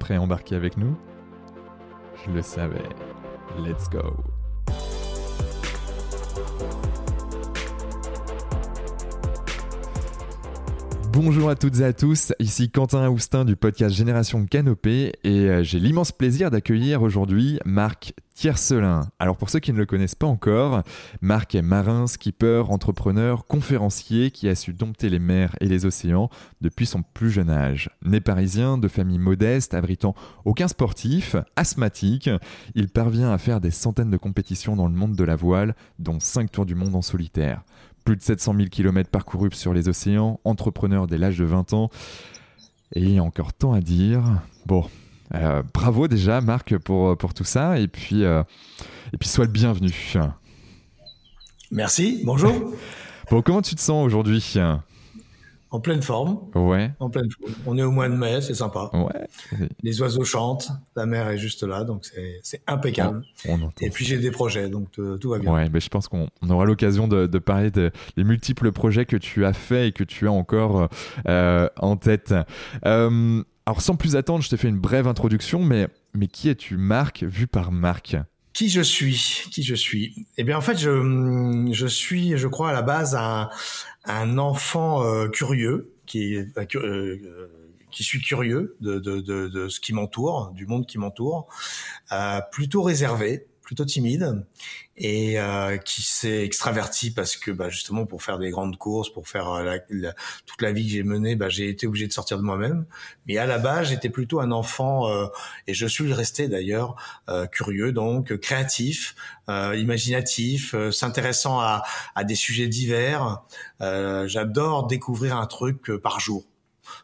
prêt à embarquer avec nous? Je le savais. Let's go Bonjour à toutes et à tous, ici Quentin Aoustin du podcast Génération Canopée et euh, j'ai l'immense plaisir d'accueillir aujourd'hui Marc Tiercelin. Alors pour ceux qui ne le connaissent pas encore, Marc est marin, skipper, entrepreneur, conférencier qui a su dompter les mers et les océans depuis son plus jeune âge. Né parisien, de famille modeste, abritant aucun sportif, asthmatique, il parvient à faire des centaines de compétitions dans le monde de la voile, dont 5 tours du monde en solitaire plus de 700 000 km parcourus sur les océans, entrepreneur dès l'âge de 20 ans. Et il y a encore tant à dire. Bon, euh, bravo déjà Marc pour, pour tout ça. Et puis, euh, et puis sois le bienvenu. Merci, bonjour. bon, comment tu te sens aujourd'hui? En pleine forme. Ouais. En pleine forme. On est au mois de mai, c'est sympa. Ouais. Les oiseaux chantent, la mer est juste là, donc c'est impeccable. Et puis j'ai des projets, donc euh, tout va bien. Ouais, mais je pense qu'on aura l'occasion de, parler des multiples projets que tu as faits et que tu as encore euh, en tête. Euh, alors sans plus attendre, je t'ai fait une brève introduction, mais, mais qui es-tu Marc, vu par Marc? Qui je suis? Qui je suis? Eh bien, en fait, je, je suis, je crois, à la base un, un enfant euh, curieux qui euh, euh, qui suis curieux de, de, de, de ce qui m'entoure, du monde qui m'entoure, euh, plutôt réservé, plutôt timide et euh, qui s'est extraverti parce que bah, justement pour faire des grandes courses, pour faire euh, la, toute la vie que j'ai menée, bah, j'ai été obligé de sortir de moi-même. Mais à la base, j'étais plutôt un enfant euh, et je suis resté d'ailleurs euh, curieux, donc créatif, euh, imaginatif, s'intéressant à, à, des sujets divers. J'adore découvrir un truc par jour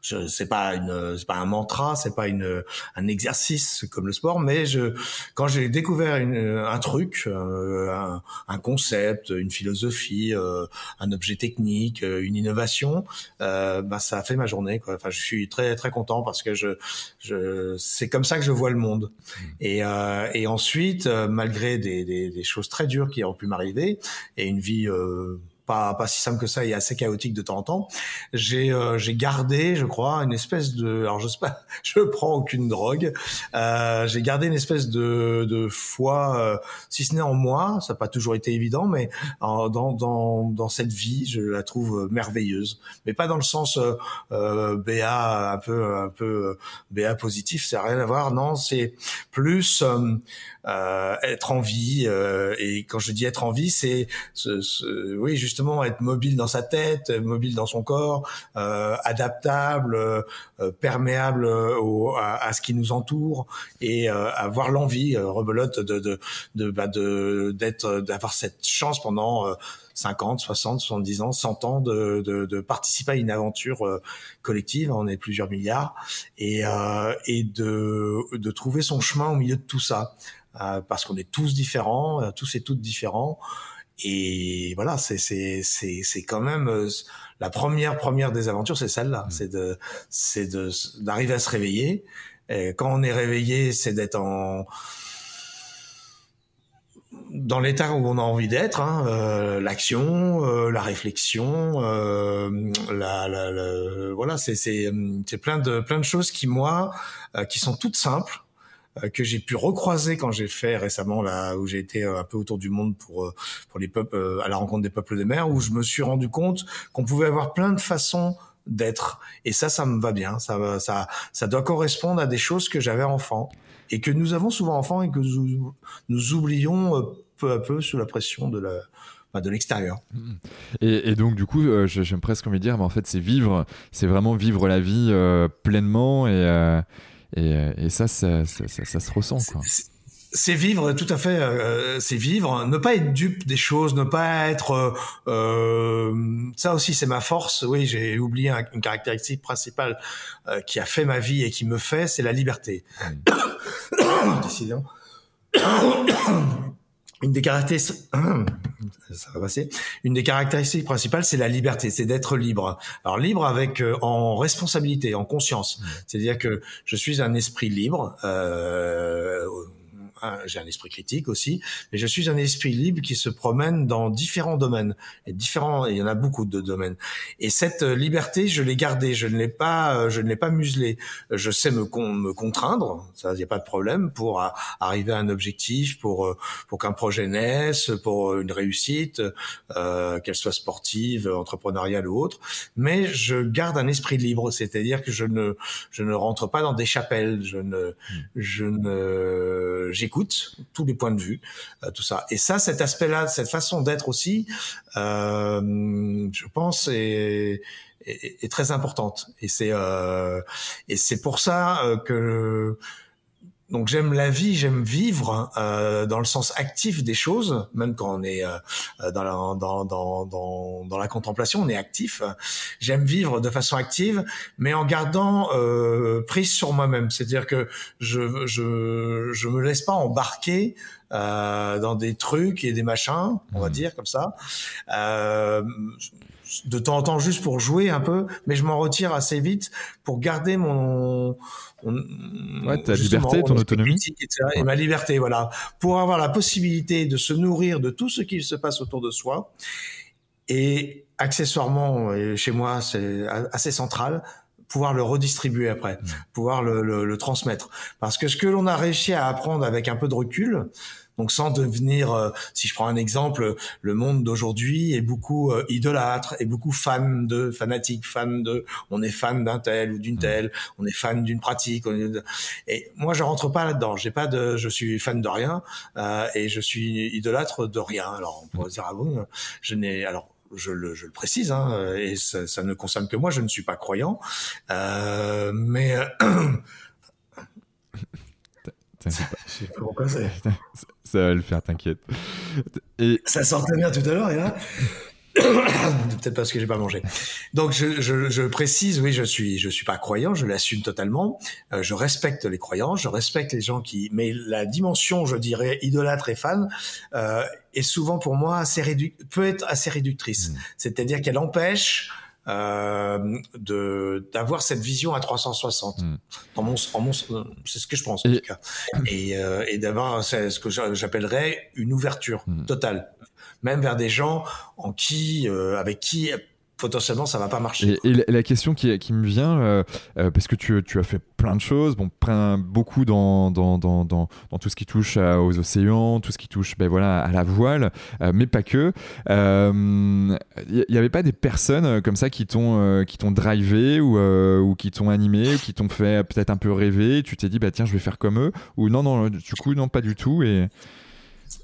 c'est pas une, c'est pas un mantra, c'est pas une, un exercice comme le sport, mais je, quand j'ai découvert une, un truc, euh, un, un, concept, une philosophie, euh, un objet technique, euh, une innovation, euh, bah ça a fait ma journée. Quoi. Enfin, je suis très très content parce que je, je, c'est comme ça que je vois le monde. Mmh. Et, euh, et ensuite, malgré des, des, des, choses très dures qui ont pu m'arriver et une vie pas pas si simple que ça et assez chaotique de temps en temps. J'ai euh, j'ai gardé, je crois, une espèce de alors je sais pas, je prends aucune drogue. Euh, j'ai gardé une espèce de de foi, euh, si ce n'est en moi, ça n'a pas toujours été évident, mais dans dans dans cette vie, je la trouve merveilleuse, mais pas dans le sens euh, euh BA un peu un peu BA positif, ça n'a rien à voir. Non, c'est plus être en vie et quand je dis être en vie, c'est ce, ce, oui juste justement être mobile dans sa tête, mobile dans son corps, euh, adaptable, euh, perméable à, ce qui nous entoure et euh, avoir l'envie, rebelote, de de de bah, d'être d'avoir cette chance pendant 50, 60, 70 ans, 100 ans de, de, de participer à une aventure collective, on est plusieurs milliards, et, et de, de trouver son chemin au milieu de tout ça, parce qu'on est tous différents, tous et toutes différents, et voilà, c'est c'est c'est c'est quand même euh, la première première des aventures, c'est celle-là, mmh. c'est de c'est de d'arriver à se réveiller. Et quand on est réveillé, c'est d'être en dans l'état où on a envie d'être, hein, euh, l'action, euh, la réflexion, euh, la, la, la, voilà, c'est c'est c'est plein de plein de choses qui moi qui sont toutes simples euh, que j'ai pu recroiser quand j'ai fait récemment là où j'ai été euh, un peu autour du monde pour euh, pour les peuples à la rencontre des peuples des mers où je me suis rendu compte qu'on pouvait avoir plein de façons d'être et ça ça me va bien ça ça ça doit correspondre à des choses que j'avais enfant et que nous avons souvent enfant et que nous, nous oublions peu à peu sous la pression de la bah, de l'extérieur. Mmh. Et, donc du coup, j'aime presque envie de dire, mais en fait, c'est vivre, c'est vraiment vivre la vie pleinement et, euh, et ça, ça, ça, ça, se ressent. Quoi. c'est vivre tout à fait euh, c'est vivre. Ne pas être dupe des choses ne pas être euh, ça aussi c'est ma force. Oui j'ai oublié une caractéristique principale euh, qui a fait ma vie et qui me fait c'est la liberté. Décidément une des caractéristiques ça va passer. Une des caractéristiques principales c'est la liberté c'est d'être libre. Alors libre avec en responsabilité en conscience. C'est-à-dire que je suis un esprit libre euh, j'ai un esprit critique aussi, mais je suis un esprit libre qui se promène dans différents domaines et différents. Il y en a beaucoup de domaines. Et cette euh, liberté, je l'ai gardée. Je ne l'ai pas, euh, je ne l'ai pas muselée. Je sais me, me contraindre, ça, il n'y a pas de problème pour arriver à un objectif, pour euh, pour qu'un projet naisse, pour une réussite, euh, qu'elle soit sportive, entrepreneuriale ou autre. Mais je garde un esprit libre, c'est-à-dire que je ne je ne rentre pas dans des chapelles. Je ne je ne j'écoute tous les points de vue, euh, tout ça. Et ça, cet aspect-là, cette façon d'être aussi, euh, je pense, est, est, très importante. Et c'est euh, et c'est pour ça que donc j'aime la vie, j'aime vivre euh, dans le sens actif des choses, même quand on est euh, dans, la, dans, dans, dans, dans, la contemplation, on est actif. J'aime vivre de façon active, mais en gardant euh, prise sur moi-même. C'est-à-dire que je je je me laisse pas embarquer euh, dans des trucs et des machins, on va mmh. dire comme ça. De temps en temps juste pour jouer un peu, mais je m'en retire assez vite pour garder mon ouais, ta liberté, ton autonomie et ma liberté, voilà, pour avoir la possibilité de se nourrir de tout ce qui se passe autour de soi. Et accessoirement, chez moi, c'est assez central, pouvoir le redistribuer après, mmh. pouvoir le, le, le, transmettre. Parce que ce que l'on a réussi à apprendre avec un peu de recul, donc sans devenir, euh, si je prends un exemple, le monde d'aujourd'hui est beaucoup euh, idolâtre, est beaucoup fan de, fanatique, fan de, on est fan d'un tel ou d'une mmh. telle, on est fan d'une pratique. Et moi, je rentre pas là-dedans. J'ai pas de, je suis fan de rien euh, et je suis idolâtre de rien. Alors on pourrait dire ah bon, je n'ai alors je le, je le, précise, hein, et ça, ça, ne concerne que moi, je ne suis pas croyant, euh, mais pourquoi ça va le faire, t'inquiète. Et... Ça sortait bien tout à l'heure, et là. Peut-être parce que j'ai pas mangé. Donc je, je, je, précise, oui, je suis je suis pas croyant, je l'assume totalement. Euh, je respecte les croyants, je respecte les gens qui. Mais la dimension, je dirais, idolâtre et fan, euh, est souvent pour moi assez réduc... peut être assez réductrice. Mmh. C'est-à-dire qu'elle empêche euh, de d'avoir cette vision à 360. Mm. Dans mon, mon c'est ce que je pense en tout cas, et, euh, et d'avoir ce que j'appellerais une ouverture mm. totale, même vers des gens en qui, euh, avec qui potentiellement ça va pas marcher. Et, la question qui, qui me vient, euh, euh, parce que tu, tu, as fait plein de choses, bon, beaucoup dans, dans, dans, dans, tout ce qui touche aux océans, tout ce qui touche ben, voilà, à la voile, euh, mais pas que. Il n'y avait pas des personnes comme ça qui t'ont qui t'ont drivé ou, ou qui t'ont animé, ou qui t'ont fait peut-être un peu rêver, tu t'es dit bah tiens je vais faire comme eux, ou non, non, du coup non pas du tout. Et...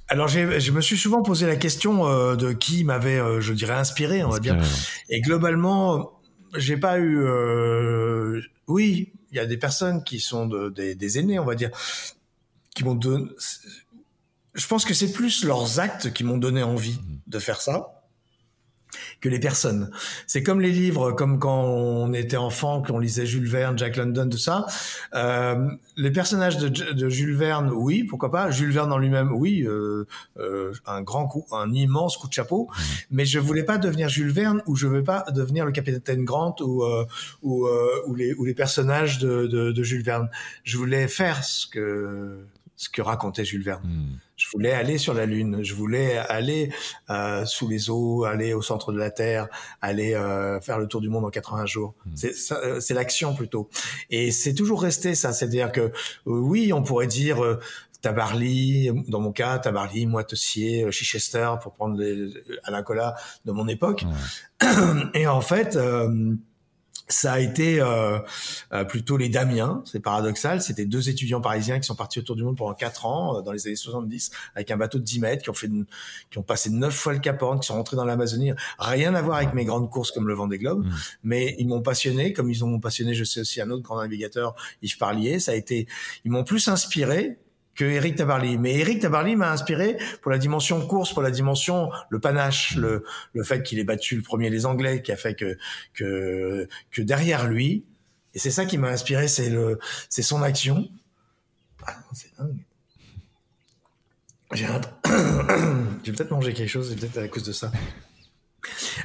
Alors je me suis souvent posé la question euh, de qui m'avait, euh, je dirais, inspiré, on va dire. Et globalement, j'ai pas eu. Euh, oui, il y a des personnes qui sont de, des, des, aînés, on va dire, qui m'ont donné. Je pense que c'est plus leurs actes qui m'ont donné envie mmh. de faire ça que les personnes. C'est comme les livres, comme quand on était enfant, qu'on lisait Jules Verne, Jack London, tout ça. Euh, les personnages de, de, Jules Verne, oui, pourquoi pas. Jules Verne en lui-même, oui, euh, euh, un grand coup, un immense coup de chapeau. Mmh. Mais je voulais pas devenir Jules Verne ou je veux pas devenir le capitaine Grant ou euh, ou, euh, ou, les ou les personnages de, de, de Jules Verne. Je voulais faire ce que ce que racontait Jules Verne. Hmm. Je voulais aller sur la Lune, je voulais aller euh, sous les eaux, aller au centre de la Terre, aller euh, faire le tour du monde en 80 jours. Euh, c'est l'action plutôt. Et c'est toujours resté ça. C'est-à-dire que oui, on pourrait dire Tabarly, dans mon cas, Tabarly, Moitessier, Chichester, pour prendre les, Alain Colas de mon époque. Et en fait ça a été euh, euh, plutôt les Damiens, c'est paradoxal. C'était deux étudiants parisiens qui sont partis autour du monde pendant quatre ans euh, dans les années 70 avec un bateau de 10 mètres, qui ont fait, qui ont passé neuf fois le Cap Horn, qui sont rentrés dans l'Amazonie. Rien à voir avec mes grandes courses comme le Vendée Globe, mmh. mais ils m'ont passionné, comme ils ont passionné, je sais aussi un autre grand navigateur, Yves Parlier. Ça a été, ils m'ont plus inspiré que Eric Tabarly. Mais Eric Tabarly m'a inspiré pour la dimension course, pour la dimension le panache, le, le fait qu'il ait battu le premier les Anglais, qui a fait que que que derrière lui, et c'est ça qui m'a inspiré, c'est le c'est son action. Ah, c'est dingue. J'ai un... j'ai peut-être mangé quelque chose, c'est peut-être à cause de ça.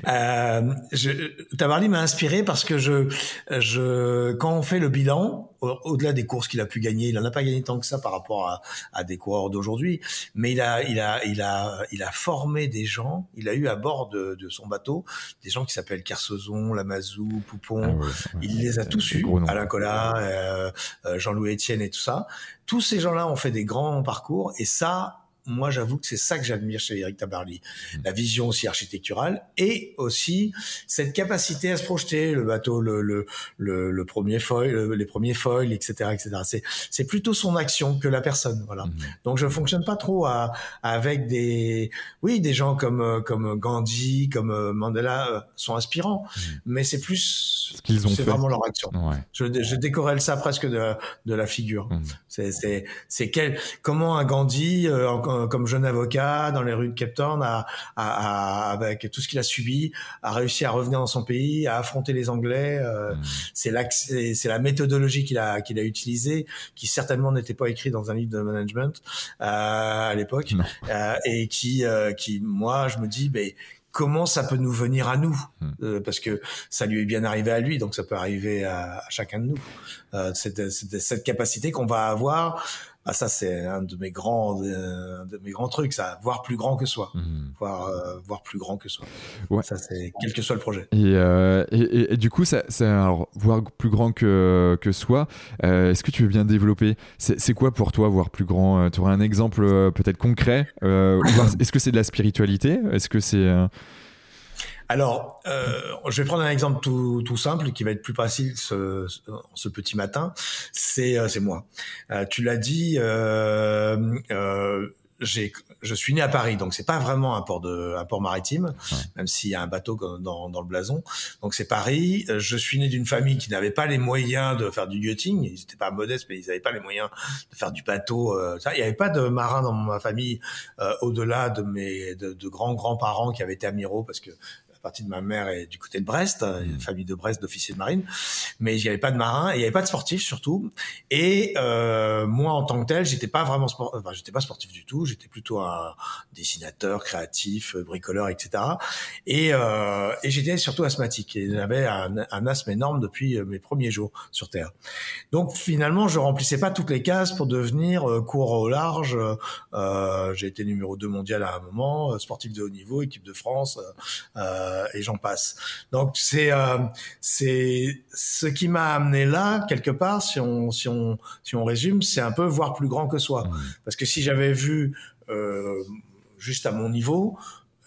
Euh, je, Tabarly m'a inspiré parce que je, je, quand on fait le bilan, au-delà des courses qu'il a pu gagner, il en a pas gagné tant que ça par rapport à, à des coureurs d'aujourd'hui, mais il a, il a, il a, il a formé des gens. Il a eu à bord de, de son bateau des gens qui s'appellent Kersozon, Lamazou, Poupon. Ah il les a tous eus, Alain Collat, euh, euh, Jean-Louis Etienne et tout ça. Tous ces gens-là ont fait des grands parcours et ça, moi, j'avoue que c'est ça que j'admire chez Eric Tabarly. Mmh. La vision aussi architecturale et aussi cette capacité à se projeter, le bateau, le, le, le, premier foil, les premiers foils, etc., etc. C'est, c'est plutôt son action que la personne, voilà. Mmh. Donc, je fonctionne pas trop à, avec des, oui, des gens comme, comme Gandhi, comme euh, Mandela euh, sont inspirants, mmh. mais c'est plus, ce qu'ils ont c'est vraiment leur action. Je, je décorrèle ça presque de, de la figure. C'est, c'est, c'est quel, comment un Gandhi, euh, euh, comme jeune avocat dans les rues de Cape Town, avec tout ce qu'il a subi, a réussi à revenir dans son pays, à affronter les Anglais. Euh, mmh. C'est la, c'est la méthodologie qu'il a qu'il a utilisée, qui certainement n'était pas écrit dans un livre de management euh, à l'époque, et qui qui moi je me dis ben comment ça peut nous venir à nous mmh. parce que ça lui est bien arrivé à lui donc ça peut arriver à, chacun de nous euh, cette, cette, capacité qu'on va avoir ah, ça, c'est un de mes grands, euh, de mes grands trucs, ça, voir plus grand que soi, mhm. voir, euh, voir plus grand que soi. Ouais. Ça, c'est quel que soit le projet. Et, euh, et, et, du coup, ça, alors, voir plus grand que, que soi. Est-ce que tu veux bien développer? C'est quoi pour toi voir plus grand? Tu aurais un exemple peut-être concret? Est-ce que c'est de la spiritualité? Est-ce que c'est alors, euh, je vais prendre un exemple tout, tout, simple qui va être plus facile ce, ce petit matin. C'est euh, c'est moi. Euh, tu l'as dit. Euh, euh, je suis né à Paris, donc c'est pas vraiment un port de un port maritime, même s'il y a un bateau dans, dans le blason. Donc c'est Paris. Je suis né d'une famille qui n'avait pas les moyens de faire du yachting. Ils n'étaient pas modestes, mais ils n'avaient pas les moyens de faire du bateau. Euh, il n'y avait pas de marins dans ma famille euh, au-delà de mes de, de grands grands parents qui avaient été amiraux parce que partie de ma mère est du côté de Brest, une mmh. famille de Brest d'officiers de marine, mais il n'y avait pas de marins et il n'y avait pas de sportifs surtout. Et euh, moi, en tant que tel, j'étais pas vraiment sport, enfin, j'étais pas sportif du tout. J'étais plutôt un dessinateur, créatif, bricoleur, etc. Et, euh, et j'étais surtout asthmatique et j'avais un, un, asthme énorme depuis euh, mes premiers jours sur Terre. Donc finalement, je remplissais pas toutes les cases pour devenir euh, coureur au large. Euh, j'ai été numéro 2 mondial à un moment, euh, sportif de haut niveau, équipe de France. Euh, euh, et j'en passe. Donc c'est euh, c'est ce qui m'a amené là quelque part. Si on si on si on résume, c'est un peu voir plus grand que soi. Mmh. Parce que si j'avais vu euh, juste à mon niveau,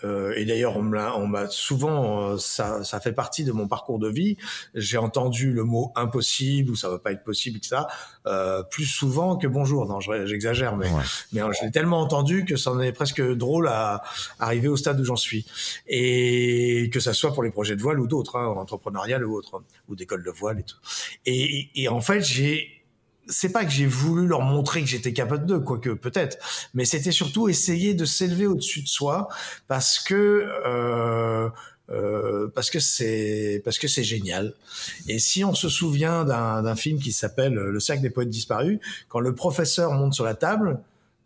euh, et d'ailleurs, on m'a souvent, euh, ça, ça fait partie de mon parcours de vie. J'ai entendu le mot impossible ou ça va pas être possible, etc. Euh, plus souvent que bonjour. Non, j'exagère, mais mais je l'ai tellement entendu que ça en est presque drôle à arriver au stade où j'en suis. Et que ça soit pour les projets de voile ou d'autres, hein, entrepreneurial ou autres, ou d'école de voile et tout. Et, et en fait, j'ai c'est pas que j'ai voulu leur montrer que j'étais capable d'eux, quoique peut-être, mais c'était surtout essayer de s'élever au-dessus de soi parce que euh, euh, parce que c'est parce que c'est génial. Et si on se souvient d'un film qui s'appelle Le cercle des poètes disparus, quand le professeur monte sur la table,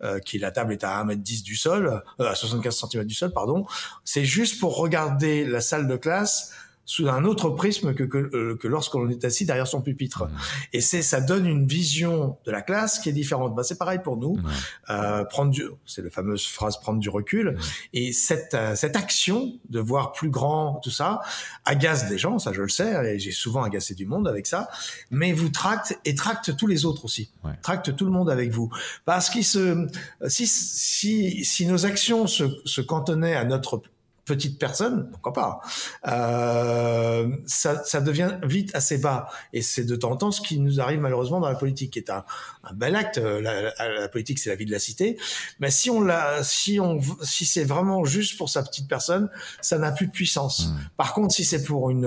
euh, qui la table est à 1m10 du sol, euh, à 75 cm du sol, pardon, c'est juste pour regarder la salle de classe sous un autre prisme que, que, euh, que lorsqu'on est assis derrière son pupitre. Mmh. Et c'est ça donne une vision de la classe qui est différente. Bah, c'est pareil pour nous. Euh, prendre du, c'est la fameuse phrase prendre du recul. Et cette euh, cette action de voir plus grand, tout ça, agace des gens, ça je le sais, et j'ai souvent agacé du monde avec ça. Mais vous tracte et tracte tous les autres aussi. Tracte tout le monde avec vous, parce qu'il se si si si nos actions se se cantonnaient à notre petite personne, pourquoi pas euh, ça, ça, devient vite assez bas. Et c'est de temps en temps ce qui nous arrive malheureusement dans la politique, qui est un, un bel acte. La, la, politique, c'est la vie de la cité. Mais si on l'a, si on, si c'est vraiment juste pour sa petite personne, ça n'a plus de puissance. Mmh. Par contre, si c'est pour une,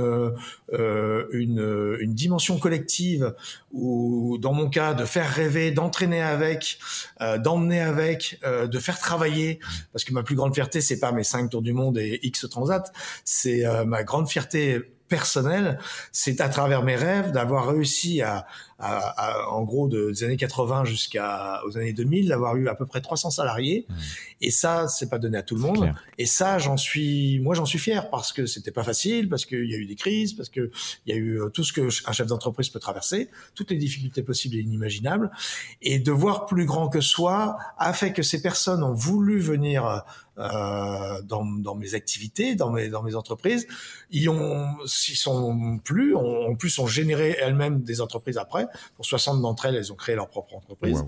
euh, une, une dimension collective, ou dans mon cas, de faire rêver, d'entraîner avec, euh, d'emmener avec, euh, de faire travailler, parce que ma plus grande fierté, c'est pas mes cinq tours du monde et X Transat, c'est euh, ma grande fierté personnelle, c'est à travers mes rêves d'avoir réussi à, en gros de, des années 80 jusqu'aux années 2000 d'avoir eu à peu près 300 salariés. Mmh. et ça c'est pas donné à tout le monde. et ça j'en suis moi j'en suis fier parce que c'était pas facile parce qu'il y a eu des crises parce que il y a eu euh, tout ce que un chef d'entreprise peut traverser toutes les difficultés possibles et inimaginables. Et de voir plus grand que soi a fait que ces personnes ont voulu venir euh, dans, dans, mes activités, dans mes, dans mes entreprises. Ils ont, s'ils sont plus, en plus ont généré elles-mêmes des entreprises après. Pour 60 d'entre elles, elles ont créé leur propre entreprise.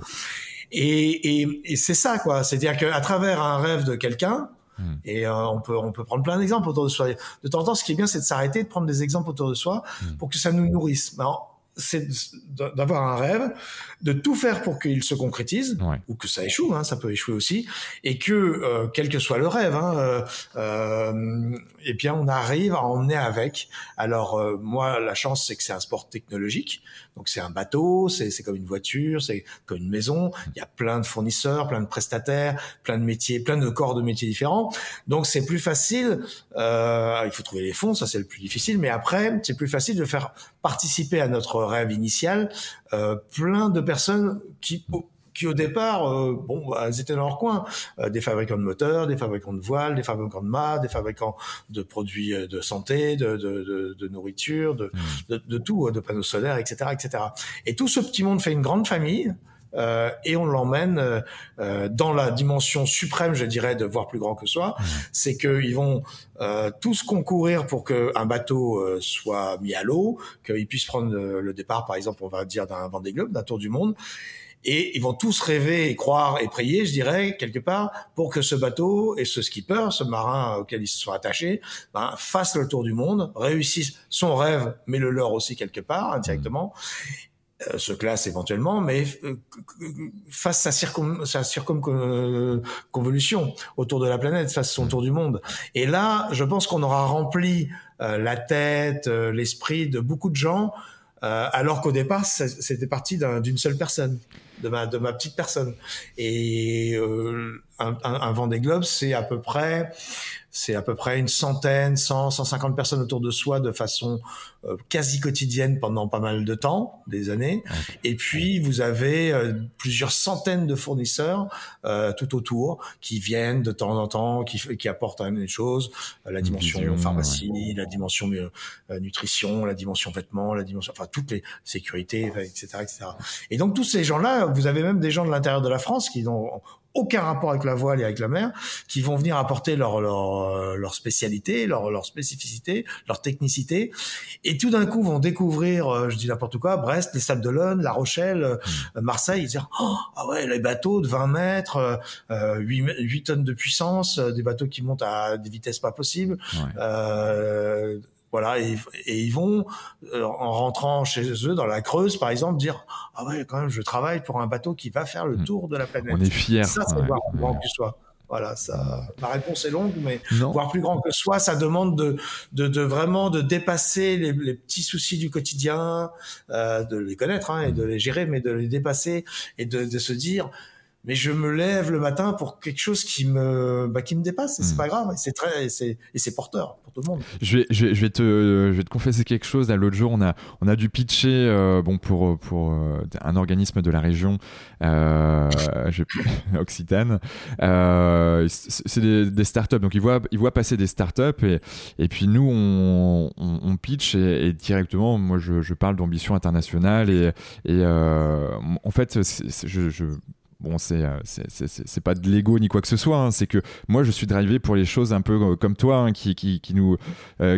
Et, et, et c'est ça, quoi. C'est-à-dire qu'à travers un rêve de quelqu'un, hmm. et euh, on peut on peut prendre plein d'exemples autour de soi. De temps en temps, ce qui est bien, c'est de s'arrêter, de prendre des exemples autour de soi hmm. pour que ça nous nourrisse. Alors, c'est d'avoir un rêve, de tout faire pour qu'il se concrétise, ou que ça échoue, hein, ça peut échouer aussi, et que euh, quel que soit le rêve, hein, euh, euh, eh bien on arrive à emmener avec. Alors euh, moi, la chance c'est que c'est un sport technologique, donc c'est un bateau, c'est comme une voiture, c'est comme une maison. Il y a plein de fournisseurs, plein de prestataires, plein de métiers, plein de corps de métiers différents. Donc c'est plus facile. il faut trouver les fonds, ça c'est le plus difficile, mais après c'est plus facile de faire participer à notre rêve initial plein de personnes qui qui au départ, euh, bon, bah, elles étaient dans leur coin, euh, des fabricants de moteurs, des fabricants de voiles, des fabricants de mâts, des fabricants de produits euh, de santé, de, de, de, de nourriture, de, mmh. de, tout, de panneaux solaires, etc., etc. Et tout ce petit monde fait une grande famille. Euh, et on l'emmène euh, dans la dimension suprême, je dirais, de voir plus grand que soi. Mmh. C'est qu'ils vont euh, tous concourir pour qu'un bateau soit mis à l'eau, qu'il puisse prendre le départ, par exemple, on va dire d'un Vendée Globe, d'un tour du monde et ils vont tous rêver et croire et prier, je dirais, quelque part, pour que ce bateau et ce skipper, ce marin auquel ils se sont attachés, ben, fassent le tour du monde, réussissent son rêve, mais le leur aussi quelque part, indirectement, euh, se classe éventuellement, mais euh, fasse sa, circum, sa circumconvolution autour de la planète, fasse son tour du monde. Et là, je pense qu'on aura rempli euh, la tête, l'esprit de beaucoup de gens, alors qu'au départ, c'était parti d'une seule personne de ma, de ma petite personne. Et euh, un, un, un Vendée Globe, c'est à peu près c'est à peu près une centaine, 100, 150 personnes autour de soi de façon euh, quasi quotidienne pendant pas mal de temps, des années. Et puis vous avez euh, plusieurs centaines de fournisseurs euh, tout autour qui viennent de temps en temps, qui, qui apportent même des choses, la dimension pharmacie, la dimension nutrition, la dimension vêtements, la dimension, enfin toutes les sécurités, etc., etc. Et donc tous ces gens-là, vous avez même des gens de l'intérieur de la France qui ont aucun rapport avec la voile et avec la mer, qui vont venir apporter leur leur, euh, leur spécialité, leur leur spécificité, leur technicité, et tout d'un coup vont découvrir, euh, je dis n'importe quoi, Brest, les Sables d'Olonne, La Rochelle, euh, mmh. Marseille, ils disent oh, ah ouais les bateaux de 20 mètres, euh, 8, 8 tonnes de puissance, des bateaux qui montent à des vitesses pas possibles. Ouais. Voilà, et, ils vont, euh, en rentrant chez eux, dans la Creuse, par exemple, dire Ah ouais, quand même, je travaille pour un bateau qui va faire le hmm. tour de la planète. On est fiers. Ça, c'est voir plus grand que soi. Voilà, ça. Ma réponse est longue, mais voir plus grand que soi, ça demande de, de, de vraiment de dépasser les, les, petits soucis du quotidien, euh, de les connaître hein, et de les gérer, mais de les dépasser et de, de se dire mais je me lève le matin pour quelque chose qui me bah, qui me dépasse et c'est hmm. pas grave c'est très c'est et c'est porteur pour tout le monde. Je vais je vais, je vais te je vais te confesser quelque chose. L'autre jour on a on a dû pitcher euh, bon pour pour euh, un organisme de la région euh, Occitane. Euh, c'est des, des startups. Donc ils voient ils voient passer des startups et et puis nous on on, on pitch et, et, directement moi je, je parle d'ambition internationale et et euh, en fait je, je bon, c'est c'est pas de l'ego ni quoi que ce soit. Hein. c'est que moi, je suis drivé pour les choses un peu comme toi, hein, qui, qui, qui, nous,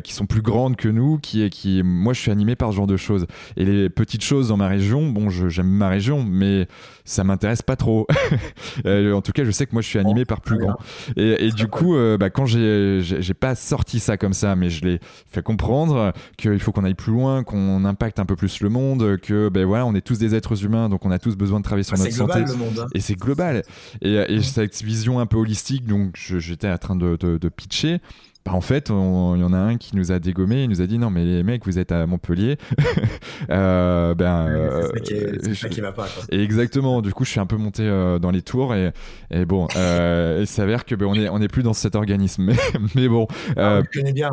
qui sont plus grandes que nous. Qui, qui, moi, je suis animé par ce genre de choses. Et les petites choses dans ma région, bon, j'aime ma région, mais ça m'intéresse pas trop. en tout cas, je sais que moi, je suis animé par plus grand. Et, et du coup, bah, quand j'ai pas sorti ça comme ça, mais je l'ai fait comprendre qu'il faut qu'on aille plus loin, qu'on impacte un peu plus le monde, que ben voilà, on est tous des êtres humains, donc on a tous besoin de travailler sur notre santé. Le monde, hein. Et c'est global. Et, et cette vision un peu holistique, donc j'étais en train de, de, de pitcher. Bah, en fait, il y en a un qui nous a dégommé, il nous a dit non mais les mecs vous êtes à Montpellier. euh, ben, c'est ça, qui, va pas. Quoi. Et exactement. Du coup, je suis un peu monté euh, dans les tours et, et bon, euh, il s'avère que ben, on est on est plus dans cet organisme. Mais, mais bon. Euh... Je connais bien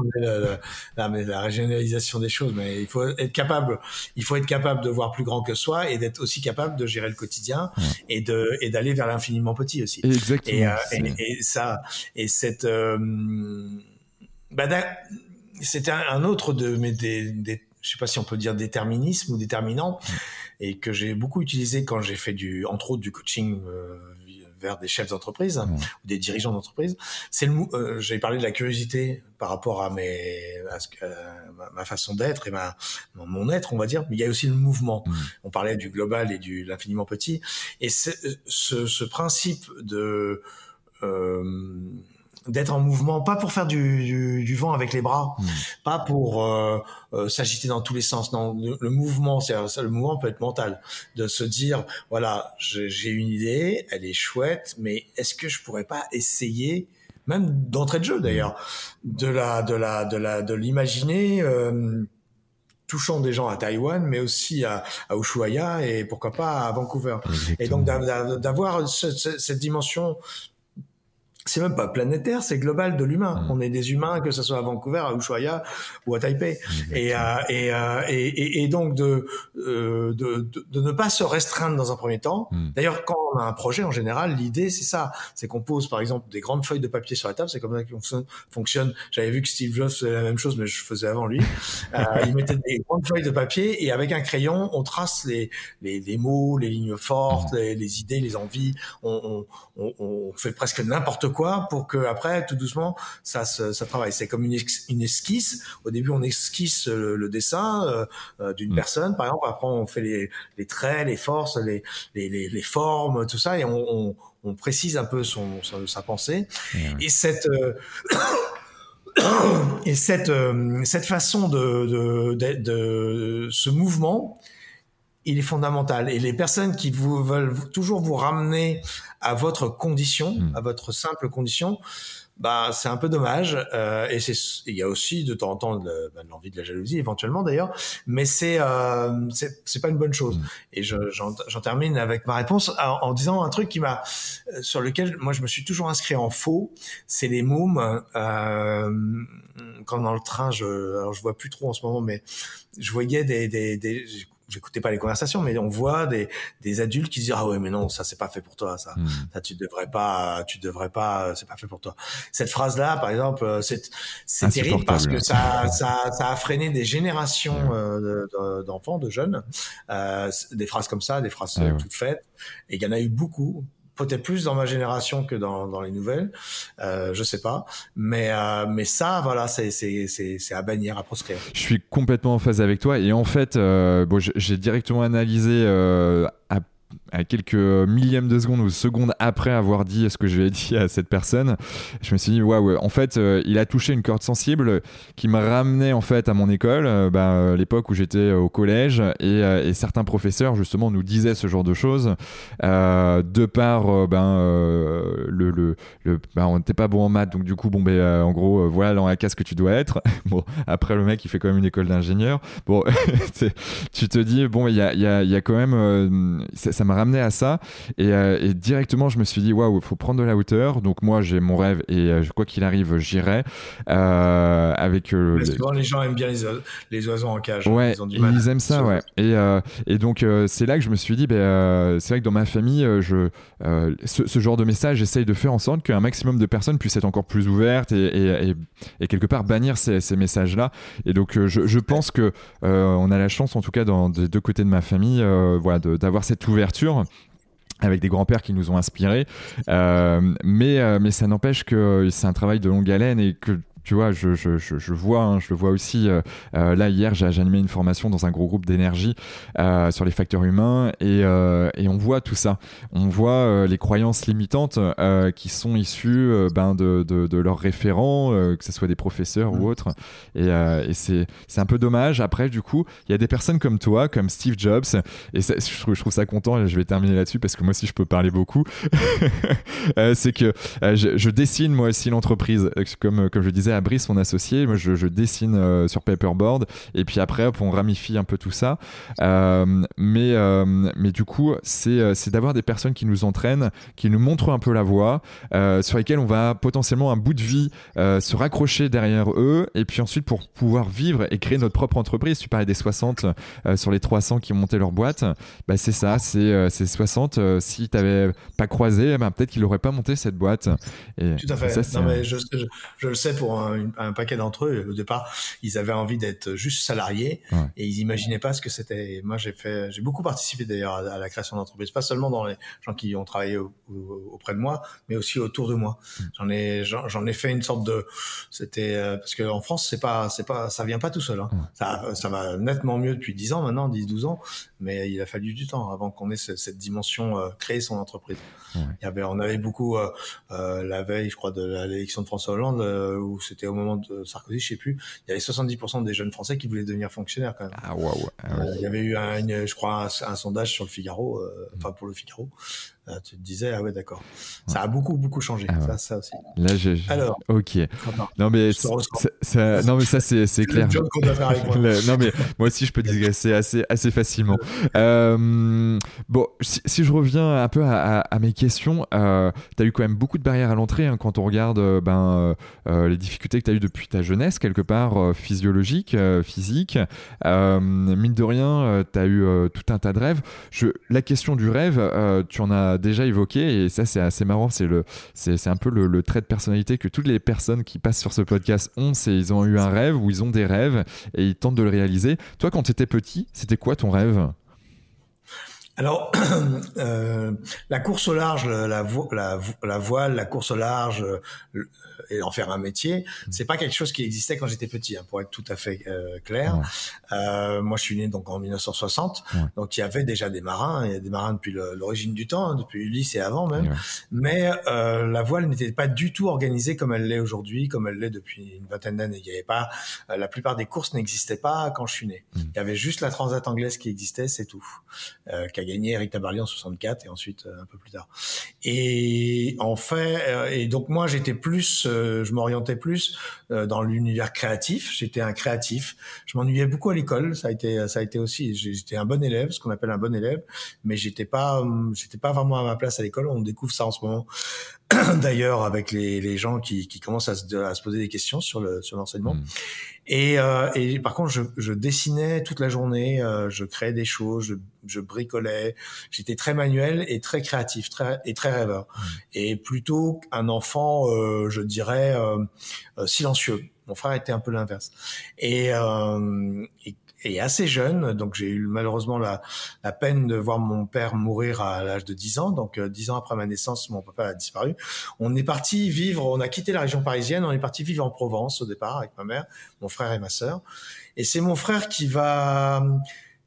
la, mais la régionalisation des choses, mais il faut être capable, il faut être capable de voir plus grand que soi et d'être aussi capable de gérer le quotidien et de et d'aller vers l'infiniment petit aussi. Exactement. Et, euh, et, et, ça et cette bah, c'était un autre de mes des, des, je sais pas si on peut dire déterminisme ou déterminant et que j'ai beaucoup utilisé quand j'ai fait du entre autres du coaching euh, vers des chefs d'entreprise mm. ou des dirigeants d'entreprise c'est le euh, j'ai parlé de la curiosité par rapport à mes à ce, ma, façon d'être et ma mon être on va dire mais il y a aussi le mouvement mm. on parlait du global et du l'infiniment petit et ce, ce principe de euh, d'être en mouvement, pas pour faire du, du, vent avec les bras, hmm. pas pour euh, euh, s'agiter dans tous les sens. Non, le, mouvement, c'est le mouvement peut être mental, de se dire voilà, j'ai une idée, elle est chouette, mais est-ce que je pourrais pas essayer, même d'entrée de jeu d'ailleurs, de la de la de la de l'imaginer. Euh, touchant des gens à Taïwan, mais aussi à, à, Ushuaia et pourquoi pas à Vancouver. Et donc d'avoir cette dimension c'est même pas planétaire, c'est global de l'humain. Mm. On est des humains, que ce soit à Vancouver, à Ushuaia ou à Taipei. Et, euh, et, euh, et, et, donc de, euh, de, de, de, ne pas se restreindre dans un premier temps. Mm. D'ailleurs, quand on a un projet, en général, l'idée, c'est ça. C'est qu'on pose, par exemple, des grandes feuilles de papier sur la table. C'est comme ça qu'on fonctionne. J'avais vu que Steve Jobs faisait la même chose, mais je faisais avant lui. euh, il mettait des grandes feuilles de papier et avec un crayon, on trace les, les, les mots, les lignes fortes, mm. les, les, idées, les envies. On, on, on, on fait presque n'importe quoi quoi pour que après tout doucement ça ça travaille. C'est comme une, une, esquisse. Au début on esquisse le, dessin euh, euh, d'une mm. personne. Par exemple après on fait les, les traits les forces les, les, les, formes tout ça et on, on, précise un peu son, sa, pensée. Et cette euh, et cette cette façon de, de, de ce mouvement il est fondamental. Et les personnes qui vous veulent toujours vous ramener à votre condition, hmm. à votre simple condition, bah c'est un peu dommage. Euh, et c'est il y a aussi de temps en temps de, bah, l'envie de la jalousie éventuellement d'ailleurs, mais c'est euh, c'est pas une bonne chose. Hmm. Et j'en termine avec ma réponse en, disant un truc qui m'a euh, sur lequel moi je me suis toujours inscrit en faux. C'est les mômes. Euh, quand dans le train, je alors je vois plus trop en ce moment, mais je voyais des, des, des j'écoutais pas les conversations, mais on voit des, des adultes qui disent ah ouais mais non ça c'est pas fait pour toi ça, hmm. ça tu devrais pas tu devrais pas c'est pas fait pour toi. Cette phrase là par exemple euh, c'est c'est terrible parce que ça, ça ça a freiné des générations euh, d'enfants de jeunes. Euh, des phrases comme ça des phrases toutes faites. Et il y en a eu beaucoup peut-être plus dans ma génération que dans, dans les nouvelles, euh, je sais pas, mais euh, mais ça voilà c'est c'est c'est à bannir à proscrire. Je suis complètement en phase avec toi et en fait euh, bon j'ai directement analysé euh, à à quelques millièmes de seconde ou secondes après avoir dit ce que je lui ai dit à cette personne, je me suis dit waouh, en fait, euh, il a touché une corde sensible qui me ramenait en fait à mon école, euh, bah, euh, l'époque où j'étais au collège et, certains professeurs justement nous disaient ce genre de choses de par ben le, le, le ben, on n'était pas bon en maths donc du coup bon ben en gros voilà dans la case que tu dois être. bon après le mec il fait quand même une école d'ingénieur. Bon tu te dis bon il y a, y, y a quand même ça m'a ramené à ça. Euh, et, directement, je me suis dit, waouh, il faut prendre de la hauteur. Donc, moi, j'ai mon rêve et euh, quoi qu'il arrive, j'irai. Euh, avec, les... Souvent, les gens aiment bien les, les oiseaux en cage. Ouais, ils, aiment ça, ouais. Et, et donc, c'est là que je me suis dit, ben, c'est vrai que dans ma famille, je, ce, genre de message, j'essaye de faire en sorte qu'un maximum de personnes puissent être encore plus ouvertes et, et, quelque part bannir ces, ces messages-là. Et donc, je, je pense que on a la chance, en tout cas, dans, des deux côtés de ma famille, voilà, d'avoir cette ouverture avec des grands-pères qui nous ont inspirés. mais, mais ça n'empêche que c'est un travail de longue haleine et que tu vois, je, je, je, vois, hein, je le vois aussi. Euh, euh, là, hier, j'ai animé une formation dans un gros groupe d'énergie euh, sur les facteurs humains et, et, on voit tout ça. On voit les croyances limitantes qui sont issues ben, de, de, de, leurs référents, que ce soit des professeurs ou autres. Et, et c'est un peu dommage. Après, du coup, il y a des personnes comme toi, comme Steve Jobs, et je, trouve, je trouve ça content. Je vais terminer là-dessus parce que moi aussi, je peux parler beaucoup. c'est que je, je, dessine moi aussi l'entreprise, comme, comme je disais à Brice, mon associé, moi je, dessine euh, sur paperboard et puis après on ramifie un peu tout ça. Euh, mais, euh, mais du coup, c'est d'avoir des personnes qui nous entraînent, qui nous montrent un peu la voie, sur lesquelles on va potentiellement un bout de vie se raccrocher derrière eux et puis ensuite pour pouvoir vivre et créer notre propre entreprise. Tu parlais des 60 sur les 300 qui ont monté leur boîte, bah, c'est ça, c'est 60. si tu n'avais pas croisé, bah, peut-être qu'il n'aurait pas monté cette boîte. Et, Tout à fait. non, mais je, je, le sais pour un, paquet d'entre eux, au départ, ils avaient envie d'être juste salariés et ils imaginaient pas ce que c'était. Moi, j'ai fait, j'ai beaucoup participé d'ailleurs à, la création d'entreprises, pas seulement dans les gens qui ont travaillé auprès de moi, mais aussi autour de moi. Mm. J'en ai, j'en ai fait une sorte de, c'était euh, parce qu'en France, c'est pas, c'est pas, ça vient pas tout seul. Hein. Ça, ça va nettement mieux depuis 10 ans maintenant, 10, 12 ans, mais il a fallu du temps avant qu'on ait cette, dimension euh, créer son entreprise. Il y avait, on avait beaucoup euh, euh, la veille, je crois, de l'élection de François Hollande, où c'était au moment de Sarkozy, je sais plus, il y avait 70% des jeunes Français qui voulaient devenir fonctionnaires quand même. Ah waouh. Ah il y avait eu un, je crois un, sondage sur le Figaro, euh, enfin pour le Figaro, euh, tu te disais ah ouais d'accord. Ça a beaucoup beaucoup changé. Ah ça, ça, aussi. Là j'ai alors. Ok. Non mais ça, non mais ça c'est c'est clair. non mais moi aussi je peux digresser assez assez facilement. Euh, bon si, je reviens un peu à, à, mes questions euh, tu as eu quand même beaucoup de barrières à l'entrée hein, quand on regarde euh, ben les difficultés que tu as eu depuis ta jeunesse quelque part physiologique physique. Mine de rien tu as eu tout un tas de rêves. Je la question du rêve tu en as déjà évoqué et ça c'est assez marrant c'est le c'est un peu le, trait de personnalité que toutes les personnes qui passent sur ce podcast ont c'est ils ont eu un rêve ou ils ont des rêves et ils tentent de le réaliser. Toi quand tu étais petit c'était quoi ton rêve? Alors, euh, la course au large, la, la, la, voile, la course au large, et en faire un métier, mm. c'est pas quelque chose qui existait quand j'étais petit, hein, pour être tout à fait euh, clair. Euh, moi, je suis né donc en 1960, donc il y avait déjà des marins, il y a des marins depuis l'origine du temps, hein, depuis Ulysse et avant même. Mais euh, la voile n'était pas du tout organisée comme elle l'est aujourd'hui, comme elle l'est depuis une vingtaine d'années. Il y avait pas, euh, la plupart des courses n'existaient pas quand je suis né. Mm. Il y avait juste la Transat anglaise qui existait, c'est tout, euh, qu'a gagné Eric Tabarly en 64 et ensuite un peu plus tard. Et en fait, et donc moi j'étais plus euh, je m'orientais plus euh, dans l'univers créatif. J'étais un créatif. Je m'ennuyais beaucoup à l'école. Ça a été, ça a été aussi. J'étais un bon élève, ce qu'on appelle un bon élève, mais j'étais pas, j'étais pas vraiment à ma place à l'école. On découvre ça en ce moment. D'ailleurs, avec les, les gens qui, qui commencent à se, à se, poser des questions sur le sur l'enseignement. Hmm. Et, euh, et, par contre, je, je, dessinais toute la journée, euh, je créais des choses, je, je bricolais. J'étais très manuel et très créatif, très et très rêveur. Mmh. Et plutôt un enfant, euh, je dirais, euh, euh, silencieux. Mon frère était un peu l'inverse. Et, euh, et et assez jeune. Donc j'ai eu malheureusement la, peine de voir mon père mourir à l'âge de 10 ans. Donc euh, 10 ans après ma naissance, mon papa a disparu. On est parti vivre, on a quitté la région parisienne, on est parti vivre en Provence au départ avec ma mère, mon frère et ma sœur. Et c'est mon frère qui va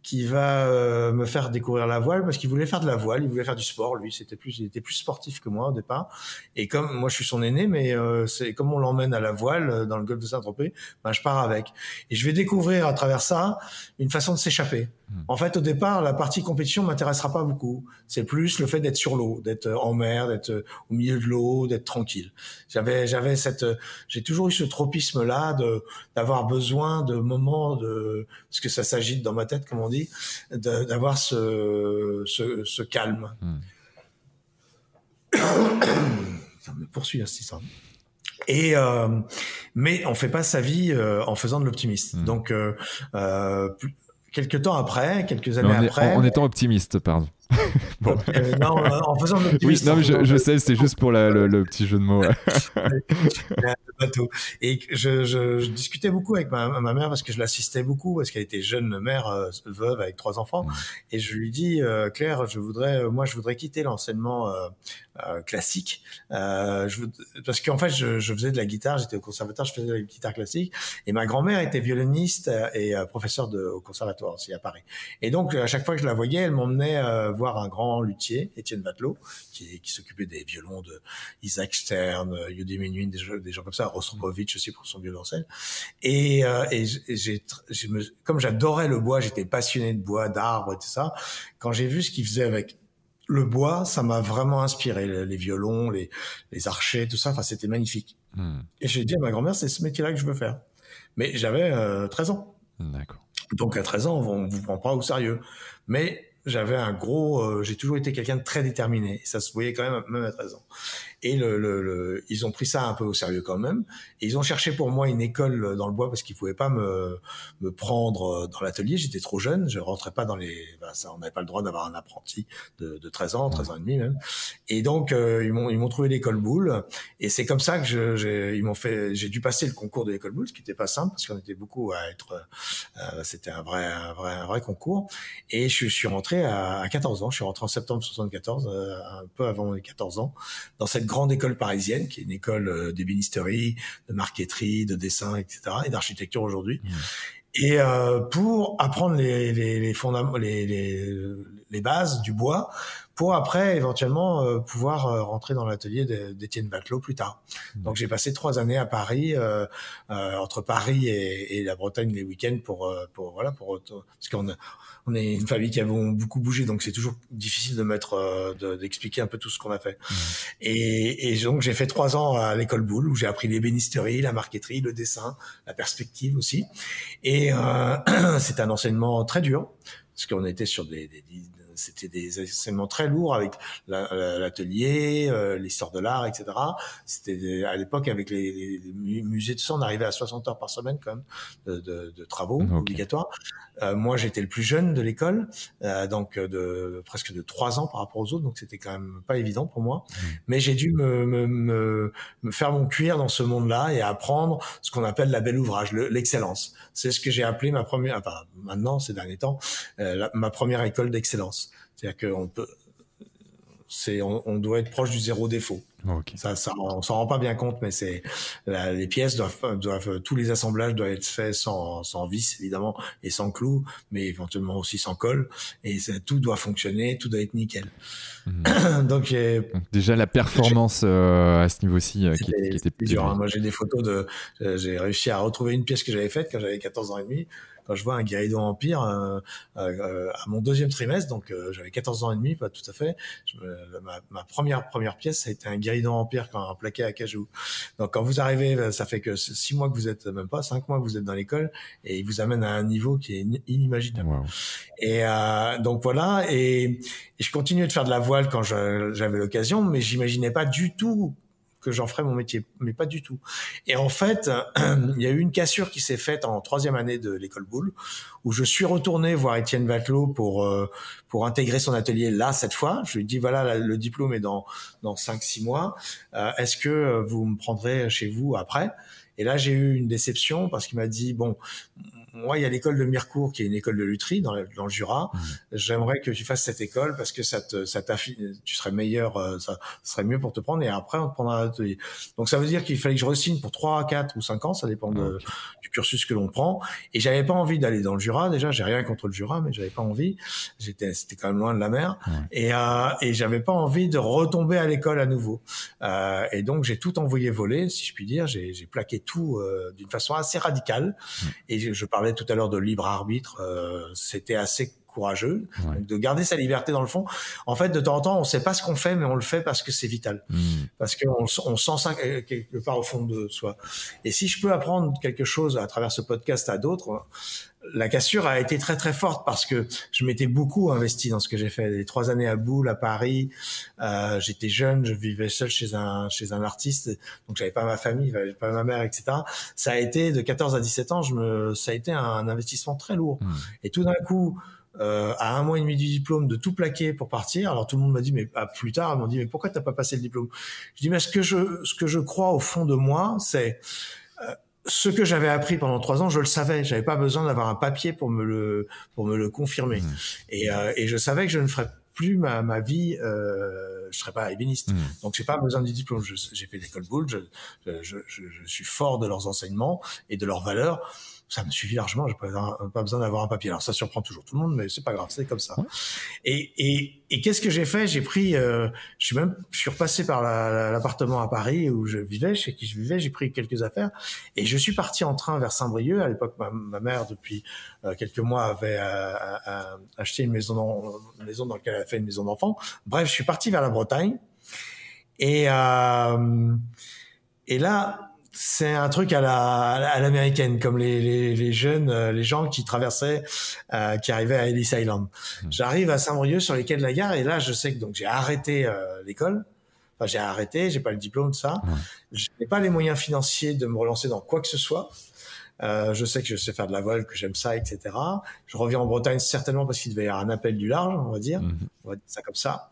qui va euh, me faire découvrir la voile parce qu'il voulait faire de la voile, il voulait faire du sport. Lui, c'était plus, il était plus sportif que moi au départ. Et comme moi, je suis son aîné, mais euh, c'est comme on l'emmène à la voile euh, dans le golfe de Saint-Tropez, ben je pars avec. Et je vais découvrir à travers ça une façon de s'échapper. Hmm. En fait, au départ, la partie compétition m'intéressera pas beaucoup. C'est plus le fait d'être sur l'eau, d'être en mer, d'être au milieu de l'eau, d'être tranquille. J'avais, j'avais cette, j'ai toujours eu ce tropisme-là de d'avoir besoin de moments de, parce que ça s'agite dans ma tête, comme on dit, d'avoir ce, ce, ce, calme. Ça me poursuit, hein, cette Et euh, mais on fait pas sa vie euh, en faisant de l'optimiste. Hmm. Donc euh, euh quelques temps après, quelques années après, en, étant optimiste, pardon. bon. Euh, non, en faisant le Oui, non, mais je, je sais, c'est juste pour la, le, le, petit jeu de mots. Et je, je, je, discutais beaucoup avec ma, ma mère parce que je l'assistais beaucoup parce qu'elle était jeune mère, euh, veuve avec trois enfants. Et je lui dis, euh, Claire, je voudrais, moi, je voudrais quitter l'enseignement euh, classique. Euh, je, parce qu'en fait, je, je, faisais de la guitare, j'étais au conservatoire, je faisais de la guitare classique, et ma grand-mère était violoniste et euh, professeure de, au conservatoire aussi à Paris. Et donc, à chaque fois que je la voyais, elle m'emmenait euh, voir un grand luthier, Étienne Batelot, qui, qui s'occupait des violons de Isaac Stern, Yudi Menuhin, des, des, gens comme ça, Rostropovitch aussi pour son violoncelle. Et, et j'ai, comme j'adorais le bois, j'étais passionné de bois, d'arbres et tout ça. Quand j'ai vu ce qu'il faisait avec le bois, ça m'a vraiment inspiré. Les, violons, les, les, archers, tout ça, enfin, c'était magnifique. Hmm. Et j'ai dit à ma grand-mère, c'est ce métier-là que je veux faire. Mais j'avais 13 euh, ans. D'accord. Donc à 13 ans, on vous prend pas au sérieux. Mais j'avais un gros, euh, j'ai toujours été quelqu'un de très déterminé. Ça se voyait quand même même à 13 ans. Et le, le, le, ils ont pris ça un peu au sérieux quand même. Et ils ont cherché pour moi une école dans le bois parce qu'ils pouvaient pas me, me prendre dans l'atelier. J'étais trop jeune, je rentrais pas dans les. Ben ça, on n'avait pas le droit d'avoir un apprenti de, de 13 ans, 13 ans et demi même. Et donc euh, ils m'ont ils m'ont trouvé l'école boule. Et c'est comme ça que je, j'ai, ils m'ont fait. J'ai dû passer le concours de l'école boule, ce qui était pas simple parce qu'on était beaucoup à être. Euh, c'était un vrai un vrai un vrai concours. Et je suis rentré à, à 14 ans. Je suis rentré en septembre 74, euh, un peu avant les 14 ans, dans cette grande école parisienne, qui est une école euh, d'ébénisterie, de marqueterie, de dessin, etc., et d'architecture aujourd'hui. Mmh. Et euh, pour apprendre les, les, les, les, les, les, bases du bois, pour après éventuellement euh, pouvoir euh, rentrer dans l'atelier d'Étienne Batelot plus tard. Mmh. Donc j'ai passé trois années à Paris, euh, euh entre Paris et, et, la Bretagne les week-ends pour, pour voilà pour parce qu'on on est une famille qui a beaucoup bougé, donc c'est toujours difficile de mettre, euh, d'expliquer un peu tout ce qu'on a fait. Mmh. Et, et, donc j'ai fait trois ans à l'école Boulle où j'ai appris l'ébénisterie, la marqueterie, le dessin, la perspective aussi. Et euh, c'est un enseignement très dur parce qu'on était sur des, des, c'était des enseignements très lourds avec l'atelier, euh, l'histoire de l'art, etc. C'était à l'époque avec les, les, musées de sang, on arrivait à 60 heures par semaine quand même de, de, de travaux obligatoires. Euh, moi, j'étais le plus jeune de l'école, euh, donc de presque de trois ans par rapport aux autres, donc c'était quand même pas évident pour moi. Mmh. Mais j'ai dû me, me, me, me, faire mon cuir dans ce monde-là et apprendre ce qu'on appelle la belle ouvrage, l'excellence. C'est ce que j'ai appelé ma première, enfin maintenant ces derniers temps, euh, ma première école d'excellence. C'est-à-dire qu'on peut, c'est, on, on, doit être proche du zéro défaut. Okay. Ça, ça, on s'en rend pas bien compte, mais c'est les pièces doivent, doivent, tous les assemblages doivent être faits sans, sans vis évidemment et sans clous, mais éventuellement aussi sans colle. Et ça, tout doit fonctionner, tout doit être nickel. Mmh. Donc, déjà la performance euh, à ce niveau-ci euh, qui, qui, était plus dur. Hein. Moi, j'ai des photos de, j'ai réussi à retrouver une pièce que j'avais faite quand j'avais 14 ans et demi quand je vois un Guéridon Empire euh, euh, à mon deuxième trimestre, donc euh, j'avais 14 ans et demi, pas tout à fait. Je ma, ma, première première pièce, ça a été un Guéridon Empire quand un plaqué à cajou. Donc quand vous arrivez, ça fait que six mois que vous êtes, même pas cinq mois que vous êtes dans l'école, et il vous amène à un niveau qui est inimaginable. Wow. Et euh, donc voilà, et, et je continuais de faire de la voile quand j'avais l'occasion, mais j'imaginais pas du tout que j'en ferais mon métier, mais pas du tout. Et en fait, il y a eu une cassure qui s'est faite en troisième année de l'école Boulle, où je suis retourné voir Étienne Vatelot pour euh, pour intégrer son atelier là cette fois. Je lui dit voilà le diplôme est dans dans cinq six mois. Euh, est-ce que vous me prendrez chez vous après? Et là j'ai eu une déception parce qu'il m'a dit bon moi, il y a l'école de Mirecourt, qui est une école de lutherie dans, le, dans le Jura. Mmh. J'aimerais que tu fasses cette école parce que ça te, ça tu serais meilleur, euh, ça, serait mieux pour te prendre et après on te prendra à l'atelier. Donc ça veut dire qu'il fallait que je resigne pour 3, 4 ou 5 ans, ça dépend de, du cursus que l'on prend. Et j'avais pas envie d'aller dans le Jura. Déjà, j'ai rien contre le Jura, mais j'avais pas envie. J'étais, c'était quand même loin de la mer. Et, euh, et j'avais pas envie de retomber à l'école à nouveau. Euh, et donc j'ai tout envoyé voler, si je puis dire. J'ai, plaqué tout euh, d'une façon assez radicale. Et je, je parlais tout à l'heure de libre arbitre, euh, c'était assez courageux de garder sa liberté dans le fond. En fait, de temps en temps, on sait pas ce qu'on fait, mais on le fait parce que c'est vital, mmh. parce qu'on on sent ça quelque part au fond de soi. Et si je peux apprendre quelque chose à travers ce podcast à d'autres, la cassure a été très très forte parce que je m'étais beaucoup investi dans ce que j'ai fait. Les trois années à Boule, à Paris, euh, j'étais jeune, je vivais seul chez un chez un artiste, donc j'avais pas ma famille, j'avais pas ma mère, etc. Ça a été de 14 à 17 ans, je me, ça a été un investissement très lourd. Mmh. Et tout d'un coup, euh, à un mois et demi du diplôme de tout plaquer pour partir. Alors tout le monde m'a dit mais à plus tard ils m'ont dit mais pourquoi t'as pas passé le diplôme? Je dis mais ce que je ce que je crois au fond de moi c'est ce que j'avais appris pendant trois ans, je le savais. J'avais pas besoin d'avoir un papier pour me le pour me le confirmer. Mmh. Et, euh, et je savais que je ne ferais plus ma, ma vie, euh, je serais pas ébéniste. Mmh. Donc j'ai pas besoin du diplôme. J'ai fait l'école Boulle, je, je, je, je, suis fort de leurs enseignements et de leurs valeurs ça me suffit largement. J'ai pas, pas besoin d'avoir un papier. Alors ça surprend toujours tout le monde, mais c'est pas grave, c'est comme ça. Et, et, et qu'est-ce que j'ai fait? J'ai pris, euh, je suis même, je suis repassé par l'appartement à Paris où je vivais, chez qui je vivais. J'ai pris quelques affaires et je suis parti en train vers Saint-Brieuc. À l'époque, ma, ma, mère, depuis euh, quelques mois, avait euh, acheté une maison, dans, une maison dans laquelle elle a fait une maison d'enfants. Bref, je suis parti vers la Bretagne et euh, et là c'est un truc à la à l'américaine, comme les, les, les, jeunes, euh, les gens qui traversaient, euh, qui arrivaient à Ellis Island. Hmm. J'arrive à Saint-Brieuc sur les quais de la gare et là, je sais que donc j'ai arrêté euh, l'école. Enfin, j'ai arrêté, j'ai pas le diplôme, de ça. Je n'ai pas les moyens financiers de me relancer dans quoi que ce soit. Euh, je sais que je sais faire de la voile, que j'aime ça, etc. Je reviens en Bretagne certainement parce qu'il devait y avoir un appel du large, on va dire. Hmm. On va dire ça comme ça.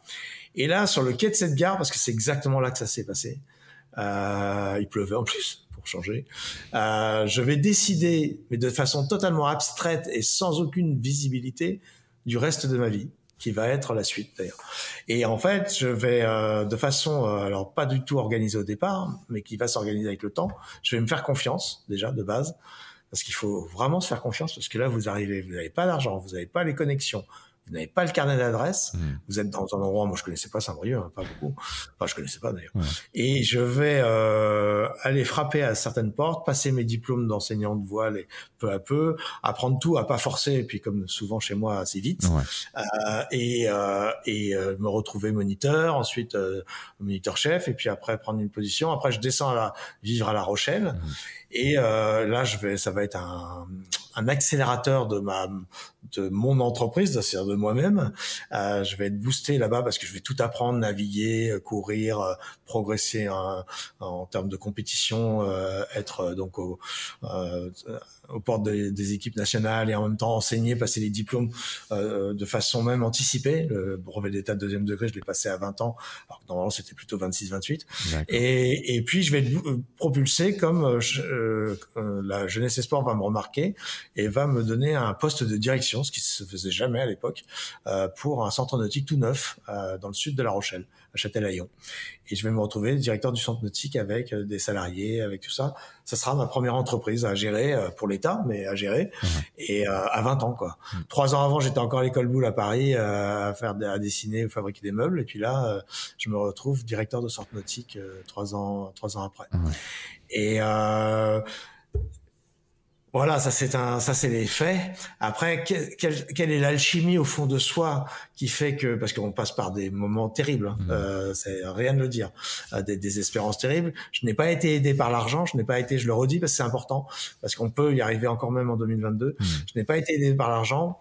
Et là, sur le quai de cette gare, parce que c'est exactement là que ça s'est passé, euh, il pleuvait en plus pour changer. Euh, je vais décider, mais de façon totalement abstraite et sans aucune visibilité, du reste de ma vie qui va être la suite d'ailleurs. Et en fait, je vais euh, de façon euh, alors pas du tout organisée au départ, mais qui va s'organiser avec le temps. Je vais me faire confiance déjà de base parce qu'il faut vraiment se faire confiance parce que là vous arrivez, vous n'avez pas d'argent, vous n'avez pas les connexions, vous n'avez pas le carnet d'adresse, hmm. vous êtes dans un endroit, moi je connaissais pas Saint-Brieuc, hein, pas beaucoup, enfin je connaissais pas d'ailleurs, et je vais euh, aller frapper à certaines portes, passer mes diplômes d'enseignant de voile et peu à peu, apprendre tout, à pas forcer, et puis comme souvent chez moi assez vite, euh, et, euh, et euh, me retrouver moniteur, ensuite euh, moniteur chef, et puis après prendre une position, après je descends à la, vivre à La Rochelle, hmm. Et là je vais, ça va être un, un accélérateur de ma de mon entreprise, c'est-à-dire de moi-même. Euh, je vais être boosté là-bas parce que je vais tout apprendre, naviguer, euh, courir, euh, progresser en, en, termes de compétition, euh, être euh, donc au, euh, aux portes des, des, équipes nationales et en même temps enseigner, passer les diplômes de façon même anticipée. Le brevet d'état de deuxième degré, je l'ai passé à 20 ans, alors que normalement c'était plutôt 26-28. Et, et, puis je vais être propulsé comme je, la jeunesse et sport va me remarquer et va me donner un poste de direction, ce qui se faisait jamais à l'époque, pour un centre nautique tout neuf dans le sud de La Rochelle à Châtelaillon. Et je vais me retrouver directeur du centre nautique avec euh, des salariés, avec tout ça. Ça sera ma première entreprise à gérer euh, pour l'État, mais à gérer. Et euh, à 20 ans, quoi. Trois ans avant, j'étais encore à l'école Boulle à Paris à faire, à dessiner, ou fabriquer des meubles. Et puis là, je me retrouve directeur de centre nautique trois ans, trois ans après. Et euh, voilà, ça c'est un, ça c'est les faits. Après, quelle, quelle est l'alchimie au fond de soi qui fait que, parce qu'on passe par des moments terribles, hein, mmh. euh, c'est rien de le dire, euh, des, des, espérances terribles. Je n'ai pas été aidé par l'argent, je n'ai pas été, je le redis parce que c'est important, parce qu'on peut y arriver encore même en 2022. Mmh. Je n'ai pas été aidé par l'argent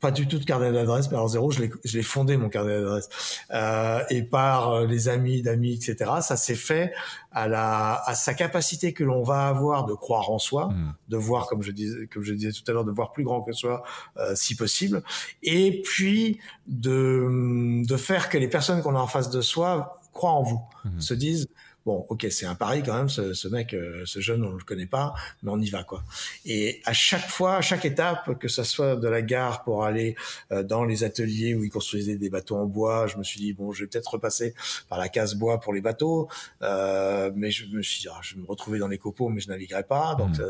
pas du tout de carnet d'adresse, mais alors zéro, je l'ai fondé mon carnet d'adresse euh, et par euh, les amis d'amis, etc. Ça s'est fait à la à sa capacité que l'on va avoir de croire en soi, mmh. de voir comme je disais comme je disais tout à l'heure, de voir plus grand que soi euh, si possible, et puis de de faire que les personnes qu'on a en face de soi croient en vous, mmh. se disent bon, ok, c'est un pari quand même, ce, ce mec, euh, ce jeune, on le connaît pas, mais on y va quoi. Et à chaque fois, à chaque étape, que ça soit de la gare pour aller euh, dans les ateliers où ils construisaient des bateaux en bois, je me suis dit bon, je vais peut-être repasser par la case bois pour les bateaux, euh, mais je me suis dit, ah, je vais me retrouver dans les copeaux, mais je naviguerai pas, donc mmh.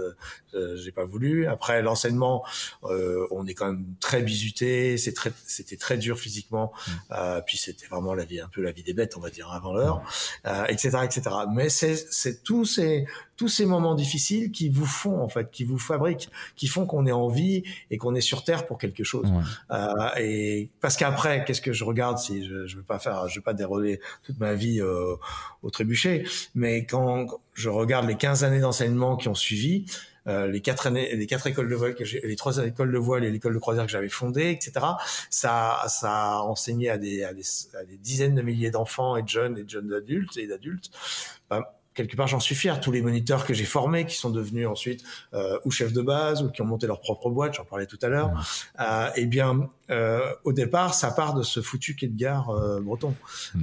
euh, j'ai pas voulu. Après l'enseignement, on est quand même très bisuté, c'est très, c'était très dur physiquement, mmh. puis c'était vraiment la vie, un peu la vie des bêtes, on va dire avant l'heure, etc., etc. Mais c'est tous ces tous ces moments difficiles qui vous font en fait, qui vous fabriquent, qui font qu'on est en vie et qu'on est sur terre pour quelque chose. Euh, et parce qu'après, qu'est-ce que je regarde si je, je veux pas faire, je veux pas dérouler toute ma vie euh, au trébuchet, mais quand je regarde les 15 années d'enseignement qui ont suivi, les quatre années, les quatre écoles de voile que les trois écoles de voile et l'école de croisière que j'avais fondée, etc. Ça, ça a enseigné à des, à des, à des dizaines de milliers d'enfants et de jeunes et de jeunes adultes et d'adultes. Ben, quelque part, j'en suis fier. Tous les moniteurs que j'ai formés, qui sont devenus ensuite euh, ou chefs de base ou qui ont monté leur propre boîte, j'en parlais tout à l'heure. Euh, eh bien, euh, au départ, ça part de ce foutu quai de gare euh, breton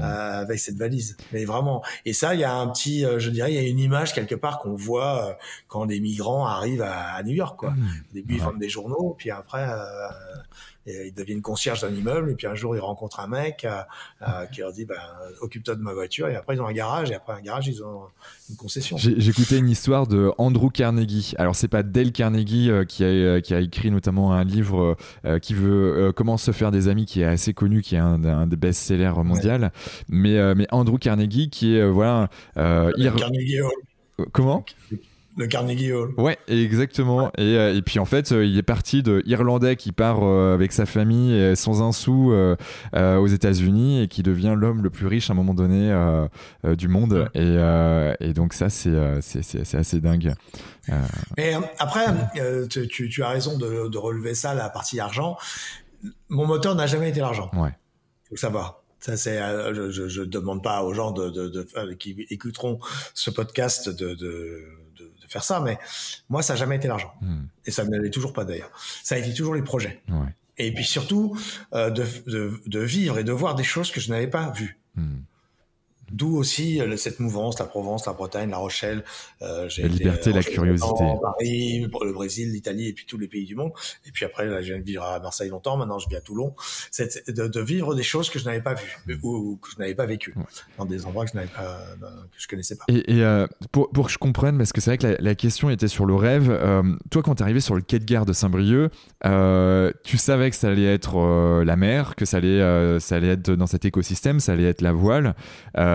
euh, avec cette valise. Mais vraiment. Et ça, il y a un petit, je dirais, il y a une image quelque part qu'on voit quand des migrants arrivent à, à New York. Quoi. Mmh. Au début, ils vendent des journaux, puis après et ils deviennent concierge d'un immeuble et puis un jour ils rencontrent un mec euh, euh, qui leur dit ben, occupe-toi de ma voiture et après ils ont un garage et après un garage ils ont une concession. Écouté une histoire de Andrew Carnegie. Alors c'est pas Dale Carnegie euh, qui, a, qui a écrit notamment un livre qui veut comment se faire des amis qui est assez connu qui est un, des best-sellers mondial. Mais mais Andrew Carnegie qui est voilà Carnegie Comment? Le Carnegie Hall. Ouais, exactement. Et, euh, et, puis en fait, euh, il est parti de Irlandais qui part euh, avec sa famille sans un sou aux États-Unis et qui devient l'homme le plus riche à un moment donné du monde. Et, et, donc ça, c'est assez dingue. Mais après, tu, tu, as raison de, de, relever ça, la partie argent. Mon moteur n'a jamais été l'argent. Ouais. Faut savoir. Ça, c'est, je ne demande pas aux gens de, de, de, qui écouteront ce podcast de, faire ça, mais moi, ça n'a jamais été l'argent. Hmm. Et ça ne l'est toujours pas d'ailleurs. Ça a été toujours les projets. Et puis surtout, euh, de, de, vivre et de voir des choses que je n'avais pas vues. Hmm. D'où aussi euh, cette mouvance, la Provence, la Bretagne, la Rochelle. Euh, la liberté, la curiosité. Paris, le Brésil, l'Italie et puis tous les pays du monde. Et puis après, là, je viens de vivre à Marseille longtemps. Maintenant, je vis à Toulon. C'est de, de, vivre des choses que je n'avais pas vues ou, que je n'avais pas vécues dans des endroits que je n'avais pas, euh, que je connaissais pas. Et, et euh, pour, pour, que je comprenne, parce que c'est vrai que la, la, question était sur le rêve. Euh, toi, quand tu arrivé sur le quai de gare de Saint-Brieuc, euh, tu savais que ça allait être la mer, que ça allait, ça allait être dans cet écosystème, ça allait être la voile. Euh,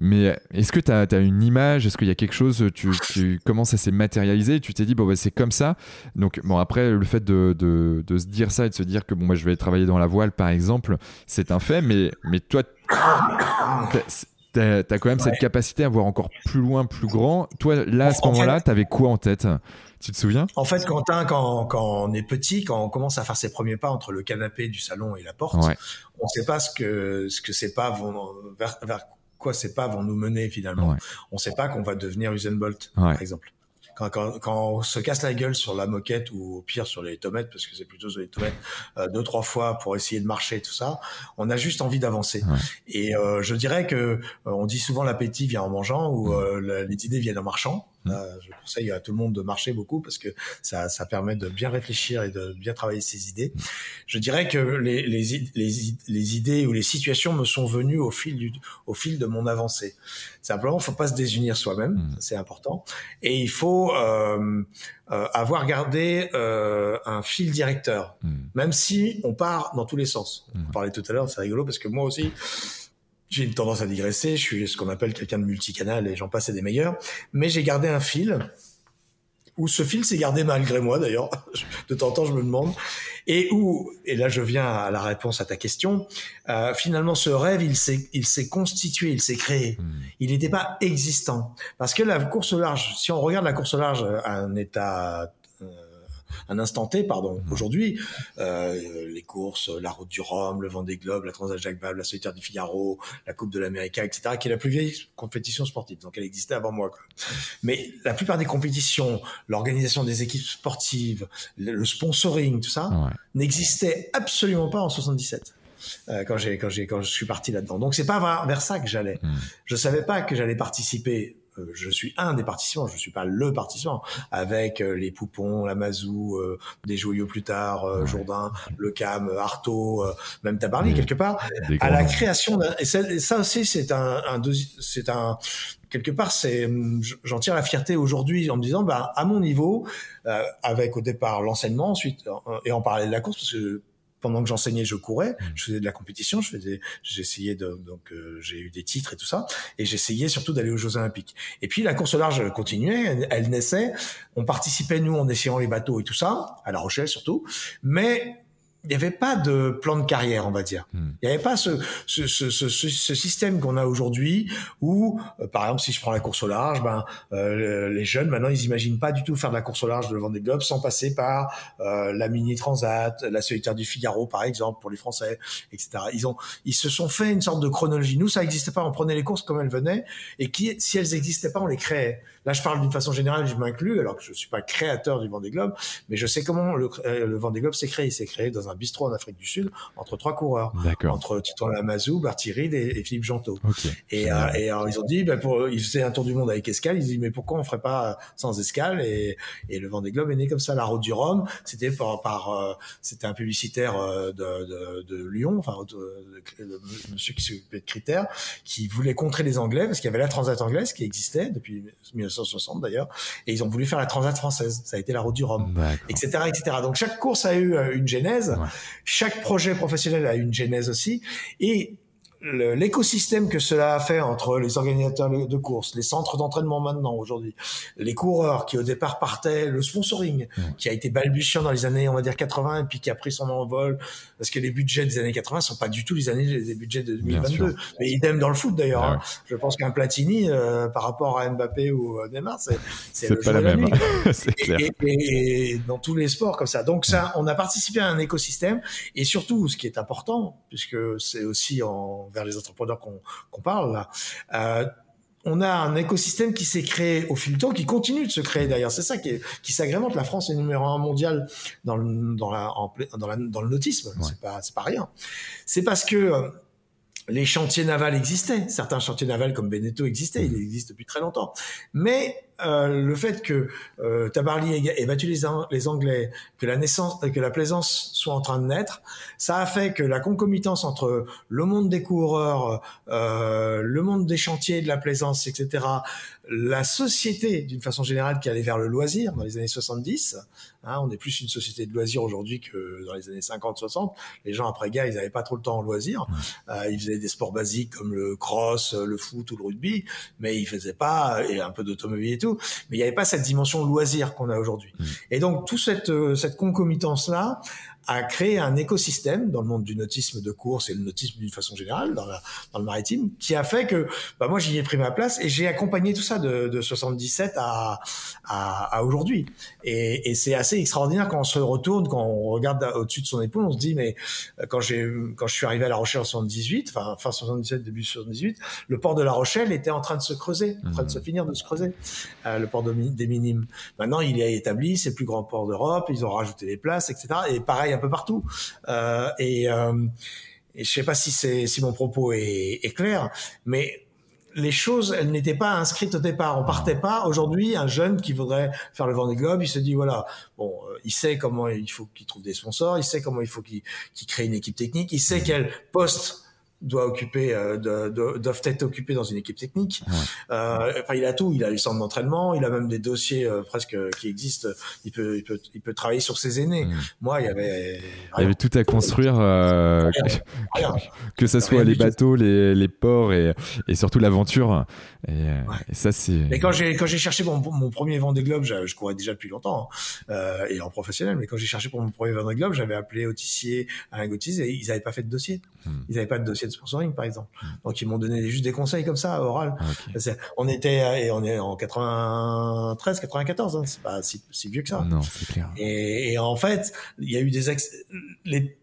mais est-ce que tu as, une image? Est-ce qu'il y a quelque chose tu, tu commences à s'est matérialiser Tu t'es dit, bon, bah, c'est comme ça. Donc, bon, après, le fait de, de, de, se dire ça et de se dire que bon, moi, je vais travailler dans la voile, par exemple, c'est un fait. Mais, mais toi, tu as, quand même cette capacité à voir encore plus loin, plus grand. Toi, là, à ce moment-là, tu avais quoi en tête? Tu te souviens? En fait, Quentin, quand, quand, on est petit, quand on commence à faire ses premiers pas entre le canapé du salon et la porte, on ne sait pas ce que ce que c'est pas vont, vers, vers quoi ces pas vont nous mener finalement. On ne sait pas qu'on va devenir Usain Bolt, par exemple. Quand, quand, quand, on se casse la gueule sur la moquette ou au pire sur les tomates, parce que c'est plutôt sur les tomates, euh, deux trois fois pour essayer de marcher tout ça, on a juste envie d'avancer. Et euh, je dirais que euh, on dit souvent l'appétit vient en mangeant ou les idées viennent en marchant. Mmh. je conseille à tout le monde de marcher beaucoup parce que ça, ça permet de bien réfléchir et de bien travailler ses idées. Mmh. Je dirais que les, les, les, les idées ou les situations me sont venues au fil, du, au fil de mon avancée. Simplement, faut pas se désunir soi-même, mmh. c'est important. Et il faut euh, euh, avoir gardé euh, un fil directeur, même si on part dans tous les sens. On parlait tout à l'heure, c'est rigolo parce que moi aussi, j'ai une tendance à digresser, je suis ce qu'on appelle quelqu'un de multicanal et j'en passe des meilleurs, mais j'ai gardé un fil où ce fil s'est gardé malgré moi d'ailleurs, de temps en temps je me demande, et où, et là je viens à la réponse à ta question, euh, finalement ce rêve il s'est il s'est constitué, il s'est créé, hmm. il n'était pas existant, parce que la course large, si on regarde la course large à un état un instant T, pardon. Mmh. Aujourd'hui, euh, les courses, la Route du Rhum, le Vendée Globe, la Transat Jacques Vabre, la Solitaire du Figaro, la Coupe de l'Amérique, etc., qui est la plus vieille compétition sportive. Donc, elle existait avant moi. Quoi. Mais la plupart des compétitions, l'organisation des équipes sportives, le, sponsoring, tout ça, n'existait absolument pas en 77. Euh, quand j'ai quand j'ai quand je suis parti là-dedans. Donc c'est pas vers, ça que j'allais. Mmh. Je savais pas que j'allais participer je suis un des participants, je suis pas le participant, avec euh, les Poupons, la Mazou, euh, des Joyaux plus tard, Jourdain, Le Cam, Artaud, même Tabarly quelque part, à la création. Et ça, aussi, c'est un, un c'est un quelque part, c'est, j'en tire la fierté aujourd'hui en me disant, bah, à mon niveau, avec au départ l'enseignement, ensuite et en parallèle de la course, parce que pendant que j'enseignais, je courais, mmh. je faisais de la compétition, je faisais, j'essayais de, donc euh, j'ai eu des titres et tout ça, et j'essayais surtout d'aller aux Jeux Olympiques. Et puis la course large continuait, elle, naissait, on participait nous en essayant les bateaux et tout ça, à La Rochelle surtout, mais il n'y avait pas de plan de carrière, on va dire. Hmm. Il n'y avait pas ce, ce, ce, ce, ce système qu'on a aujourd'hui où, euh, par exemple, si je prends la course au large, ben, euh, les jeunes, maintenant, ils imaginent pas du tout faire de la course au large de Vendée Globe sans passer par euh, la Mini Transat, la solitaire du Figaro, par exemple, pour les Français, etc. Ils, ont, ils se sont fait une sorte de chronologie. Nous, ça n'existait pas. On prenait les courses comme elles venaient et qui, si elles n'existaient pas, on les créait. Là, je parle d'une façon générale, je m'inclus, alors que je suis pas créateur du Vendée Globe, mais je sais comment le, euh, le Vendée Globe s'est créé. Il s'est créé dans un bistrot en Afrique du Sud entre trois coureurs, entre Titon Lamazou, Barty Reed et, Philippe Jantot. Et, euh, et, alors ils ont dit, ben pour, ils faisaient un tour du monde avec escale. Ils ont dit mais pourquoi on ferait pas sans escale? Et, et le Vendée Globe est né comme ça. La Route du Rhum, c'était par, par euh, c'était un publicitaire euh, de, de, de Lyon, enfin de, monsieur qui s'occupait de critères, qui voulait contrer les Anglais parce qu'il y avait la Transat anglaise qui existait depuis 1960 d'ailleurs, et ils ont voulu faire la Transat française. Ça a été la Route du Rhum, etc., etc. Donc chaque course a eu une genèse. Chaque projet professionnel a une genèse aussi. Et l'écosystème que cela a fait entre les organisateurs de courses, les centres d'entraînement maintenant aujourd'hui, les coureurs qui au départ partaient, le sponsoring qui a été balbutiant dans les années on va dire 80 et puis qui a pris son envol parce que les budgets des années 80 sont pas du tout les années des budgets de 2022. Mais idem dans le foot d'ailleurs. Hein. Je pense qu'un Platini euh, par rapport à Mbappé ou à Neymar, c'est c'est pas la même. c'est clair. Et, et, dans tous les sports comme ça. Donc ça, on a participé à un écosystème et surtout ce qui est important puisque c'est aussi en vers les entrepreneurs qu'on parle là. Euh, on a un écosystème qui s'est créé au fil du temps, qui continue de se créer d'ailleurs. C'est ça qui, qui s'agrémente. La France est numéro un mondial dans le, dans la, dans, la, dans le nautisme. C'est pas, c'est pas rien. C'est parce que euh, les chantiers navals existaient. Certains chantiers navals comme Beneteau existaient. Ils existent depuis très longtemps. Mais euh, le fait que euh, Tabarly ait battu les, les, Anglais, que la naissance, que la plaisance soit en train de naître, ça a fait que la concomitance entre le monde des coureurs, euh, le monde des chantiers, de la plaisance, etc., la société d'une façon générale qui allait vers le loisir dans les années 70, hein, on est plus une société de loisir aujourd'hui que dans les années 50-60. Les gens après gars, ils n'avaient pas trop le temps en loisir. Euh, ils faisaient des sports basiques comme le cross, le foot ou le rugby, mais ils faisaient pas et un peu d'automobile et tout mais il n'y avait pas cette dimension loisir qu'on a aujourd'hui. Mmh. Et donc, toute cette, euh, cette concomitance-là a créé un écosystème dans le monde du nautisme de course et le nautisme d'une façon générale dans, la, dans le maritime qui a fait que bah moi j'y ai pris ma place et j'ai accompagné tout ça de, de 77 à, à, à aujourd'hui. Et, et c'est assez extraordinaire quand on se retourne quand on regarde au-dessus de son épaule on se dit mais euh, quand j'ai quand je suis arrivé à La Rochelle en 78 enfin fin 77 début 78 le port de La Rochelle était en train de se creuser en train de se mmh. finir de se creuser euh, le port de, des Minimes. Maintenant il est établi c'est le plus grand port d'Europe ils ont rajouté des places etc et pareil un peu partout. Euh, et, euh, et je sais pas si c'est si mon propos est, clair, mais les choses, elles n'étaient pas inscrites au départ. On partait pas. Aujourd'hui, un jeune qui voudrait faire le Vendée Globe, il se dit voilà, bon, euh, il sait comment il faut qu'il trouve des sponsors, il sait comment il faut qu'il crée une équipe technique, il sait quel poste doit occuper, euh, doivent être occupés dans une équipe technique. Euh, enfin, il a tout. Il a les centres d'entraînement. Il a même des dossiers euh, presque qui existent. Il peut, il peut, il peut travailler sur ses aînés. Mm. Moi, il y avait. Il y avait tout à construire, que ce soit les bateaux, les, les, ports et, et surtout l'aventure. Et, et, ça, c'est. Mais quand j'ai quand j'ai cherché pour mon, mon premier Vendée Globe, je, je courais déjà depuis longtemps hein, et en professionnel. Mais quand j'ai cherché pour mon premier Vendée Globe, j'avais appelé Autissier, Alain Gauthier, et ils n'avaient pas fait de dossier. Mm. Ils n'avaient pas de dossier de sponsoring, par exemple. Hmm. Donc, ils m'ont donné juste des conseils comme ça, oral. Ah, on était, et on est en 93, 94, hein, c'est pas si, si, vieux que ça. Non, c'est clair. Et, et, en fait, il y a eu des, les,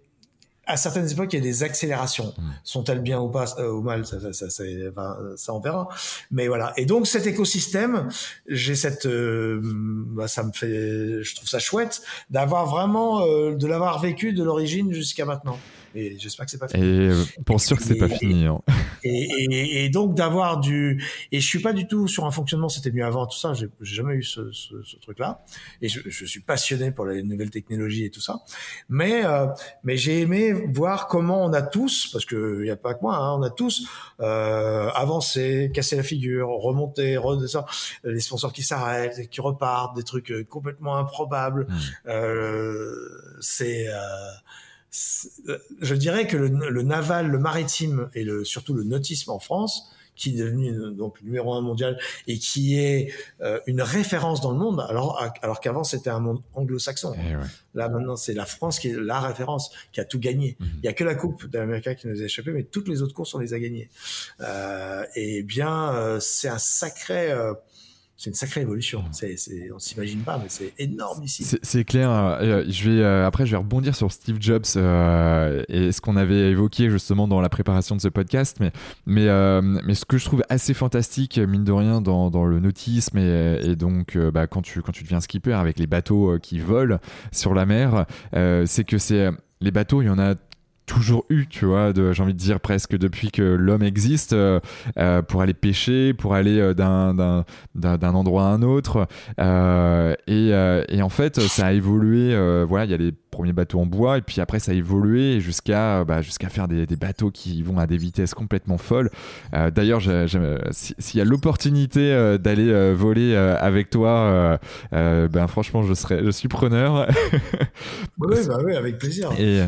à certaines époques, il y a des accélérations. Hmm. Sont-elles bien ou pas euh, ou mal ça, ça, ça, ça, on verra. Mais voilà. Et donc cet écosystème, j'ai cette, euh, bah, ça me fait, je trouve ça chouette d'avoir vraiment, euh, de l'avoir vécu de l'origine jusqu'à maintenant. Et j'espère que c'est pas fini. Et pour sûr que c'est pas fini. Hein. Et, et, et, donc d'avoir du, et je suis pas du tout sur un fonctionnement, c'était mieux avant, tout ça. J'ai jamais eu ce, ce, ce truc-là. Et je, je, suis passionné pour les nouvelles technologies et tout ça. Mais, euh, mais j'ai aimé voir comment on a tous, parce que il y a pas que moi, hein, on a tous euh, avancé, cassé la figure, remonté, redescend, les sponsors qui s'arrêtent, qui repartent, des trucs euh, complètement improbables. Mmh. Euh, c'est euh, je dirais que le, naval, le maritime et le, surtout le nautisme en France, qui est devenu donc numéro un mondial et qui est une référence dans le monde, alors alors qu'avant c'était un monde anglo-saxon. Eh Là maintenant c'est la France qui est la référence, qui a tout gagné. Mhm. Il y a que la Coupe de l'Amérique qui nous a échappé, mais toutes les autres courses on les a gagnées. et bien c'est un sacré c'est une sacrée évolution. Mmh. C'est, c'est, on s'imagine pas, mais c'est énorme ici. C'est, clair. Euh, je vais, euh, après, je vais rebondir sur Steve Jobs euh, et ce qu'on avait évoqué justement dans la préparation de ce podcast. Mais, mais, mais ce que je trouve assez fantastique, mine de rien, dans, dans le nautisme et, et donc bah, quand, tu, quand tu deviens skipper avec les bateaux qui volent sur la mer, c'est que c'est les bateaux, il y en a toujours eu, tu vois, j'ai envie de dire presque depuis que l'homme existe, euh, euh, pour aller pêcher, pour aller euh, d'un endroit à un autre. Et, et, en fait, ça a évolué. voilà, il y a les premiers bateaux en bois, et puis après, ça a évolué jusqu'à bah, jusqu'à faire des, des, bateaux qui vont à des vitesses complètement folles. D'ailleurs, s'il y a l'opportunité d'aller voler avec toi, ben franchement, je serais, je suis preneur. oui, bah oui, avec plaisir. Et,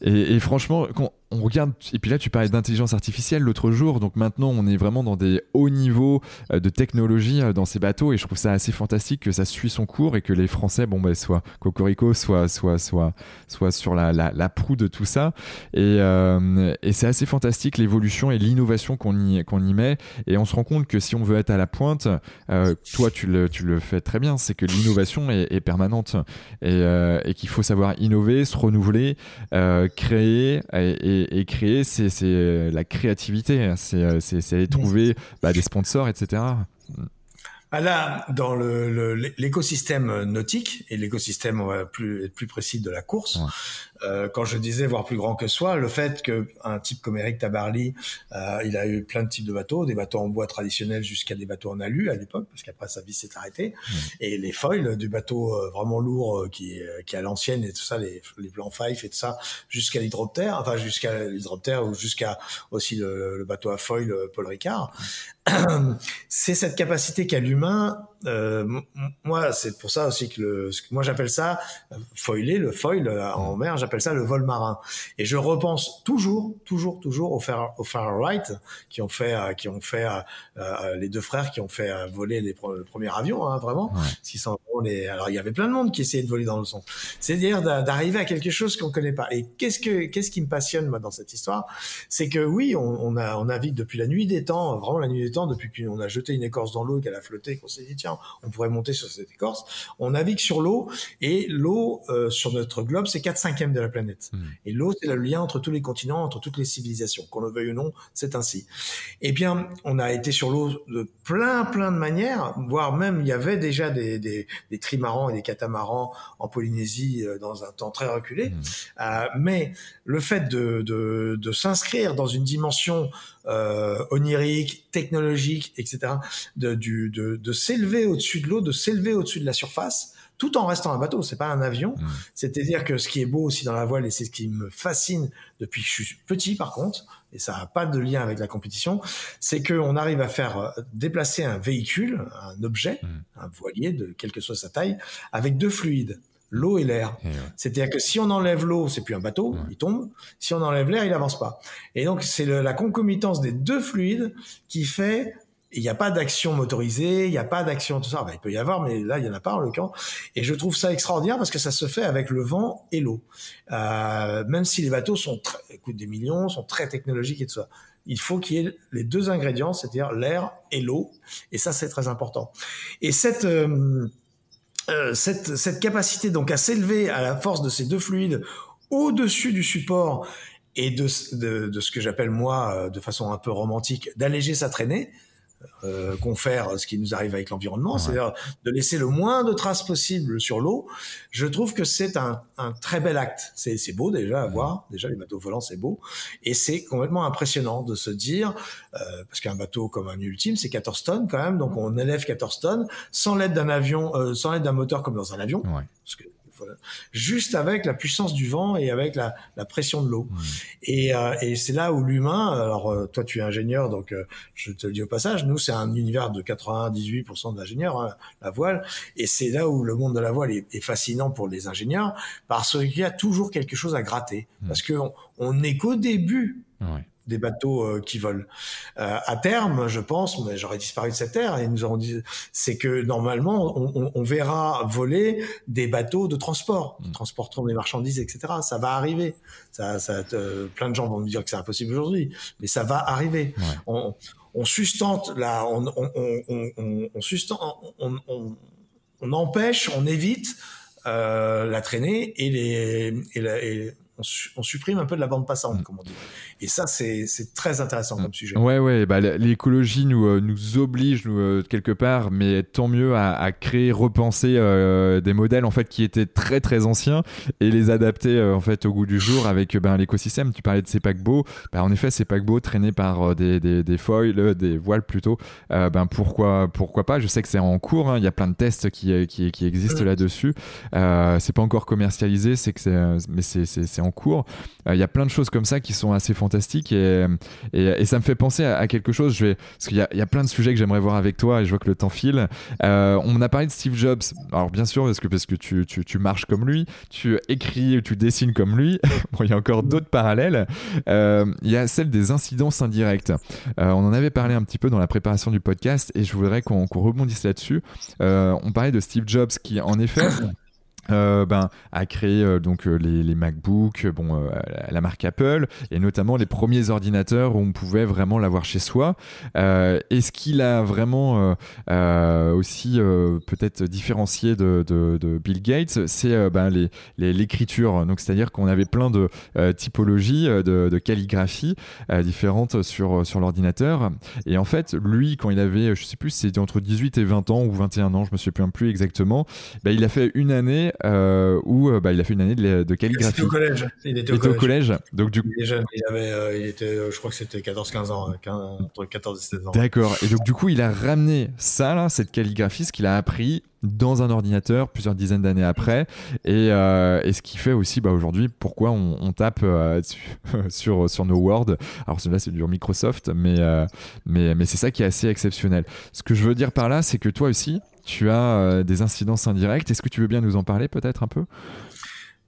et et, franchement, on regarde, et puis là tu parlais d'intelligence artificielle l'autre jour, donc maintenant on est vraiment dans des hauts niveaux euh, de technologie euh, dans ces bateaux, et je trouve ça assez fantastique que ça suit son cours et que les Français, bon ben, soit Cocorico, soit, soit, soit, soit sur la, la, proue de tout ça. Et, euh, et c'est assez fantastique l'évolution et l'innovation qu'on y, y met, et on se rend compte que si on veut être à la pointe, toi tu le, tu le fais très bien, c'est que l'innovation est, permanente et, et qu'il faut savoir innover, se renouveler, créer et, créer, c'est euh, la créativité, hein. euh, c'est aller trouver bah, des sponsors, etc. Ah là, dans l'écosystème le, nautique et l'écosystème plus plus précis de la course, euh, quand je disais voir plus grand que soi, le fait qu'un type comme Eric Tabarly, euh, il a eu plein de types de bateaux, des bateaux en bois traditionnels jusqu'à des bateaux en alu à l'époque, parce qu'après sa vie s'est arrêtée, et les foils du bateau euh, vraiment lourd euh, qui qui à l'ancienne et tout ça, les les plans five et tout ça, jusqu'à l'hydroptère, enfin jusqu'à l'hydroptère ou jusqu'à aussi le, le, bateau à foil Paul Ricard. C'est cette capacité qu'a l'humain. Euh, moi, c'est pour ça aussi que le, moi j'appelle ça euh, foiler, le foil euh, en mer, j'appelle ça le vol marin. Et je repense toujours, toujours, toujours au Far, au Far Right qui ont fait, euh, qui ont fait les deux frères qui ont fait voler les, le premier avion, hein, vraiment. Ouais. les, alors il y avait plein de monde qui essayait de voler dans le son. C'est-à-dire d'arriver à quelque chose qu'on connaît pas. Et qu'est-ce que, qu'est-ce qui me passionne moi dans cette histoire, c'est que oui, on, on a, on navigue depuis la nuit des temps, vraiment la nuit des temps depuis qu'on a jeté une écorce dans l'eau qu'elle a flotté, qu'on s'est dit tiens, on pourrait monter sur cette écorce. On navigue sur l'eau et l'eau euh, sur notre globe, c'est 4 cinquièmes de la planète. Hmm. Et l'eau, c'est le lien entre tous les continents, entre toutes les civilisations. Qu'on le veuille ou non, c'est ainsi. Eh bien, on a été sur l'eau de plein, plein de manières, voire même il y avait déjà des, des, des trimarans et des catamarans en Polynésie euh, dans un temps très reculé. Hmm. Euh, mais le fait de, de, de s'inscrire dans une dimension euh, onirique, technologique, etc., de, du, de, de s'élever au-dessus de l'eau, de s'élever au-dessus de la surface, tout en restant un bateau. C'est pas un avion. Mmh. C'est-à-dire que ce qui est beau aussi dans la voile, et c'est ce qui me fascine depuis que je suis petit, par contre, et ça n'a pas de lien avec la compétition, c'est qu'on arrive à faire euh, déplacer un véhicule, un objet, mmh. un voilier, de quelle que soit sa taille, avec deux fluides l'eau et l'air. C'est-à-dire que si on enlève l'eau, c'est plus un bateau, il tombe. Si on enlève l'air, il avance pas. Et donc c'est la concomitance des deux fluides qui fait il n'y a pas d'action motorisée, il n'y a pas d'action tout ça. il peut y avoir, mais là il y en a pas en le camp. Et je trouve ça extraordinaire parce que ça se fait avec le vent et l'eau. Euh, même si les bateaux sont très, coûtent des millions, sont très technologiques et tout ça. Il faut qu'il y ait les deux ingrédients, c'est-à-dire l'air et l'eau. Et ça c'est très important. Et cette euh, euh, cette, cette capacité donc à s'élever à la force de ces deux fluides au-dessus du support et de, de, ce que j'appelle moi, euh, de façon un peu romantique, d'alléger sa traînée, euh, confère ce qui nous arrive avec l'environnement, c'est-à-dire de laisser le moins de traces possible sur l'eau. Je trouve que c'est un, un, très bel acte. C'est, beau déjà à voir. Déjà les bateaux volants c'est beau et c'est complètement impressionnant de se dire euh, parce qu'un bateau comme un ultime c'est 14 tonnes quand même, donc on élève 14 tonnes sans l'aide d'un avion, euh, sans l'aide d'un moteur comme dans un avion. Ouais. Parce que juste avec la puissance du vent et avec la, la pression de l'eau. Et, euh, et c'est là où l'humain, alors euh, toi tu es ingénieur, donc euh, je te le dis au passage, nous c'est un univers de 98% d'ingénieurs, hein, la voile, et c'est là où le monde de la voile est, est fascinant pour les ingénieurs, parce qu'il y a toujours quelque chose à gratter, parce qu'on on n'est qu'au début. Des bateaux euh, qui volent. Euh, à terme, je pense, mais j'aurais disparu de cette terre, et nous aurons dit, c'est que normalement, on, on, verra voler des bateaux de transport, mmh. transportant des marchandises, etc. Ça va arriver. Ça, ça plein de gens vont me dire que c'est impossible aujourd'hui, mais ça va arriver. On, on sustente là, on, on, on, sustente, empêche, on évite euh, la traînée et les et, la, et on, supprime un peu de la bande passante, mm. comme on dit. Et ça, c'est très intéressant comme sujet. Ouais, ouais, bah, l'écologie nous, euh, nous oblige, nous, euh, quelque part, mais tant mieux à, créer, repenser euh, des modèles en fait qui étaient très très anciens et les adapter en fait au goût du jour avec ben, l'écosystème. Tu parlais de ces paquebots, ben, en effet, ces paquebots traînés par des, des, des, foils, des voiles plutôt, ben pourquoi pourquoi pas? Je sais que c'est en cours, hein. il y a plein de tests qui, qui, qui existent là-dessus. c'est pas encore commercialisé, c'est que mais c'est en cours. Il y a plein de choses comme ça qui sont assez fantastiques fantastique et, et, ça me fait penser à, quelque chose. Je vais, parce qu'il y, a plein de sujets que j'aimerais voir avec toi et je vois que le temps file. Euh, on a parlé de Steve Jobs. Alors bien sûr parce que parce que tu, tu, marches comme lui, tu écris, tu dessines comme lui. bon, il y a encore d'autres parallèles. Euh, il y a celle des incidences indirectes. Euh, on en avait parlé un petit peu dans la préparation du podcast et je voudrais qu'on rebondisse là-dessus. on parlait de Steve Jobs qui en effet euh, ben, a créé euh, donc euh, les, les MacBook, bon, la marque Apple, et notamment les premiers ordinateurs où on pouvait vraiment l'avoir chez soi. et ce qu'il a vraiment aussi peut-être différencié de, Bill Gates, c'est ben, l'écriture. Donc c'est-à-dire qu'on avait plein de typologies de, de calligraphie différentes sur, sur l'ordinateur. Et en fait, lui, quand il avait, je sais plus, c'était entre 18 et 20 ans ou 21 ans, je me souviens plus exactement, ben, il a fait une année euh, où euh, bah, il a fait une année de, calligraphie. Il était au collège. Il était au, collège. Donc, du... Il est jeune. Il, avait, euh, il était, je crois que c'était 14-15 ans. 15, entre 14 et 16 ans. D'accord. Et donc, du coup, il a ramené ça, là, cette calligraphie, ce qu'il a appris dans un ordinateur plusieurs dizaines d'années après et, et, ce qui fait aussi bah, aujourd'hui pourquoi on, on tape sur, sur nos Word alors celui-là c'est du Microsoft mais, mais, mais c'est ça qui est assez exceptionnel ce que je veux dire par là c'est que toi aussi tu as euh, des incidences indirectes. Est-ce que tu veux bien nous en parler peut-être un peu?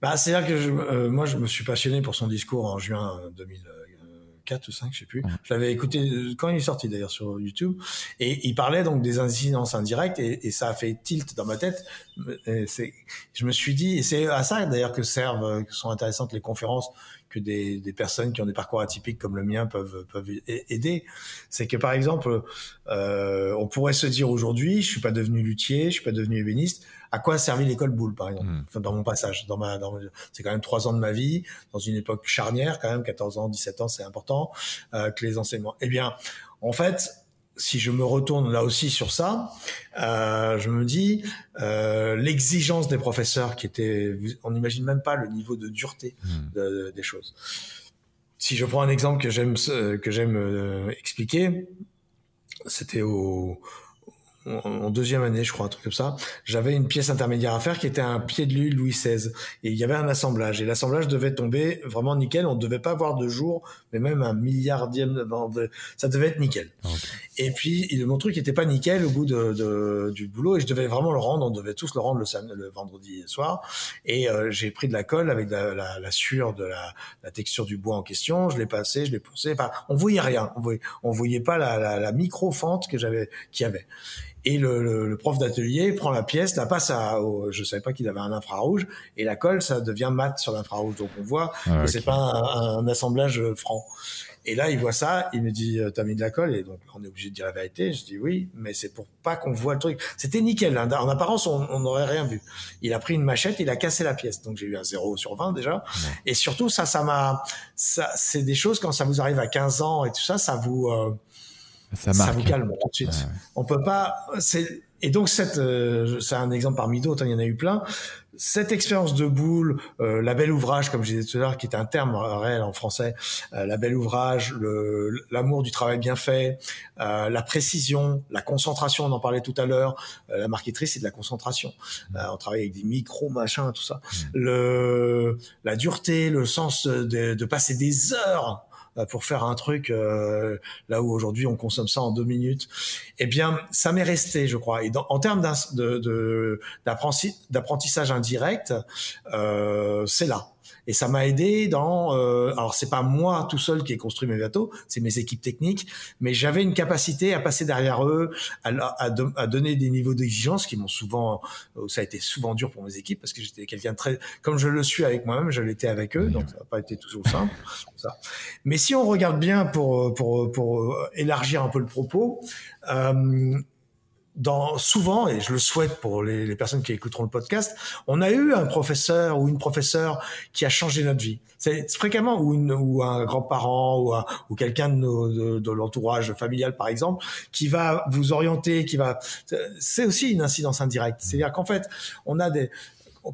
Bah, C'est-à-dire que je, euh, moi, je me suis passionné pour son discours en juin 2004 ou 5, je sais plus. Je l'avais écouté euh, quand il est sorti d'ailleurs sur YouTube. Et il parlait donc des incidences indirectes et, et ça a fait tilt dans ma tête. Je me suis dit, et c'est à ça d'ailleurs que servent, que sont intéressantes les conférences que des, des, personnes qui ont des parcours atypiques comme le mien peuvent, peuvent aider. C'est que par exemple, euh, on pourrait se dire aujourd'hui, je suis pas devenu luthier, je suis pas devenu ébéniste. À quoi a servi l'école boule, par exemple, hmm. enfin, dans mon passage, dans ma, dans, c'est quand même trois ans de ma vie, dans une époque charnière, quand même, 14 ans, 17 ans, c'est important, euh, que les enseignements. Eh bien, en fait, si je me retourne là aussi sur ça, euh, je me dis euh, l'exigence des professeurs qui était, on n'imagine même pas le niveau de dureté hmm. des choses. Si je prends un exemple que j'aime que j'aime euh, expliquer, c'était au, en deuxième année, je crois, un truc comme ça, j'avais une pièce intermédiaire à faire qui était un pied de l'huile Louis XVI. Et il y avait un assemblage. Et l'assemblage devait tomber vraiment nickel. On ne devait pas avoir de jour, mais même un milliardième de... Ça devait être nickel. Et puis, mon truc n'était pas nickel au bout de, du boulot. Et je devais vraiment le rendre. On devait tous le rendre le, le vendredi soir. Et euh, j'ai pris de la colle avec la, la, la sueur de la, la, texture du bois en question. Je l'ai passé, je l'ai poussé. Enfin, on voyait rien. On voyait, on voyait pas la, la, micro-fente que j'avais, qu'il y avait. Et le, le, prof d'atelier prend la pièce, la passe à, je savais pas qu'il avait un infrarouge, et la colle, ça devient mat sur l'infrarouge. Donc on voit ah, que c'est pas un, assemblage franc. Et là, il voit ça, il me dit, euh, t'as mis de la colle, et donc on est obligé de dire la vérité. Je dis oui, mais c'est pour pas qu'on voit le truc. C'était nickel. Hein. En apparence, on n'aurait rien vu. Il a pris une machette, il a cassé la pièce. Donc j'ai eu un 0 sur 20 déjà. Et surtout, ça, ça m'a, ça, c'est des choses quand ça vous arrive à 15 ans et tout ça, ça vous, euh, ça, vous calme tout de suite. On peut pas. Et donc cette, euh, c'est un exemple parmi d'autres. Hein, il y en a eu plein. Cette expérience de boule, euh, la belle ouvrage, comme je disais tout à l'heure, qui est un terme réel en français, euh, la belle ouvrage, l'amour du travail bien fait, euh, la précision, la concentration, on en parlait tout à l'heure. la marqueterie, c'est de la concentration. on travaille avec des micros, machins, tout ça. Mmh. Le, la dureté, le sens de, de passer des heures euh, pour faire un truc euh, là où aujourd'hui on consomme ça en deux minutes. Eh bien, ça m'est resté, je crois. Et en termes d'apprentissage indirect, euh, c'est là. Et ça m'a aidé dans. Euh, alors c'est pas moi tout seul qui ai construit mes bateaux, c'est mes équipes techniques, mais j'avais une capacité à passer derrière eux, à, donner des niveaux d'exigence qui m'ont souvent. Euh, ça a été souvent dur pour mes équipes parce que j'étais quelqu'un de très. Comme je le suis avec moi-même, je l'étais avec eux, donc ça n'a pas été toujours simple. Mais si on regarde bien pour pour pour élargir un peu le propos. Euh, dans, souvent, et je le souhaite pour les, les, personnes qui écouteront le podcast, on a eu un professeur ou une professeure qui a changé notre vie. C'est fréquemment ou, une, ou un grand-parent ou, ou quelqu'un de, de, de l'entourage familial, par exemple, qui va vous orienter, qui va. C'est aussi une incidence indirecte. C'est-à-dire qu'en fait, on a des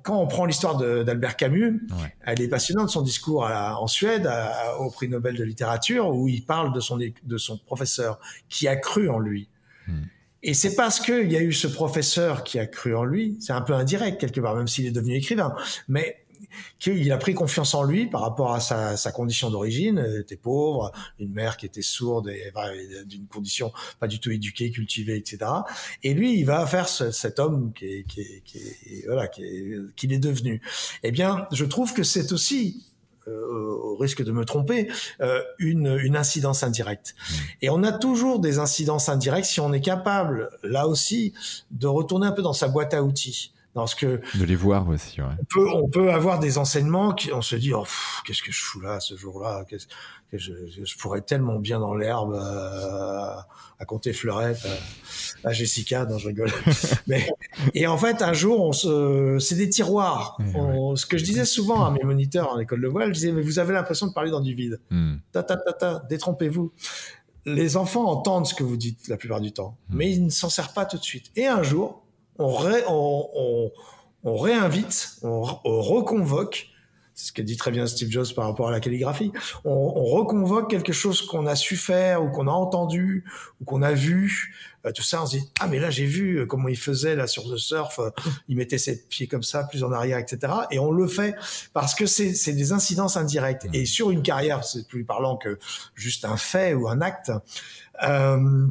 quand on prend l'histoire d'Albert Camus, elle est passionnante, son discours à, en Suède au prix Nobel de littérature, où il parle de son, de son professeur qui a cru en lui. Hmm. Et c'est parce qu'il y a eu ce professeur qui a cru en lui, c'est un peu indirect quelque part, même s'il est devenu écrivain, mais qu'il a pris confiance en lui par rapport à sa, sa condition d'origine, était pauvre, une mère qui était sourde et d'une condition pas du tout éduquée, cultivée, etc. Et lui, il va faire ce, cet homme qui est, qui est, qui est voilà, qui est, est devenu. Eh bien, je trouve que c'est aussi au risque de me tromper, euh, une, une, incidence indirecte. Mmh. Et on a toujours des incidences indirectes si on est capable, là aussi, de retourner un peu dans sa boîte à outils. Dans ce que de les voir aussi. Ouais. On, peut, on peut avoir des enseignements qui on se dit oh, qu'est-ce que je fous là ce jour-là qu'est-ce que je, je, pourrais tellement bien dans l'herbe euh, à compter fleurette à, à, Jessica non je rigole mais et en fait un jour on se c'est des tiroirs on, ce que je disais souvent à mes moniteurs en école de voile je disais mais vous avez l'impression de parler dans du vide hmm. ta ta ta ta détrompez-vous les enfants entendent ce que vous dites la plupart du temps hmm. mais ils ne s'en servent pas tout de suite et un jour on, ré, on, on, on, réinvite, on, on reconvoque c'est ce que dit très bien Steve Jobs par rapport à la calligraphie. On, on reconvoque quelque chose qu'on a su faire ou qu'on a entendu ou qu'on a vu. Euh, tout ça, on se dit ah mais là j'ai vu comment il faisait là sur le surf. Euh, il mettait ses pieds comme ça, plus en arrière, etc. Et on le fait parce que c'est des incidences indirectes. Et sur une carrière, c'est plus parlant que juste un fait ou un acte. Euh,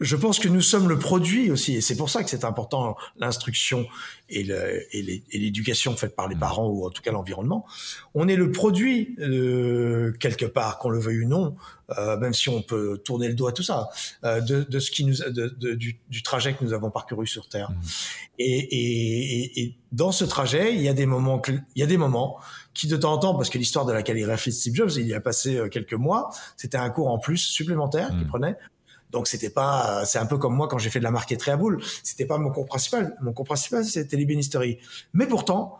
je pense que nous sommes le produit aussi, et c'est pour ça que c'est important l'instruction et l'éducation faite par les mmh. parents ou en tout cas l'environnement. On est le produit euh, quelque part, qu'on le veuille ou non, euh, même si on peut tourner le doigt tout ça, euh, de, de, ce qui nous, de, de, du, du, trajet que nous avons parcouru sur Terre. Mmh. Et, et, et, dans ce trajet, il y a des moments, il y a des moments qui de temps en temps, parce que l'histoire de la calligraphie de Steve Jobs, il y a passé euh, quelques mois, c'était un cours en plus supplémentaire qu'il mmh. prenait donc c'était pas, c'est un peu comme moi quand j'ai fait de la marqueterie à boule. C'était pas mon cours principal. Mon cours principal c'était l'ébénisterie. Mais pourtant,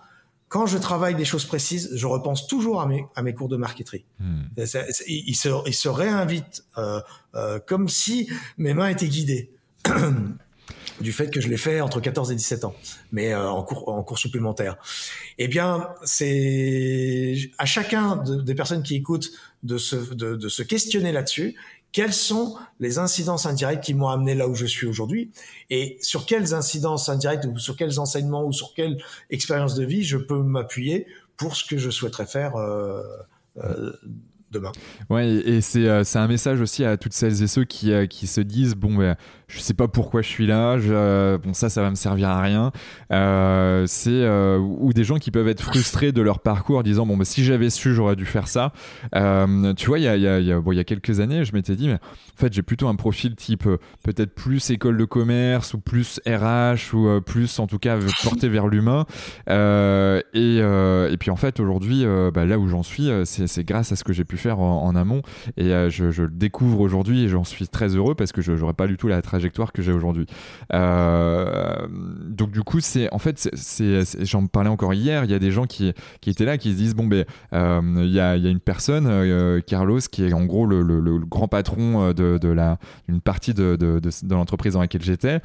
quand je travaille des choses précises, je repense toujours à mes, à mes cours de marqueterie. Hmm. il, se, il se réinvite euh, euh, comme si mes mains étaient guidées. du fait que je l'ai fait entre 14 et 17 ans, mais euh, en cours en cours supplémentaire. Eh bien, c'est à chacun des personnes qui écoutent de se de, de se questionner là-dessus quelles sont les incidences indirectes qui m'ont amené là où je suis aujourd'hui et sur quelles incidences indirectes ou sur quels enseignements ou sur quelle expérience de vie je peux m'appuyer pour ce que je souhaiterais faire euh, euh, demain. Ouais, et euh, c'est un message aussi à toutes celles et ceux qui, qui se disent bon, ben, je sais pas pourquoi je suis là, je, bon ça ça va me servir à rien. Euh, c'est euh, ou des gens qui peuvent être frustrés de leur parcours en disant bon bah, si j'avais su j'aurais dû faire ça. Euh, tu vois il y a, y, y, a, bon, y a quelques années je m'étais dit mais en fait j'ai plutôt un profil type euh, peut-être plus école de commerce ou plus RH ou euh, plus en tout cas porté vers l'humain. Euh, et, et puis en fait aujourd'hui bah, là où j'en suis c'est grâce à ce que j'ai pu faire en, amont et je, je, le découvre aujourd'hui et j'en suis très heureux parce que je n'aurais pas du tout la trajectoire que j'ai aujourd'hui. Euh, donc du coup, c'est en fait, j'en parlais encore hier, il y a des gens qui, qui étaient là, qui se disent bon ben, euh, il y, a, y, a, une personne, euh, Carlos, qui est en gros le, grand patron de, la, une partie de, de, l'entreprise dans laquelle j'étais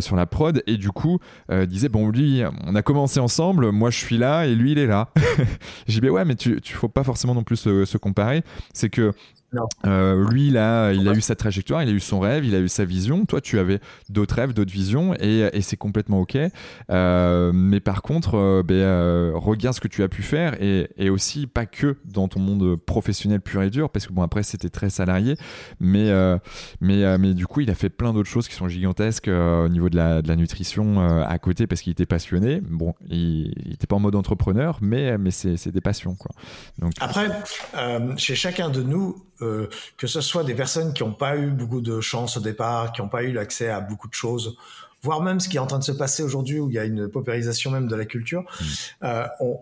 sur la prod, et du coup disait bon lui, on a commencé ensemble, moi je suis là et lui il est là. J'ai dit ouais, mais tu, tu faut pas forcément non plus se, se comparer, c'est que Euh, lui, là, il a eu sa trajectoire, il a eu son rêve, il a eu sa vision. Toi, tu avais d'autres rêves, d'autres visions, et, et c'est complètement ok. Euh, mais par contre, euh, ben, euh, regarde ce que tu as pu faire, et, et, aussi pas que dans ton monde professionnel pur et dur, parce que bon après c'était très salarié, mais euh, mais mais du coup, il a fait plein d'autres choses qui sont gigantesques au niveau de la, de la nutrition à côté, parce qu'il était passionné. Bon, il n'était pas en mode entrepreneur, mais mais c'est des passions quoi. Donc après, chez chacun de nous euh, que ce soit des personnes qui n'ont pas eu beaucoup de chance au départ, qui n'ont pas eu l'accès à beaucoup de choses, voire même ce qui est en train de se passer aujourd'hui où il y a une paupérisation même de la culture, mmh. euh, on,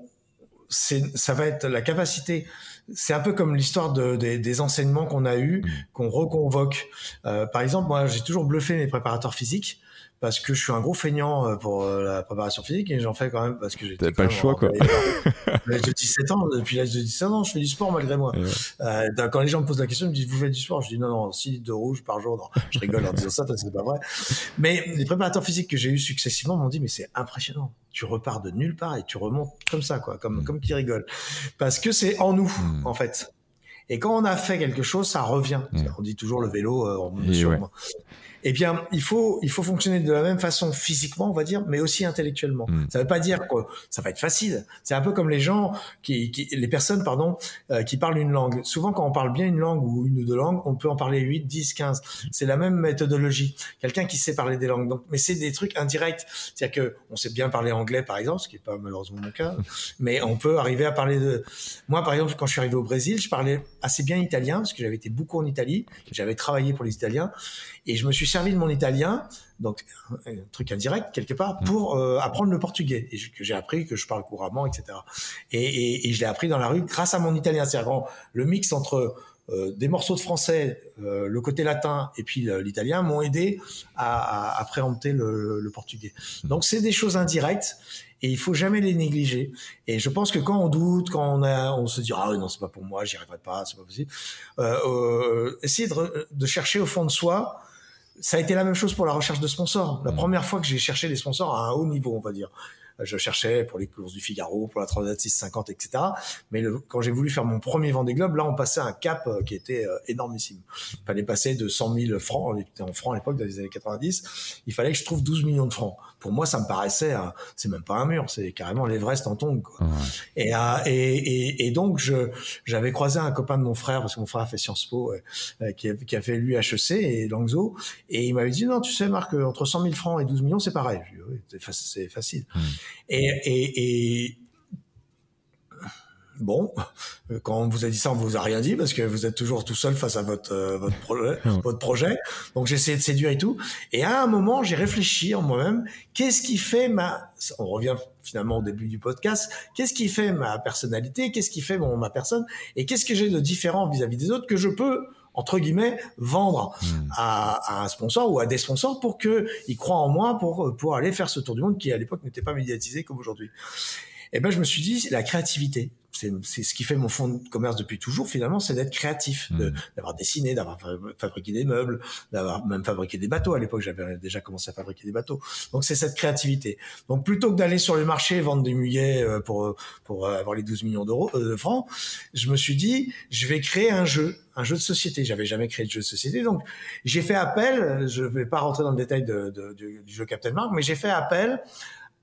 ça va être la capacité. C'est un peu comme l'histoire de, des, des, enseignements qu'on a eus, mmh. qu'on reconvoque. Euh, par exemple, moi, j'ai toujours bluffé mes préparateurs physiques parce que je suis un gros feignant euh, pour euh, la préparation physique et j'en fais quand même parce que j'ai pas le choix quoi. l'âge de 17 ans, depuis l'âge de 17 ans, je fais du sport malgré moi. Euh, quand les gens me posent la question, ils me disent vous faites du sport, je dis non non, 6 litres de rouge par jour. Non, je rigole en disant ça parce que c'est pas vrai. Mais les préparateurs physiques que j'ai eu successivement m'ont dit mais c'est impressionnant. Tu repars de nulle part et tu remontes comme ça quoi, comme mm. comme qui rigole. Parce que c'est en nous mm. en fait. Et quand on a fait quelque chose, ça revient. Mm. On dit toujours le vélo, euh, on sur moi eh bien, il faut, il faut fonctionner de la même façon physiquement, on va dire, mais aussi intellectuellement. Hmm. Ça ne veut pas dire que ça va être facile. C'est un peu comme les gens, qui, qui les personnes, pardon, euh, qui parlent une langue. Souvent, quand on parle bien une langue ou une ou deux langues, on peut en parler 8, 10, 15. C'est la même méthodologie. Quelqu'un qui sait parler des langues. Donc, mais c'est des trucs indirects. C'est-à-dire que on sait bien parler anglais, par exemple, ce qui n'est pas malheureusement mon cas, mais on peut arriver à parler de. Moi, par exemple, quand je suis arrivé au Brésil, je parlais assez bien italien parce que j'avais été beaucoup en Italie, j'avais travaillé pour les Italiens, et je me suis servi de mon italien, donc un truc indirect quelque part, pour euh, apprendre le portugais et que j'ai appris, que je parle couramment, etc. Et, et, et je l'ai appris dans la rue grâce à mon italien. C'est-à-dire le mix entre euh, des morceaux de français, euh, le côté latin et puis l'italien m'ont aidé à, à, à le, le, portugais. Donc c'est des choses indirectes et il faut jamais les négliger. Et je pense que quand on doute, quand on a, on se dit ah non c'est pas pour moi, j'y arriverai pas, c'est pas possible. Euh, euh, essayer de, de, chercher au fond de soi ça a été la même chose pour la recherche de sponsors. La mmh. première fois que j'ai cherché des sponsors à un haut niveau, on va dire. Je cherchais pour les courses du Figaro, pour la Transat 650, etc. Mais le, quand j'ai voulu faire mon premier Vendée Globe, là, on passait un cap euh, qui était euh, énormissime. Il fallait passer de 100 000 francs, on était en francs à l'époque, dans les années 90. Il fallait que je trouve 12 millions de francs pour moi, ça me paraissait, c'est même pas un mur, c'est carrément l'Everest en tongue. Quoi. Et, euh, et, et, et, donc, je, j'avais croisé un copain de mon frère, parce que mon frère a fait Sciences Po, euh, qui, a, qui, a, fait l'UHEC et Langso, et il m'avait dit, non, tu sais, Marc, entre 100 000 francs et 12 millions, c'est pareil. Oui, c'est facile. Et, et, et, bon, quand on vous a dit ça, on vous a rien dit parce que vous êtes toujours tout seul face à votre euh, votre projet, votre projet. Donc j'ai essayé de séduire et tout. Et à un moment, j'ai réfléchi en moi-même. Qu'est-ce qui fait ma On revient finalement au début du podcast. Qu'est-ce qui fait ma personnalité Qu'est-ce qui fait mon ma personne Et qu'est-ce que j'ai de différent vis-à-vis des autres que je peux entre guillemets vendre hmm. à, à, un sponsor ou à des sponsors pour que ils croient en moi pour pour aller faire ce tour du monde qui à l'époque n'était pas médiatisé comme aujourd'hui. Et ben je me suis dit la créativité c'est ce qui fait mon fonds de commerce depuis toujours finalement, c'est d'être créatif, mmh. d'avoir dessiné, d'avoir fabriqué des meubles, d'avoir même fabriqué des bateaux. À l'époque, j'avais déjà commencé à fabriquer des bateaux. Donc c'est cette créativité. Donc plutôt que d'aller sur le marché vendre des muguets euh, pour pour avoir les 12 millions d'euros euh, de francs, je me suis dit je vais créer un jeu, un jeu de société. J'avais jamais créé de jeu de société, donc j'ai fait appel. Je vais pas rentrer dans le détail de, de, du jeu Captain Mark, mais j'ai fait appel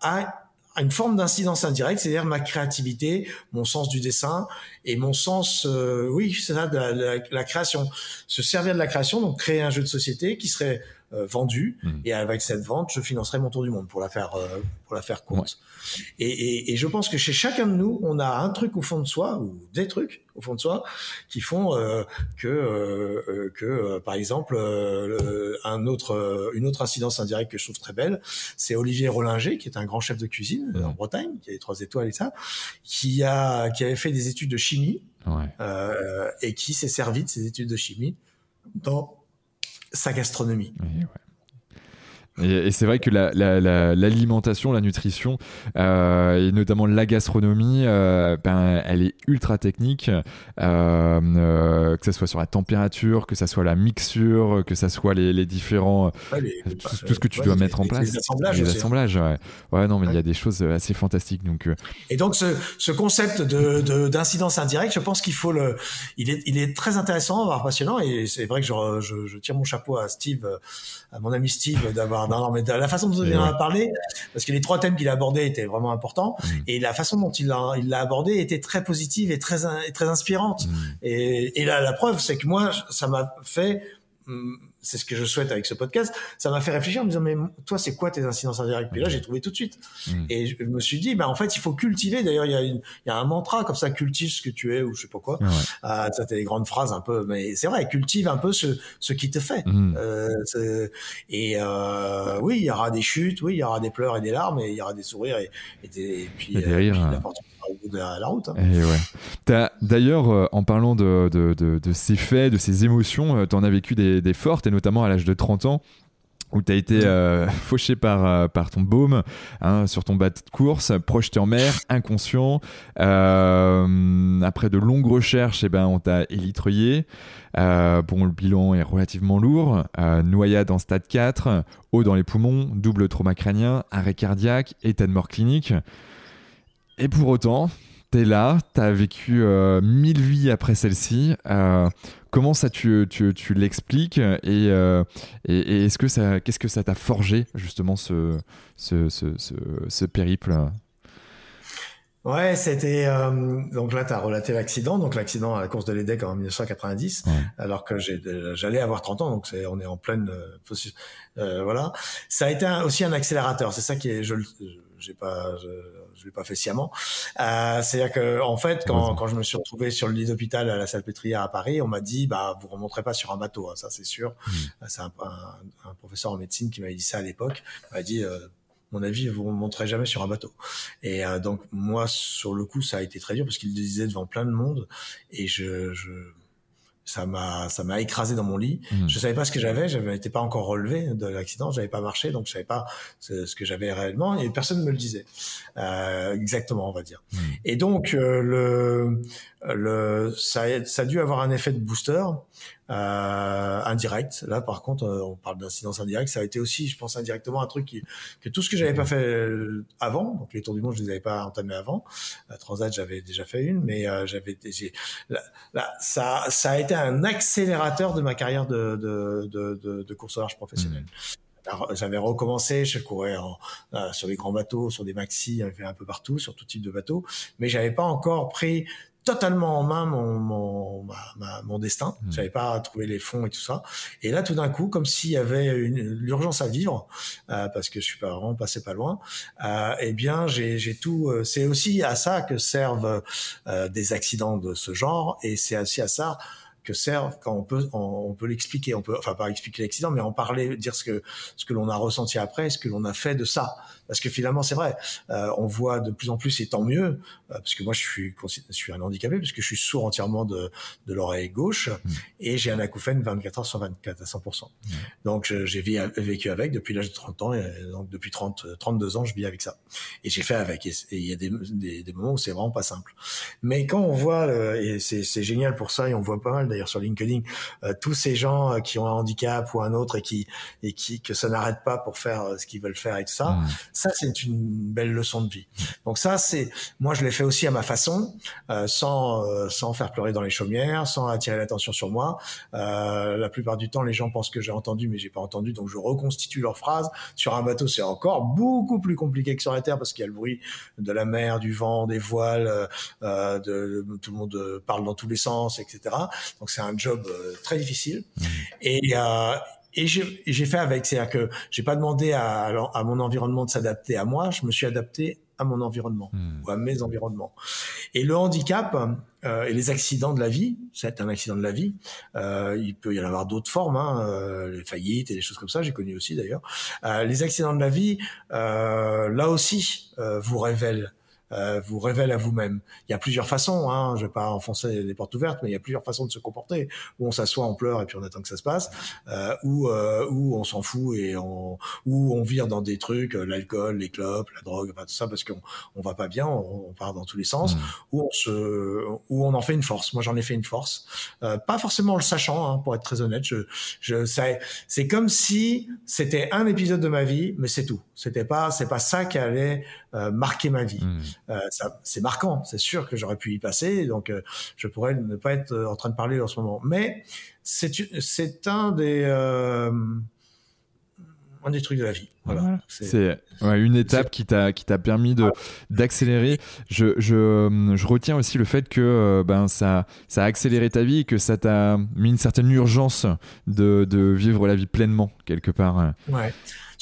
à à une forme d'incidence indirecte, c'est-à-dire ma créativité, mon sens du dessin et mon sens, euh, oui, c'est ça, de la, création. Se servir de la création, donc créer un jeu de société qui serait euh, vendu mmh. et avec cette vente, je financerai mon tour du monde pour la faire, euh, pour la faire courte. Et, et, et, je pense que chez chacun de nous, on a un truc au fond de soi ou des trucs au fond de soi qui font euh, que euh, que euh, par exemple un autre une autre incidence indirecte que je trouve très belle, c'est Olivier Rollinger qui est un grand chef de cuisine en Bretagne, qui a les trois étoiles et ça, qui a qui avait fait des études de chimie ouais. et qui s'est servi de ses études de chimie dans sa gastronomie. Et, c'est vrai que l'alimentation, la, nutrition, euh, et notamment la gastronomie, euh, ben, elle est ultra technique, euh, que ce soit sur la température, que ce soit la mixture, que ce soit les, différents... tout, ce que tu dois mettre en place. Les assemblages. Les hein. assemblages, ouais. ouais. non, mais il y a des choses assez fantastiques. Donc, Et donc, ce, concept d'incidence de, indirecte, je pense qu'il faut le... Il est, il est très intéressant, voire passionnant, et c'est vrai que je, je, je, tire mon chapeau à Steve, à mon ami Steve, d'avoir non, mais la façon dont il en a parlé, parce que les trois thèmes qu'il a abordés étaient vraiment importants, mm. et la façon dont il l'a, il abordé était très positive et très, très inspirante. Mm. Et, et la preuve, c'est que moi, ça m'a fait mm, c'est ce que je souhaite avec ce podcast, ça m'a fait réfléchir en me disant mais toi c'est quoi tes incidences indirectes Puis là j'ai trouvé tout de suite hmm. et je me suis dit bah en fait il faut cultiver. D'ailleurs il y a il y a un mantra comme ça cultive ce que tu es ou je sais pas quoi. Ah, ça t'es des grandes phrases un peu mais c'est vrai cultive un peu ce ce qui te fait. Hmm. Euh, et euh, oui il y aura des chutes, oui il y aura des pleurs et des larmes et il y aura des sourires et, et, des, puis, et des rires. Bout de la, route. Hein. ouais. D'ailleurs, euh, en parlant de, de, de, ces faits, de ces émotions, euh, tu en as vécu des, des fortes, et notamment à l'âge de 30 ans où tu as été euh, fauché par, par ton baume hein, sur ton bateau de course, projeté en mer, inconscient. après de longues recherches, eh ben, on t'a élitreuillé. bon, le bilan est relativement lourd. noyade en stade 4, eau dans les poumons, double trauma crânien, arrêt cardiaque, état de mort clinique. Et pour autant, tu es là, tu as vécu euh, mille vies après celle-ci. Euh, comment ça tu, tu, tu l'expliques et, euh, et, est-ce que ça, qu'est-ce que ça t'a forgé justement ce, ce, ce, ce, périple? Ouais, c'était donc là tu as relaté l'accident, donc l'accident à la course de l'EDEC en 1990, alors que j'allais avoir 30 ans, donc on est en pleine voilà. Ça a été aussi un accélérateur, c'est ça qui est je j'ai pas je, je l'ai pas fait sciemment. Euh, C'est-à-dire que en fait, quand, quand je me suis retrouvé sur le lit d'hôpital à la salle pétrière à Paris, on m'a dit bah vous remonterez pas sur un bateau, hein, ça c'est sûr. Mmh. C'est un, un, professeur en médecine qui m'avait dit ça à l'époque. Il m'a dit euh, mon avis, vous ne monterez jamais sur un bateau. Et euh, donc moi, sur le coup, ça a été très dur parce qu'il le disait devant plein de monde, et je, je ça m'a ça m'a écrasé dans mon lit. Mmh. Je savais pas ce que j'avais, je n'étais pas encore relevé de l'accident, j'avais pas marché, donc je savais pas ce, que j'avais réellement et personne ne me le disait euh, exactement, on va dire. Mmh. Et donc euh, le le ça, ça a dû avoir un effet de booster euh, indirect. Là, par contre, euh, on parle d'incidence indirecte. Ça a été aussi, je pense, indirectement un truc qui, que tout ce que j'avais pas fait euh, avant, donc les tours du monde, je les avais pas entamés avant. La Transat, j'avais déjà fait une, mais euh, j'avais là, ça, ça a été un accélérateur de ma carrière de, de, de, de, de course au large professionnelle. Mmh. J'avais recommencé, je courais en, sur les grands bateaux, sur des maxi, un peu partout, sur tout type de bateaux, mais j'avais pas encore pris totalement en main mon mon, ma, mon destin. Mmh. J'avais pas trouvé les fonds et tout ça. Et là, tout d'un coup, comme s'il y avait une l'urgence à vivre, euh, parce que je suis pas vraiment passé pas loin. Euh, eh bien, j'ai j'ai tout. Euh, c'est aussi à ça que servent euh, des accidents de ce genre, et c'est aussi à ça que servent quand on peut on, peut l'expliquer on peut enfin pas expliquer l'accident mais en parler dire ce que ce que l'on a ressenti après ce que l'on a fait de ça parce que finalement c'est vrai euh, on voit de plus en plus et tant mieux euh, parce que moi je suis je suis un handicapé parce que je suis sourd entièrement de de l'oreille gauche mmh. et j'ai un acouphène 24 heures sur 24 à 100% mmh. donc j'ai vécu avec depuis l'âge de 30 ans et donc depuis 30 32 ans je vis avec ça et j'ai fait avec et il y a des, des, des moments où c'est vraiment pas simple mais quand on voit et c'est c'est génial pour ça et on voit pas mal d'ailleurs sur LinkedIn euh, tous ces gens qui ont un handicap ou un autre et qui et qui que ça n'arrête pas pour faire ce qu'ils veulent faire et tout ça mmh. Ça, c'est une belle leçon de vie. Donc ça, c'est moi, je l'ai fait aussi à ma façon, euh, sans euh, sans faire pleurer dans les chaumières, sans attirer l'attention sur moi. Euh, la plupart du temps, les gens pensent que j'ai entendu, mais j'ai pas entendu, donc je reconstitue leurs phrases. Sur un bateau, c'est encore beaucoup plus compliqué que sur la terre parce qu'il y a le bruit de la mer, du vent, des voiles, euh, de, tout le monde parle dans tous les sens, etc. Donc c'est un job très difficile. Mmh. Et et j'ai fait avec, c'est-à-dire que j'ai pas demandé à, à, mon environnement de s'adapter à moi, je me suis adapté à mon environnement hmm. ou à mes environnements. Et le handicap euh, et les accidents de la vie, c'est un accident de la vie. Euh, il peut y en avoir d'autres formes, hein, euh, les faillites et des choses comme ça. J'ai connu aussi d'ailleurs. Euh, les accidents de la vie, euh, là aussi, vous révèlent euh, vous révèle à vous-même. Il y a plusieurs façons, hein, je vais pas enfoncer les portes ouvertes, mais il y a plusieurs façons de se comporter. Où on s'assoit, on pleure et puis on attend que ça se passe, euh, ou euh, où on s'en fout et on, où on vire dans des trucs, euh, l'alcool, les clopes, la drogue, enfin, tout ça parce qu'on on va pas bien, on, on part dans tous les sens, mmh. où on se, où on en fait une force. Moi, j'en ai fait une force, euh, pas forcément en le sachant, hein, pour être très honnête. Je, je, c'est comme si c'était un épisode de ma vie, mais c'est tout. C'était pas, c'est pas ça qui allait euh, marquer ma vie. Mmh. Euh, c'est marquant, c'est sûr que j'aurais pu y passer, donc euh, je pourrais ne pas être en train de parler en ce moment. Mais c'est c'est un des un des trucs de la vie. Voilà. C'est ouais, une étape qui t'a qui t'a permis de d'accélérer. Je, je, je retiens aussi le fait que ben ça ça a accéléré ta vie, que ça t'a mis une certaine urgence de, de vivre la vie pleinement quelque part. Ouais.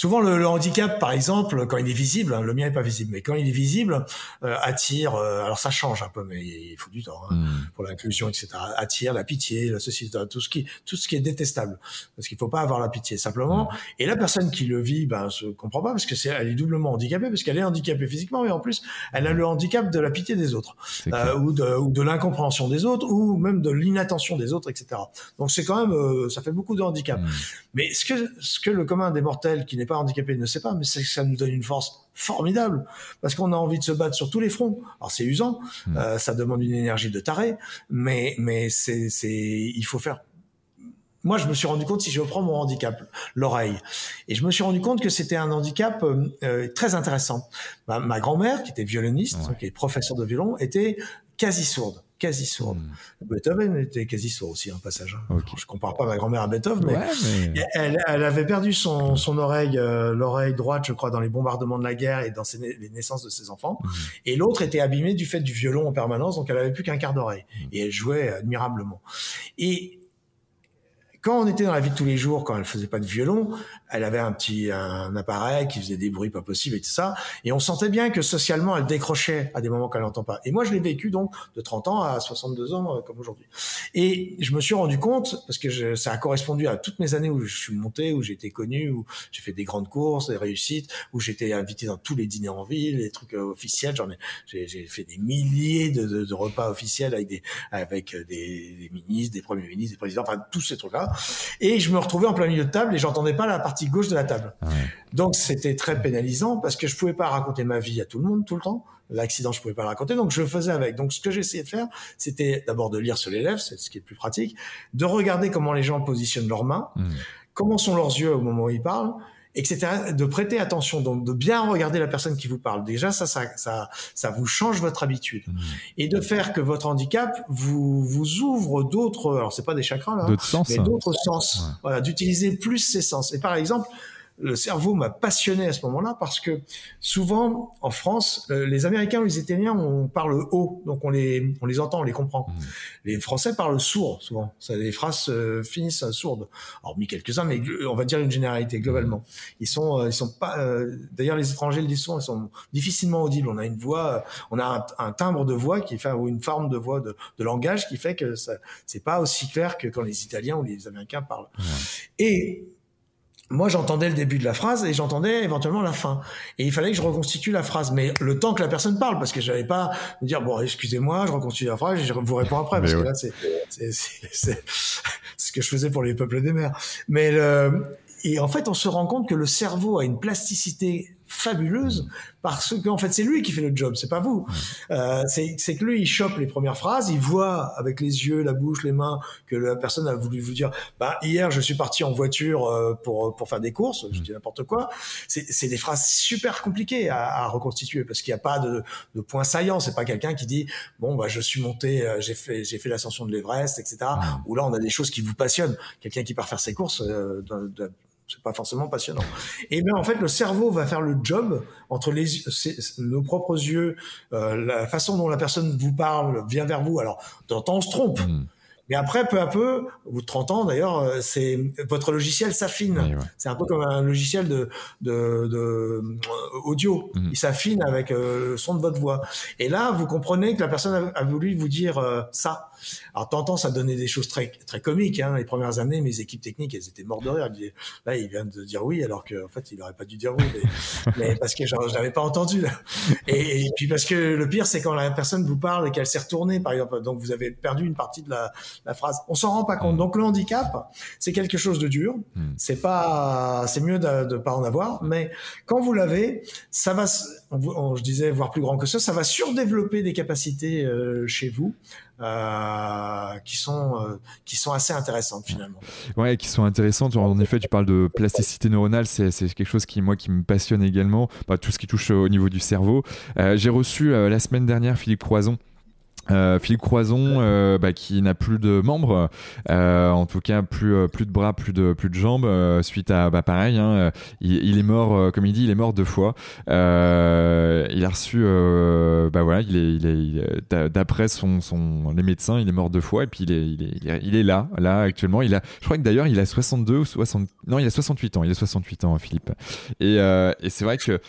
Souvent, le, handicap, par exemple, quand il est visible, hein, le mien est pas visible, mais quand il est visible, euh, attire. Euh, alors ça change un peu, mais il faut du temps hein, hmm. pour l'inclusion, etc. Attire la pitié, la société, tout ce qui, tout ce qui est détestable, parce qu'il faut pas avoir la pitié simplement. Hmm. Et la personne qui le vit, ben, se comprend pas parce que c'est, elle est doublement handicapée, parce qu'elle est handicapée physiquement, mais en plus, elle a le handicap de la pitié des autres, euh, ou de, ou de l'incompréhension des autres, ou même de l'inattention des autres, etc. Donc c'est quand même, ça fait beaucoup de handicap. Hmm. Mais ce que, ce que le commun des mortels qui n'est pas handicapé ne sait pas, mais c'est que ça nous donne une force formidable parce qu'on a envie de se battre sur tous les fronts. Alors c'est usant, hmm. euh, ça demande une énergie de taré, mais mais c'est c'est il faut faire. Moi, je me suis rendu compte si je reprends mon handicap, l'oreille, et je me suis rendu compte que c'était un handicap euh, euh, très intéressant. Ma, grand-mère, qui était violoniste, qui est professeure de violon, était quasi sourde quasi sourde. Hmm. Beethoven était quasi sourd aussi, en passage. Hein. Je compare pas ma grand-mère à Beethoven, mais, Elle, avait perdu son, son oreille, euh, l'oreille droite, je crois, dans les bombardements de la guerre et dans les naissances de ses enfants. Hmm. Et l'autre était abîmée du fait du violon en permanence, donc elle avait plus qu'un quart d'oreille. Hmm. Et elle jouait admirablement. Et quand on était dans la vie de tous les jours, quand elle faisait pas de violon, elle avait un petit un appareil qui faisait des bruits pas possibles et tout ça, et on sentait bien que socialement elle décrochait à des moments qu'elle n'entend pas. Et moi je l'ai vécu donc de 30 ans à 62 ans euh, comme aujourd'hui. Et je me suis rendu compte parce que ça a correspondu à toutes mes années où je suis monté, où j'ai été connu, où j'ai fait des grandes courses, des réussites, où j'étais invité dans tous les dîners en ville, les trucs euh, officiels. J'en ai j'ai fait des milliers de, de, repas officiels avec des avec des, des ministres, des premiers ministres, des présidents, enfin tous ces trucs Et je me retrouvais en plein milieu de table et j'entendais pas la partie gauche de la table. Ah donc c'était très pénalisant parce que je pouvais pas raconter ma vie à tout le monde tout le temps. L'accident, je pouvais pas le raconter, donc je faisais avec. Donc ce que j'essayais de faire, c'était d'abord de lire sur les lèvres, c'est ce qui est le plus pratique, de regarder comment les gens positionnent leurs mains, hmm. comment sont leurs yeux au moment où ils parlent, etc. De prêter attention, donc de bien regarder la personne qui vous parle. Déjà, ça, ça, ça, ça vous change votre habitude. Mmh. Et de faire que votre handicap vous, vous ouvre d'autres, alors c'est pas des chakras là, mais d'autres sens. Voilà, d'utiliser plus ses sens. Et par exemple, le cerveau m'a passionné à ce moment-là parce que souvent en France, euh, les Américains ou les Italiens, on parle haut, donc on les on les entend, on les comprend. Mmh. Les Français parlent sourd souvent. Ça, les phrases euh, finissent sourdes. Alors mis quelques-uns, mais on va dire une généralité globalement. Ils sont euh, ils sont pas. D'ailleurs, les étrangers le disent souvent, ils sont difficilement audibles. On a une voix, on a un, timbre de voix qui fait ou une forme de voix de, de langage qui fait que ça c'est pas aussi clair que quand les Italiens ou les Américains parlent. Et moi j'entendais le début de la phrase et j'entendais éventuellement la fin. Et il fallait que je reconstitue la phrase, mais le temps que la personne parle, parce que j'avais pas me dire bon excusez-moi, je reconstitue la phrase et je vous réponds après, parce que là c'est c'est ce que je faisais pour les peuples des mers. Mais le, et en fait on se rend compte que le cerveau a une plasticité fabuleuse parce qu'en fait c'est lui qui fait le job, c'est pas vous. Euh, c'est que lui il chope les premières phrases, il voit avec les yeux, la bouche, les mains que la personne a voulu vous dire. Bah hier je suis parti en voiture euh, pour pour faire des courses, je dis n'importe quoi. C'est des phrases super compliquées à, à reconstituer parce qu'il n'y a pas de, de point saillant. C'est pas quelqu'un qui dit bon bah je suis monté, euh, j'ai fait j'ai fait l'ascension de l'Everest, etc. Ou là on a des choses qui vous passionnent. Quelqu'un qui part faire ses courses. Euh, c'est pas forcément passionnant. Et bien en fait, le cerveau va faire le job entre les nos propres yeux, euh, la façon dont la personne vous parle vient vers vous. Alors, temps on se trompe. Hmm. Mais après, peu à peu, au bout de 30 ans d'ailleurs, c'est votre logiciel s'affine. C'est un peu comme un logiciel de, de, de audio. Mhm. Il s'affine avec le son de votre voix. Et là, vous comprenez que la personne a, voulu vous dire ça. Alors, t'entends, ça donnait des choses très très comiques. Hein. Les premières années, mes équipes techniques, elles étaient mortes de rire. là, il vient de dire oui, alors qu'en fait, il n'aurait pas dû dire oui, mais, parce que je l'avais pas entendu. Et, puis parce que le pire, c'est quand la personne vous parle et qu'elle s'est retournée, par exemple. Donc, vous avez perdu une partie de la, la phrase. On s'en rend pas compte. Donc, le handicap, c'est quelque chose de dur. Hmm. C'est pas, c'est mieux de, de pas en avoir, mais quand vous l'avez, ça va, je disais, voir plus grand que ça, ça va surdévelopper des capacités euh, chez vous euh, qui sont euh, qui sont assez intéressantes finalement. Ouais, qui sont intéressantes. En effet, tu parles de plasticité neuronale, c'est quelque chose qui moi qui me passionne également. Bah, tout ce qui touche au niveau du cerveau. Euh, j'ai reçu la semaine dernière Philippe Croison euh, Philippe Croison, euh, bah, qui n'a plus de membres, euh, en tout cas plus euh, plus de bras, plus de plus de jambes, euh, suite à bah pareil, hein, il, il, est mort, comme il dit, il est mort deux fois. il a reçu, bah voilà, il est, il est, d'après son, son les médecins, il est mort deux fois et puis il est il est, il est là là actuellement. Il a, je crois que d'ailleurs il a 62 ou 60, non il a 68 ans, il a 68 ans Philippe. Et, et c'est vrai que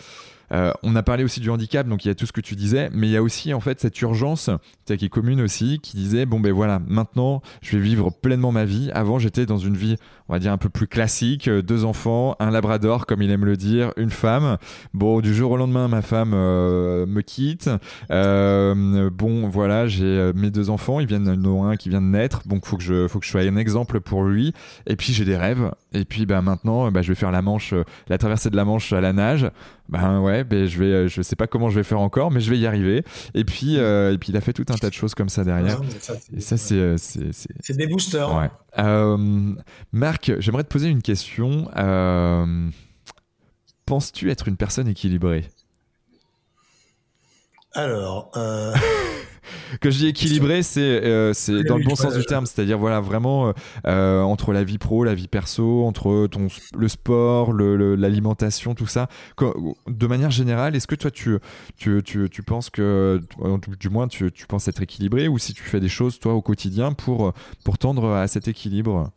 euh, on a parlé aussi du handicap, donc il y a tout ce que tu disais, mais il y a aussi en fait cette urgence qui est commune aussi, qui disait bon ben voilà, maintenant je vais vivre pleinement ma vie. Avant j'étais dans une vie, on va dire un peu plus classique, euh, deux enfants, un labrador comme il aime le dire, une femme. Bon du jour au lendemain ma femme euh, me quitte. bon voilà j'ai mes deux enfants, ils viennent de un qui vient de naître, donc faut je faut que je sois un exemple pour lui. Et puis j'ai des rêves. Et puis bah maintenant bah, je vais faire la Manche, la traversée de la Manche à la nage. Ben ouais, ben je vais, euh, je sais pas comment je vais faire encore, mais je vais y arriver. Et puis, euh, et puis il a fait tout un tas de choses comme ça derrière. et ça, c'est, euh, c'est, des boosters. Ouais. Euh, Marc, j'aimerais te poser une question. Euh, penses-tu être une personne équilibrée? Alors. que je dis équilibré, c'est euh, c'est dans le bon sens du terme, c'est-à-dire voilà vraiment euh, euh, entre la vie pro, la vie perso, entre ton le sport, l'alimentation, le, tout ça. De manière générale, est-ce que toi tu, tu, tu, tu penses que du moins tu, tu penses être équilibré ou si tu fais des choses toi au quotidien pour pour tendre à cet équilibre?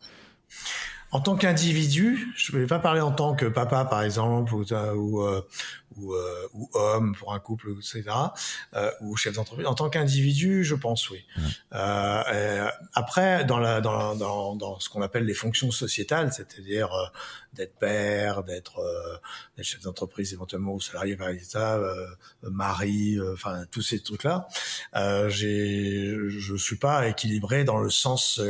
En tant qu'individu, je ne vais pas parler en tant que papa, par exemple, ou, ou, ou, euh, ou homme pour un couple, etc., euh, ou chef d'entreprise. En tant qu'individu, je pense oui. Euh, après, dans, la, dans, dans, dans ce qu'on appelle les fonctions sociétales, c'est-à-dire euh, d'être père, d'être chef d'entreprise éventuellement ou salarié par l'État, mari, enfin tous ces trucs-là, j'ai, je suis pas équilibré dans le sens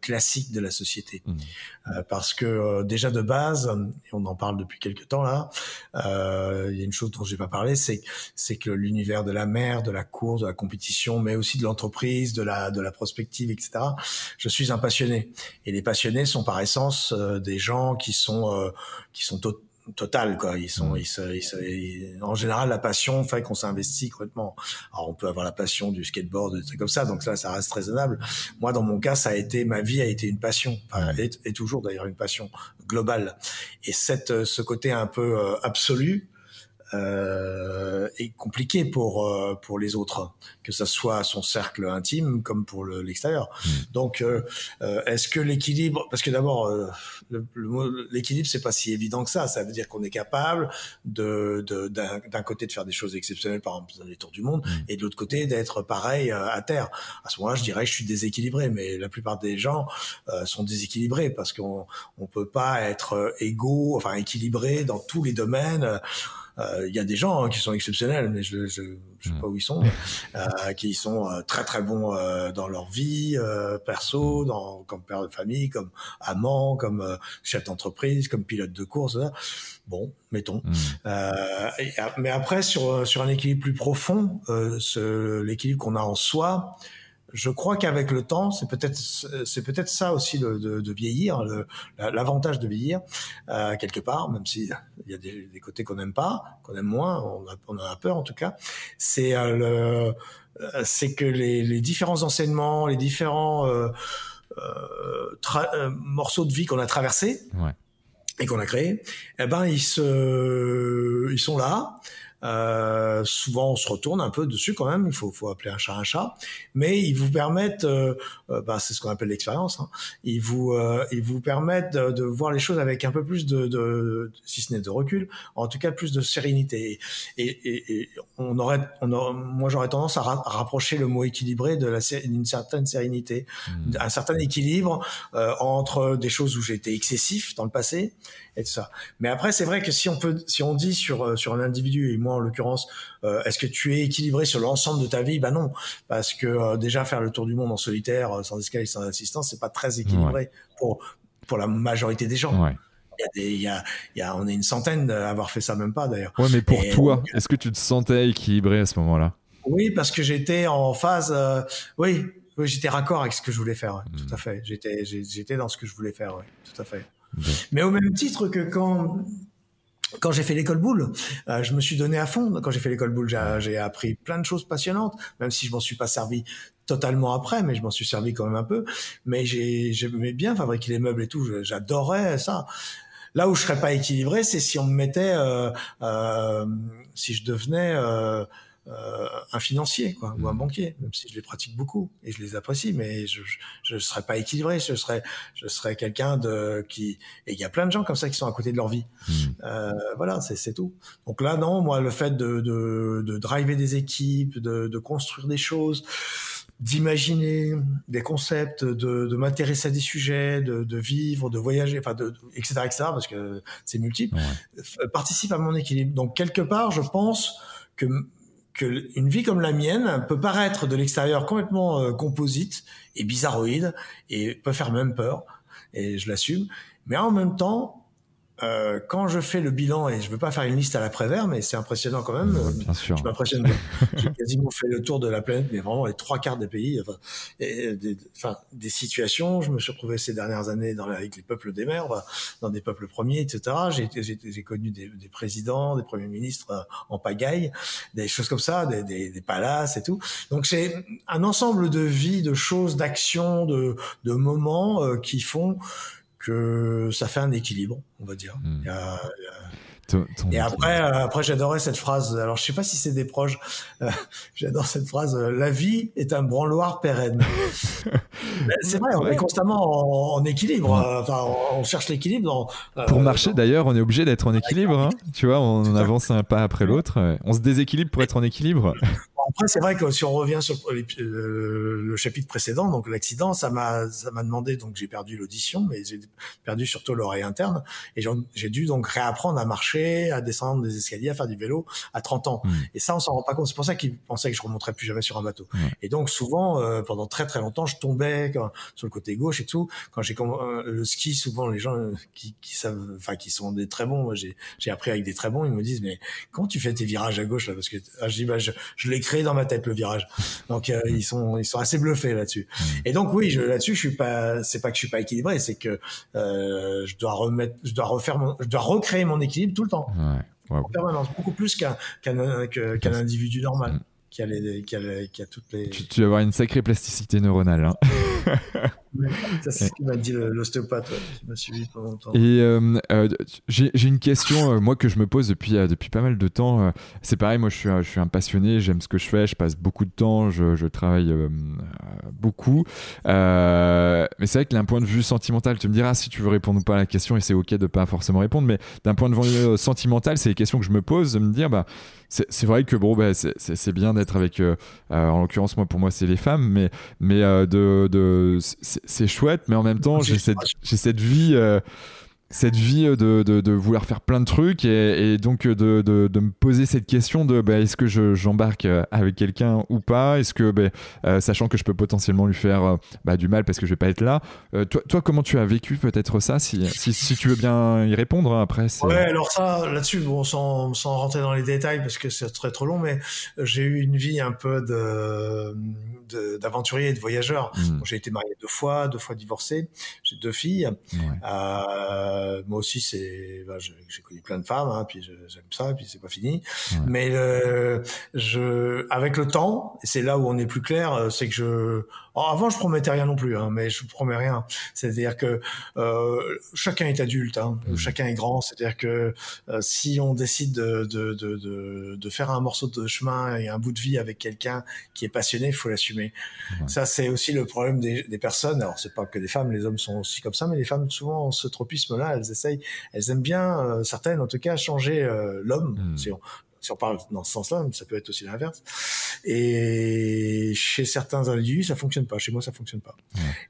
classique de la société, mmh. parce que déjà de base, et on en parle depuis quelques temps là. Euh, il y a une chose dont j'ai pas parlé, c'est c'est que l'univers de la mer, de la course, de la compétition, mais aussi de l'entreprise, de la de la prospective, etc. Je suis un passionné et les passionnés sont par essence euh, des gens qui sont euh, qui sont quoi. Ils sont ils, se, en général la passion fait qu'on s'investit complètement. Alors on peut avoir la passion du skateboard des trucs comme ça donc ça ça reste raisonnable. Moi dans mon cas ça a été ma vie a été une passion. Et, et, toujours d'ailleurs une passion globale. Et cette ce côté un peu absolu euh, est compliqué pour euh, pour les autres, que ça soit son cercle intime comme pour l'extérieur. Mm. Donc, euh, euh, est-ce que l'équilibre, parce que d'abord, euh, l'équilibre c'est pas si évident que ça. Ça veut dire qu'on est capable de d'un côté de faire des choses exceptionnelles, par exemple les tours du monde, mm. et de l'autre côté d'être pareil à terre. À ce moment-là, je dirais que je suis déséquilibré, mais la plupart des gens sont déséquilibrés parce qu'on on peut pas être égaux, enfin équilibré dans tous les domaines. Euh, il y a des gens hein, qui sont exceptionnels, mais je, je, je sais mm. pas où ils sont, euh, qui sont euh, très très bons dans leur vie perso, dans, comme père de famille, comme amant, comme chef d'entreprise, comme pilote de course. Bon, mettons. Mm. mais après, sur sur un équilibre plus profond, l'équilibre qu'on a en soi, je crois qu'avec le temps, c'est peut-être c'est peut-être ça aussi de, de, de vieillir, l'avantage de vieillir euh, quelque part, même s'il y a des, des côtés qu'on n'aime pas, qu'on aime moins, on, a, on en a peur en tout cas. C'est euh, le euh, c'est que les, les, différents enseignements, les différents euh, euh, morceaux de vie qu'on a traversés ouais. et qu'on a créés, eh ben ils se ils sont là Euh, souvent, on se retourne un peu dessus quand même. Il faut, faut appeler un chat un chat. Mais ils vous permettent, euh, euh bah, c'est ce qu'on appelle l'expérience. Hein. Ils vous, euh, ils vous permettent de, de, voir les choses avec un peu plus de, de si ce n'est de recul, en tout cas plus de sérénité. Et, et, et on aurait, on moi, j'aurais tendance à, rapprocher le mot équilibré de la d'une certaine sérénité, mmh. un certain équilibre euh, entre des choses où j'ai été excessif dans le passé et tout ça. Mais après, c'est vrai que si on peut, si on dit sur euh, sur un individu et moi en l'occurrence, euh, est-ce que tu es équilibré sur l'ensemble de ta vie? Ben non, parce que euh, déjà faire le tour du monde en solitaire, sans escalier, sans assistance, c'est pas très équilibré pour pour la majorité des gens. Ouais. Il y, a des, il, y a, il y a, on est une centaine à avoir fait ça, même pas d'ailleurs. Ouais, mais pour toi, est-ce que tu te sentais équilibré à ce moment-là? Oui, parce que j'étais en phase. oui, oui, j'étais raccord avec ce que je voulais faire. Tout hmm. à fait. J'étais, j'étais dans ce que je voulais faire. Oui, tout à fait. Mais au même titre que quand quand j'ai fait l'école boule, euh, je me suis donné à fond. Quand j'ai fait l'école boule, j'ai appris plein de choses passionnantes, même si je m'en suis pas servi totalement après, mais je m'en suis servi quand même un peu. Mais j'aimais bien fabriquer les meubles et tout. J'adorais ça. Là où je serais pas équilibré, c'est si on me mettait, euh, euh, si je devenais euh, un financier quoi, ou un mmh. banquier, même si je les pratique beaucoup et je les apprécie, mais je je, serais pas équilibré, je serais je serais quelqu'un de qui et il y a plein de gens comme ça qui sont à côté de leur vie. Mmh. Euh, voilà, c'est c'est tout. Donc là non, moi le fait de de, de driver des équipes, de, de construire des choses, d'imaginer des concepts, de, de m'intéresser à des sujets, de, de, vivre, de voyager, enfin, de, etc., etc., parce que c'est multiple, participe à mon équilibre. Donc quelque part, je pense que que une vie comme la mienne peut paraître de l'extérieur complètement euh, composite et bizarroïde et peut faire même peur et je l'assume. Mais en même temps euh, quand je fais le bilan, et je veux pas faire une liste à l'après-vert, mais c'est impressionnant quand même. Bien sûr. Je m'impressionne. J'ai quasiment fait le tour de la planète, mais vraiment les trois quarts des pays, enfin, et des, enfin, des situations. Je me suis retrouvé ces dernières années dans, avec les peuples des mers, dans des peuples premiers, etc. J'ai, j'ai, connu des, des, présidents, des premiers ministres euh, en pagaille, des choses comme ça, des, des, des palaces et tout. Donc c'est un ensemble de vies, de choses, d'actions, de, de moments euh, qui font que ça fait un équilibre, on va dire. Hmm. Et après, euh, après j'adorais cette phrase. Alors, je sais pas si c'est des proches. Euh, j'adore cette phrase. Euh, la vie est un branloir pérenne. c'est vrai, on est constamment en, équilibre. Enfin, on, cherche l'équilibre. pour marcher, d'ailleurs, on est obligé d'être en équilibre. Hein. Tu vois, on avance un pas après l'autre. On se déséquilibre pour être en équilibre. Après, c'est vrai que si on revient sur le chapitre précédent, donc l'accident, ça m'a ça m'a demandé donc j'ai perdu l'audition, mais j'ai perdu surtout l'oreille interne et j'ai dû donc réapprendre à marcher, à descendre des escaliers, à faire du vélo à 30 ans. Mmh. Et ça, on s'en rend pas compte. C'est pour ça qu'ils pensaient que je remonterais plus jamais sur un bateau. Et donc souvent, euh, pendant très très longtemps, je tombais sur le côté gauche et tout. Quand j'ai euh, le ski, souvent les gens euh, qui, qui savent, enfin qui sont des très bons, moi j'ai appris avec des très bons, ils me disent mais comment tu fais tes virages à gauche là? Parce que ah, je dis bah, je, je l'ai créé dans ma tête le virage. Donc euh, ils sont ils sont assez bluffés là-dessus. Mm. Et donc oui, là-dessus je suis pas c'est pas que je suis pas équilibré, c'est que euh, je dois remettre je dois refaire mon, je dois recréer mon équilibre tout le temps. En permanence, beaucoup plus qu'un qu'un individu normal. Mm. Qui a, les, qui, a qui a, toutes les. Tu, vas avoir une sacrée plasticité neuronale. Hein. c'est ce qu'il m'a dit l'ostéopathe qui m'a suivi pendant longtemps. Et euh, euh, j'ai une question, euh, moi, que je me pose depuis, depuis pas mal de temps. c'est pareil, moi, je suis, je suis un passionné, j'aime ce que je fais, je passe beaucoup de temps, je, je travaille beaucoup. mais c'est vrai que d'un point de vue sentimental, tu me diras si tu veux répondre ou pas à la question, et c'est OK de pas forcément répondre, mais d'un point de vue sentimental, c'est les questions que je me pose, de me dire, bah, c'est vrai que bon, bah, c'est bien d'être avec, en l'occurrence, moi, pour moi, c'est les femmes, mais, mais de, de c'est chouette, mais en même temps, j'ai cette, cette, vie. Euh, cette vie de, de, vouloir faire plein de trucs et, donc de, de, me poser cette question de bah, est-ce que j'embarque euh, avec quelqu'un ou pas? Est-ce que, bah, euh, sachant que je peux potentiellement lui faire bah, du mal parce que je vais pas être là, toi, toi, comment tu as vécu peut-être ça si, si, si, tu veux bien y répondre hein, après Ouais, alors ça, là-dessus, bon, sans, sans rentrer dans les détails parce que c'est très trop long, mais j'ai eu une vie un peu de d'aventurier et de voyageur. Hmm. J'ai été marié deux fois, deux fois divorcé. J'ai deux filles. Euh, Euh, moi aussi, c'est, bah, j'ai connu plein de femmes, hein, puis j'aime ça, puis c'est pas fini. Mais euh, je, avec le temps, c'est là où on est plus clair, euh, c'est que je, oh, avant je promettais rien non plus, hein, mais je promets rien. C'est-à-dire que euh, chacun est adulte, hein, mmh. chacun est grand. C'est-à-dire que euh, si on décide de, de, de, de, de faire un morceau de chemin et un bout de vie avec quelqu'un qui est passionné, il faut l'assumer. Ça, c'est aussi le problème des, des personnes. Alors, c'est pas que des femmes, les hommes sont aussi comme ça, mais les femmes, souvent, ont ce tropisme-là, elles essayent, elles aiment bien, euh, certaines en tout cas, changer euh, l'homme. Hmm. Si, on, si on parle dans ce sens-là, ça peut être aussi l'inverse. Et chez certains individus, ça fonctionne pas. Chez moi, ça fonctionne pas.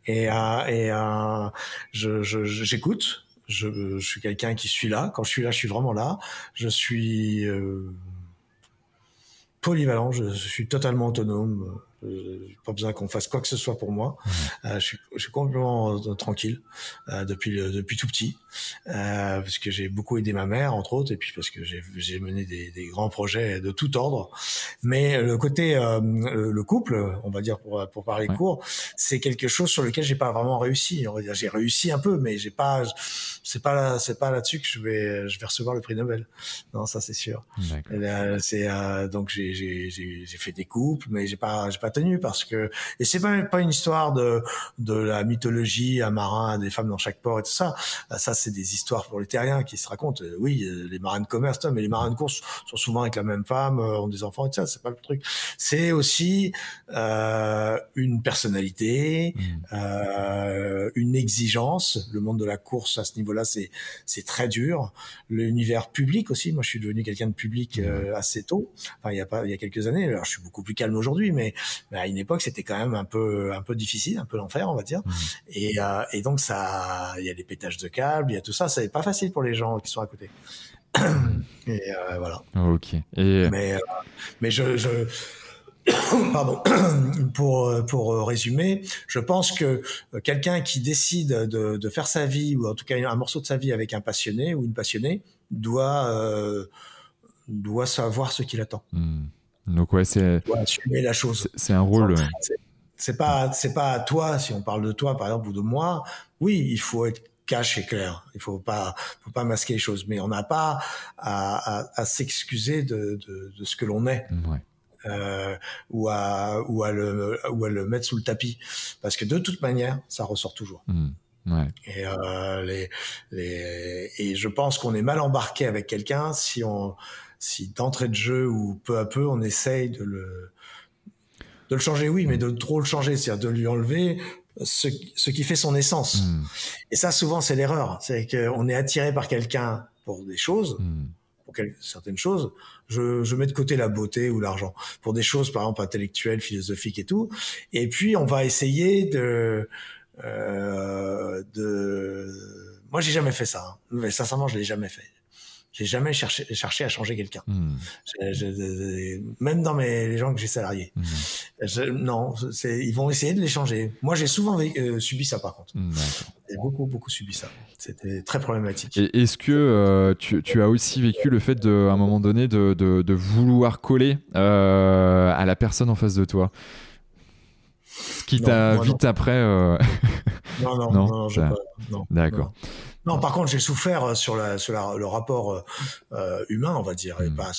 Et, euh, et euh, je, j'écoute. Je, je, suis quelqu'un qui suis là. Quand je suis là, je suis vraiment là. Je suis euh, polyvalent. Je, je, suis totalement autonome. Euh, pas besoin qu'on fasse quoi que ce soit pour moi. Mmh. Euh, je, suis, je, suis, complètement euh, tranquille euh, depuis depuis tout petit, euh, parce que j'ai beaucoup aidé ma mère entre autres, et puis parce que j'ai mené des, des, grands projets de tout ordre. Mais le côté le couple, on va dire pour pour parler court, c'est quelque chose sur lequel j'ai pas vraiment réussi. On va dire j'ai réussi un peu, mais j'ai pas c'est pas c'est pas là-dessus que je vais je vais recevoir le prix Nobel. Non, ça c'est sûr. C'est donc j'ai j'ai fait des couples, mais j'ai pas j'ai pas parce que et c'est pas pas une histoire de de la mythologie un marin des femmes dans chaque port et tout ça. Ça c'est des histoires pour les terriens qui se racontent. Oui les marins de commerce mais les marins de course sont souvent avec la même femme ont des enfants et tout ça c'est pas le truc. C'est aussi euh, une personnalité mmh. euh, une exigence. Le monde de la course à ce niveau-là c'est c'est très dur. L'univers public aussi. Moi je suis devenu quelqu'un de public mmh. euh, assez tôt. Enfin il y a pas il y a quelques années. Alors je suis beaucoup plus calme aujourd'hui mais mais à une époque c'était quand même un peu un peu difficile, un peu l'enfer on va dire. Mmh. Et, euh, et donc ça, il y a des pétages de câbles, il y a tout ça, c'est pas facile pour les gens qui sont à côté. et euh, voilà. Ok. Et... Mais euh, mais je, je Pardon. pour pour résumer, je pense que quelqu'un qui décide de, de, faire sa vie ou en tout cas un morceau de sa vie avec un passionné ou une passionnée doit euh, doit savoir ce qu'il attend. Mmh. Donc ouais, c'est assumer la chose. C'est un rôle. C'est pas c'est pas à toi si on parle de toi par exemple ou de moi. Oui, il faut être cash et clair. Il faut pas faut pas masquer les choses, mais on n'a pas à, à, à s'excuser de, de, de, ce que l'on est. Ouais. Euh, ou à ou à le ou à le mettre sous le tapis parce que de toute manière ça ressort toujours. Mmh. Ouais. Et, euh, les, les, et je pense qu'on est mal embarqué avec quelqu'un si on si d'entrée de jeu ou peu à peu on essaye de le de le changer, oui, mais de trop le changer, c'est-à-dire de lui enlever ce, ce, qui fait son essence. Hmm. Et ça, souvent, c'est l'erreur. C'est qu'on est attiré par quelqu'un pour des choses, hmm. pour certaines choses. Je, je, mets de côté la beauté ou l'argent pour des choses, par exemple, intellectuelles, philosophiques et tout. Et puis, on va essayer de, euh, de. Moi, j'ai jamais fait ça. Hein. Mais sincèrement, je l'ai jamais fait. J'ai jamais cherché, cherché à changer quelqu'un. Hmm. même dans mes les gens que j'ai salariés. Hmm. non, ils vont essayer de les changer. Moi, j'ai souvent euh, subi ça par contre. Hmm, j'ai beaucoup beaucoup subi ça. C'était très problématique. Est-ce que euh, tu, tu, as aussi vécu le fait de, à un moment donné de, de, de vouloir coller euh, à la personne en face de toi? Ce qui t'a vite après. Non, non, non, non, non D'accord. Non, par contre, j'ai souffert euh, sur, la, sur la, le rapport euh, euh, humain, on va dire, et mm. pas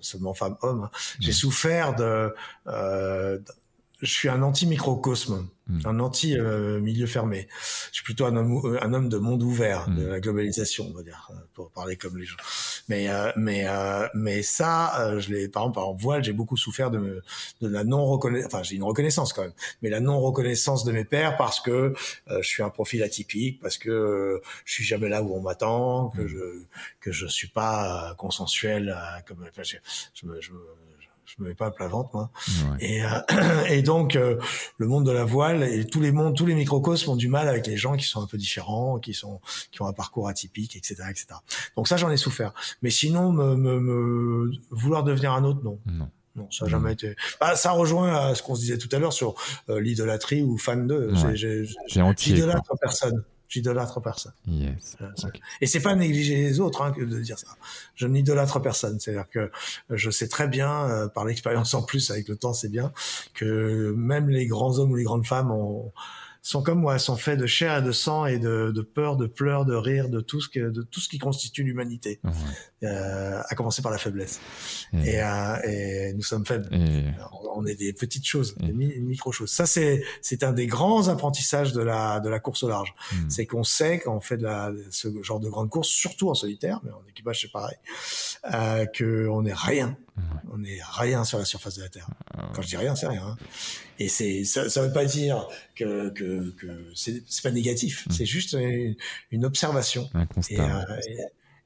seulement femme-homme. J'ai mm. souffert de, euh, je suis un anti-microcosme, hmm. un anti-milieu fermé. Je suis plutôt un homme, un homme de monde ouvert, de hmm. la globalisation, on va dire, pour parler comme les gens. Mais euh, mais euh, mais ça, euh, je l'ai par exemple en voile, j'ai beaucoup souffert de, de la non reconnaissance. Enfin, j'ai une reconnaissance quand même, mais la non reconnaissance de mes pères parce que je suis un profil atypique, parce que je suis jamais là où on m'attend, que hmm. je que je suis pas consensuel, comme enfin, je, je, je je me mets pas à plat ventre moi. Et, euh, et donc euh, le monde de la voile et tous les mondes, tous les microcosmes ont du mal avec les gens qui sont un peu différents, qui sont qui ont un parcours atypique, etc., etc. Donc ça j'en ai souffert. Mais sinon me, me, me, vouloir devenir un autre non. Non. Non, ça n'a jamais été. Bah, ça rejoint à ce qu'on se disait tout à l'heure sur euh, l'idolâtrie ou fan de. Ouais. J'idolâtre personne. J'idolâtre personne. Yes. Et c'est pas négliger les autres hein, que de dire ça. Je n'idolâtre personne. C'est-à-dire que je sais très bien, euh, par l'expérience en plus avec le temps, c'est bien que même les grands hommes ou les grandes femmes ont sont comme moi, sont faits de chair et de sang et de, de peur, de pleurs, de rire, de tout ce que, de tout ce qui constitue l'humanité, euh, à commencer par la faiblesse. Et, euh, et nous sommes faibles. On est des petites choses, des micro choses. Ça, c'est c'est un des grands apprentissages de la de la course au large. Hmm. C'est qu'on sait quand on fait de la, ce genre de grande course, surtout en solitaire, mais en équipage c'est pareil, euh, que on est rien. On est rien sur la surface de la Terre. Ah quand je dis rien, c'est rien. Hein. Et c'est ça, ça veut pas dire que que, que c'est pas négatif. Hmm. C'est juste une, observation. Un constat. Euh,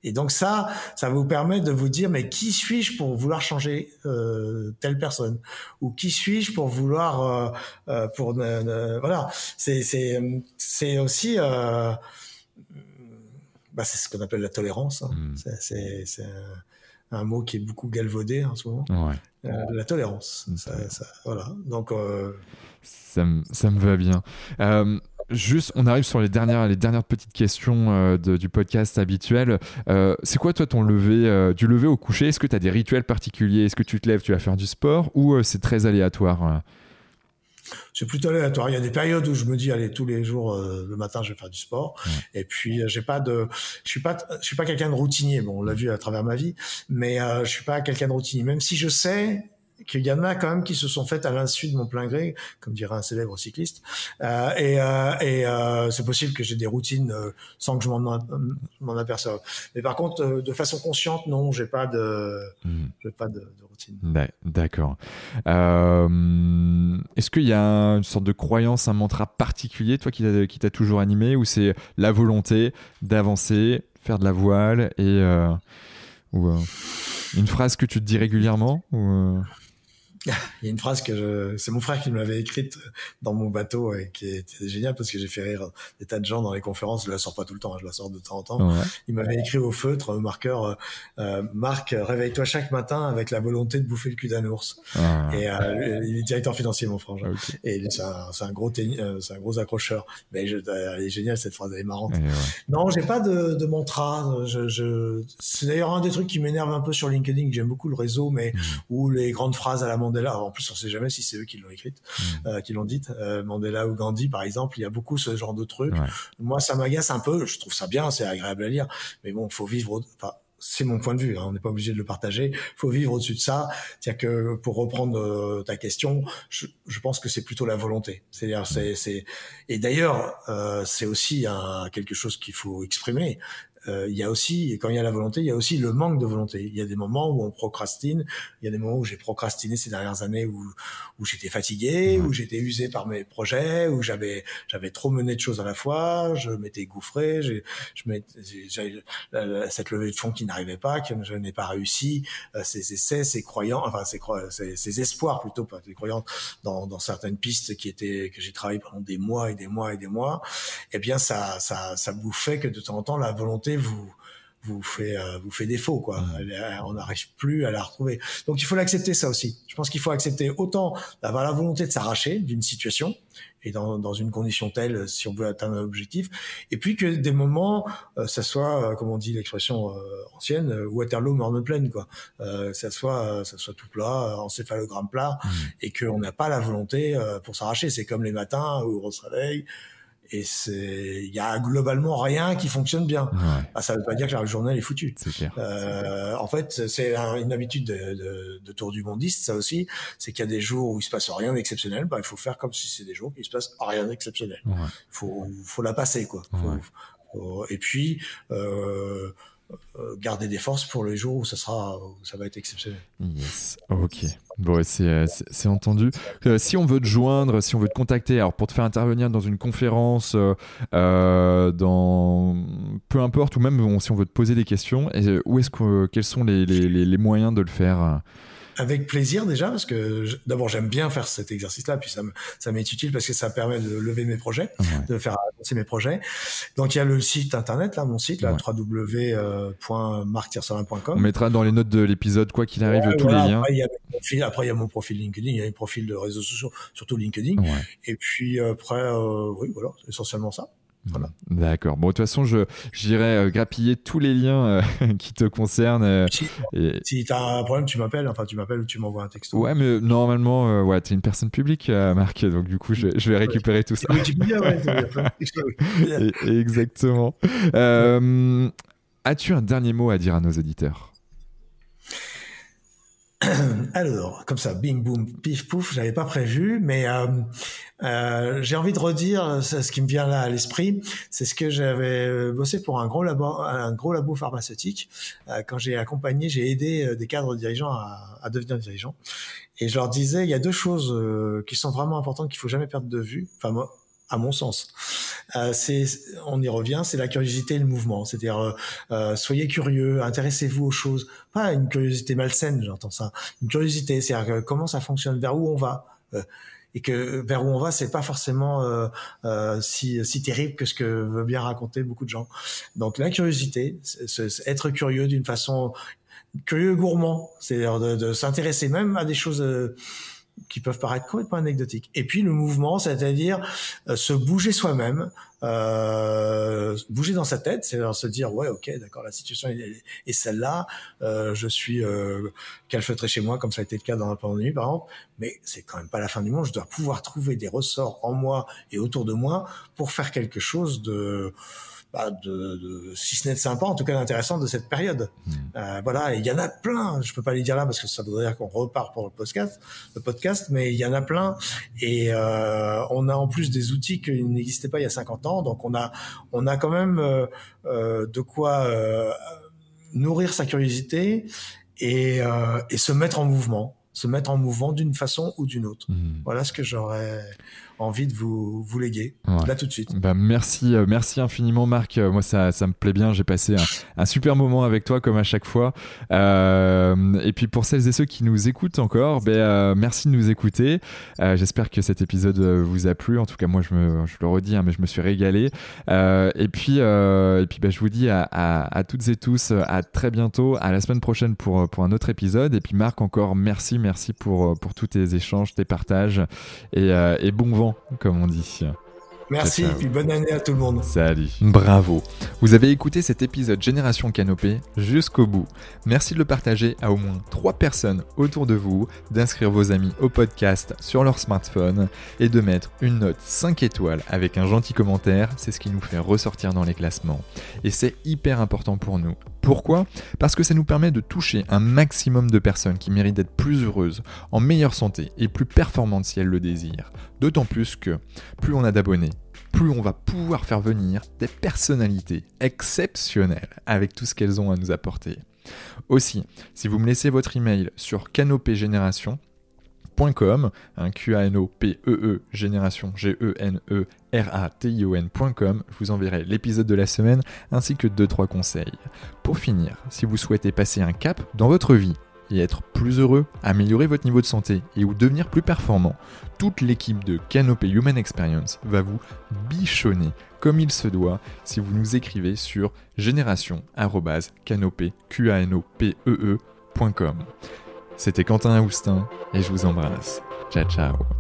et, donc ça, ça vous permet de vous dire mais qui suis-je pour vouloir changer euh, telle personne? Ou qui suis-je pour vouloir euh, euh pour voilà. C'est c'est c'est aussi euh, bah, c'est ce qu'on appelle la tolérance. Hein. Hmm. C'est un, mot qui est beaucoup galvaudé en ce moment. Ouais. Euh, la tolérance. Ça, ça, voilà. Donc. Euh... Ça, ça, me va bien. Euh, juste, on arrive sur les dernières, les dernières petites questions de, du podcast habituel. C'est quoi, toi, ton lever, du lever au coucher? Est-ce que tu as des rituels particuliers? Est-ce que tu te lèves, tu vas faire du sport? Ou c'est très aléatoire c'est plutôt aléatoire. Il y a des périodes où je me dis allez tous les jours euh, le matin je vais faire du sport et puis euh, j'ai pas de je suis pas je suis pas quelqu'un de routinier. Bon, on l'a vu à travers ma vie, mais euh, je suis pas quelqu'un de routinier même si je sais qu'il y en a quand même qui se sont faites à l'insu de mon plein gré, comme dirait un célèbre cycliste. Euh, et euh, et euh, c'est possible que j'ai des routines euh, sans que je m'en aperçoive. Mais par contre, euh, de façon consciente, non, j'ai pas de, hmm. j'ai pas de, de routine. D'accord. Est-ce qu'il y a une sorte de croyance, un mantra particulier, toi, qui t'a toujours animé, ou c'est la volonté d'avancer, faire de la voile et ou une phrase que tu te dis régulièrement ou il y a une phrase que c'est mon frère qui me l'avait écrite dans mon bateau et qui était géniale parce que j'ai fait rire des tas de gens dans les conférences. Je la sors pas tout le temps, hein, je la sors de temps en temps. Il m'avait écrit au feutre, au marqueur, euh, euh, Marc, réveille-toi chaque matin avec la volonté de bouffer le cul d'un ours. Ah. Et euh, il est directeur financier, mon frère. Et c'est un, un, gros c'est un gros accrocheur. Mais je, elle est géniale cette phrase, elle est marrante. Non, j'ai pas de, de mantra. Je, je... C'est d'ailleurs un des trucs qui m'énerve un peu sur LinkedIn. J'aime beaucoup le réseau, mais mmh. où les grandes phrases à la Mandela. En plus, on sait jamais si c'est eux qui l'ont écrite, hmm. euh, qui l'ont dite. Euh, Mandela ou Gandhi, par exemple, il y a beaucoup ce genre de trucs. Moi, ça m'agace un peu. Je trouve ça bien, c'est agréable à lire, mais bon, faut vivre. Enfin, c'est mon point de vue, hein, on n'est pas obligé de le partager. faut vivre au-dessus de ça. C'est-à-dire que pour reprendre euh, ta question, je, je, pense que c'est plutôt la volonté. C'est-à-dire, c'est, c'est, et d'ailleurs, euh, c'est aussi un, quelque chose qu'il faut exprimer. Euh, il y a aussi, quand il y a la volonté, il y a aussi le manque de volonté. Il y a des moments où on procrastine. Il y a des moments où j'ai procrastiné ces dernières années où, où j'étais fatigué, où j'étais usé par mes projets, où j'avais j'avais trop mené de choses à la fois. Je m'étais gouffré. Je, j'avais cette levée de fond qui n'arrivait pas, que je n'ai pas réussi. Euh, ces essais, ces croyants, enfin ces, ces, ces espoirs plutôt, pas ces croyants dans, dans certaines pistes qui étaient que j'ai travaillé pendant des mois et des mois et des mois. Eh bien, ça ça ça bouffait que de temps en temps la volonté vous vous fait euh, vous fait défaut quoi. On n'arrive plus à la retrouver. Donc il faut l'accepter ça aussi. Je pense qu'il faut accepter autant d'avoir la volonté de s'arracher d'une situation et dans, dans une condition telle si on veut atteindre un objectif et puis que des moments euh, ça soit euh, comme on dit l'expression ancienne Waterloo morne pleine quoi. ça soit ça soit tout plat, encéphalogramme plat mmh. et qu'on n'a pas la volonté pour s'arracher. C'est comme les matins où on se réveille et c'est il y a globalement rien qui fonctionne bien. Ouais. Ah, ça veut pas dire que la journée est foutue. Euh, en fait, c'est une habitude de, de, de, tour du mondiste, ça aussi, c'est qu'il y a des jours où il se passe rien d'exceptionnel, bah il faut faire comme si c'est des jours où il se passe rien d'exceptionnel. Il faut faut la passer quoi. Faut, et puis euh, garder des forces pour les jours où ça sera où ça va être exceptionnel. Yes. Ok. Bon, c'est entendu. Euh, si on veut te joindre, si on veut te contacter, alors pour te faire intervenir dans une conférence, euh, dans peu importe, ou même si on veut te poser des questions, où est-ce que quels sont les, les, moyens de le faire? Avec plaisir déjà parce que d'abord j'aime bien faire cet exercice-là, puis ça ça m'est utile parce que ça permet de lever mes projets, de faire avancer mes projets. Donc il y a le site internet là, mon site là, ouais. On mettra dans les notes de l'épisode quoi qu'il arrive tous les liens. Après il, y a après il y a mon profil LinkedIn, il y a un profil de réseaux sociaux, surtout LinkedIn. Et puis après, euh, oui voilà, essentiellement ça. Voilà. D'accord. Bon, de toute façon, je j'irai grappiller tous les liens qui te concernent. si et... si tu as un problème, tu m'appelles. Enfin, tu m'appelles ou tu m'envoies un texto. Ouais, mais normalement, ouais, tu es une personne publique, Marc. Donc, du coup, je, je vais récupérer tout ça. Oui, tu peux dire, ouais. Exactement. As-tu un dernier mot à dire à nos auditeurs? Alors, comme ça, bing boum, pif pouf, j'avais pas prévu, mais euh, euh, j'ai envie de redire ce qui me vient là à l'esprit. C'est ce que j'avais bossé pour un gros labo, un gros labo pharmaceutique. Euh, quand j'ai accompagné, j'ai aidé des cadres dirigeants à, à, devenir dirigeants. Et je leur disais, il y a deux choses qui sont vraiment importantes qu'il faut jamais perdre de vue. Enfin moi, à mon sens. Euh, c'est, on y revient, c'est la curiosité et le mouvement. C'est-à-dire, euh, euh, soyez curieux, intéressez-vous aux choses. Pas une curiosité malsaine, j'entends ça. Une curiosité, c'est-à-dire comment ça fonctionne, vers où on va. et que vers où on va, c'est pas forcément si, si terrible que ce que veut bien raconter beaucoup de gens. Donc la curiosité, c'est, être curieux d'une façon curieux gourmand, c'est-à-dire de, de s'intéresser même à des choses qui peuvent paraître complètement anecdotiques. Et puis le mouvement, c'est-à-dire euh, se bouger soi-même, euh, bouger dans sa tête, c'est-à-dire se dire ouais ok d'accord la situation est, celle-là, euh, je suis euh, calfeutré chez moi comme ça a été le cas dans la pandémie par exemple, mais c'est quand même pas la fin du monde. Je dois pouvoir trouver des ressorts en moi et autour de moi pour faire quelque chose de bah, de, de, si ce n'est de sympa, en tout cas d'intéressant de cette période. Hmm. Euh, voilà, il y en a plein. Je peux pas les dire là parce que ça voudrait dire qu'on repart pour le podcast, le podcast, mais il y en a plein. Et euh, on a en plus des outils qui n'existaient pas il y a 50 ans, donc on a on a quand même euh, euh de quoi euh, nourrir sa curiosité et, euh, et se mettre en mouvement, se mettre en mouvement d'une façon ou d'une autre. Hmm. Voilà ce que j'aurais envie de vous, vous léguer là tout de suite. Bah, merci, euh, merci infiniment Marc. Euh, moi ça, ça me plaît bien. J'ai passé un, un, super moment avec toi comme à chaque fois. Euh, et puis pour celles et ceux qui nous écoutent encore, ben, euh, merci de nous écouter. Euh, J'espère que cet épisode vous a plu. En tout cas moi je, me, je le redis, hein, mais je me suis régalé. et puis, et puis ben, je vous dis à, à, à, toutes et tous à très bientôt, à la semaine prochaine pour, pour un autre épisode. Et puis Marc encore merci, merci pour, pour tous tes échanges, tes partages et, et bon vent comme on dit. Merci et puis bonne année à tout le monde. Salut. Bravo. Vous avez écouté cet épisode Génération Canopée jusqu'au bout. Merci de le partager à au moins 3 personnes autour de vous, d'inscrire vos amis au podcast sur leur smartphone et de mettre une note 5 étoiles avec un gentil commentaire. C'est ce qui nous fait ressortir dans les classements. Et c'est hyper important pour nous. Pourquoi? Parce que ça nous permet de toucher un maximum de personnes qui méritent d'être plus heureuses, en meilleure santé et plus performantes si elles le désirent. D'autant plus que plus on a d'abonnés, plus on va pouvoir faire venir des personnalités exceptionnelles avec tout ce qu'elles ont à nous apporter. Aussi, si vous me laissez votre email sur canopégénération.com, un Q A N O P E génération G E N E R A T I O N.com, je vous enverrai l'épisode de la semaine ainsi que 2 3 conseils. Pour finir, si vous souhaitez passer un cap dans votre vie et être plus heureux, améliorer votre niveau de santé et ou devenir plus performant, toute l'équipe de Canopé Human Experience va vous bichonner comme il se doit si vous nous écrivez sur génération@canopé.com. C'était Quentin Aoustin et je vous embrasse. Ciao ciao.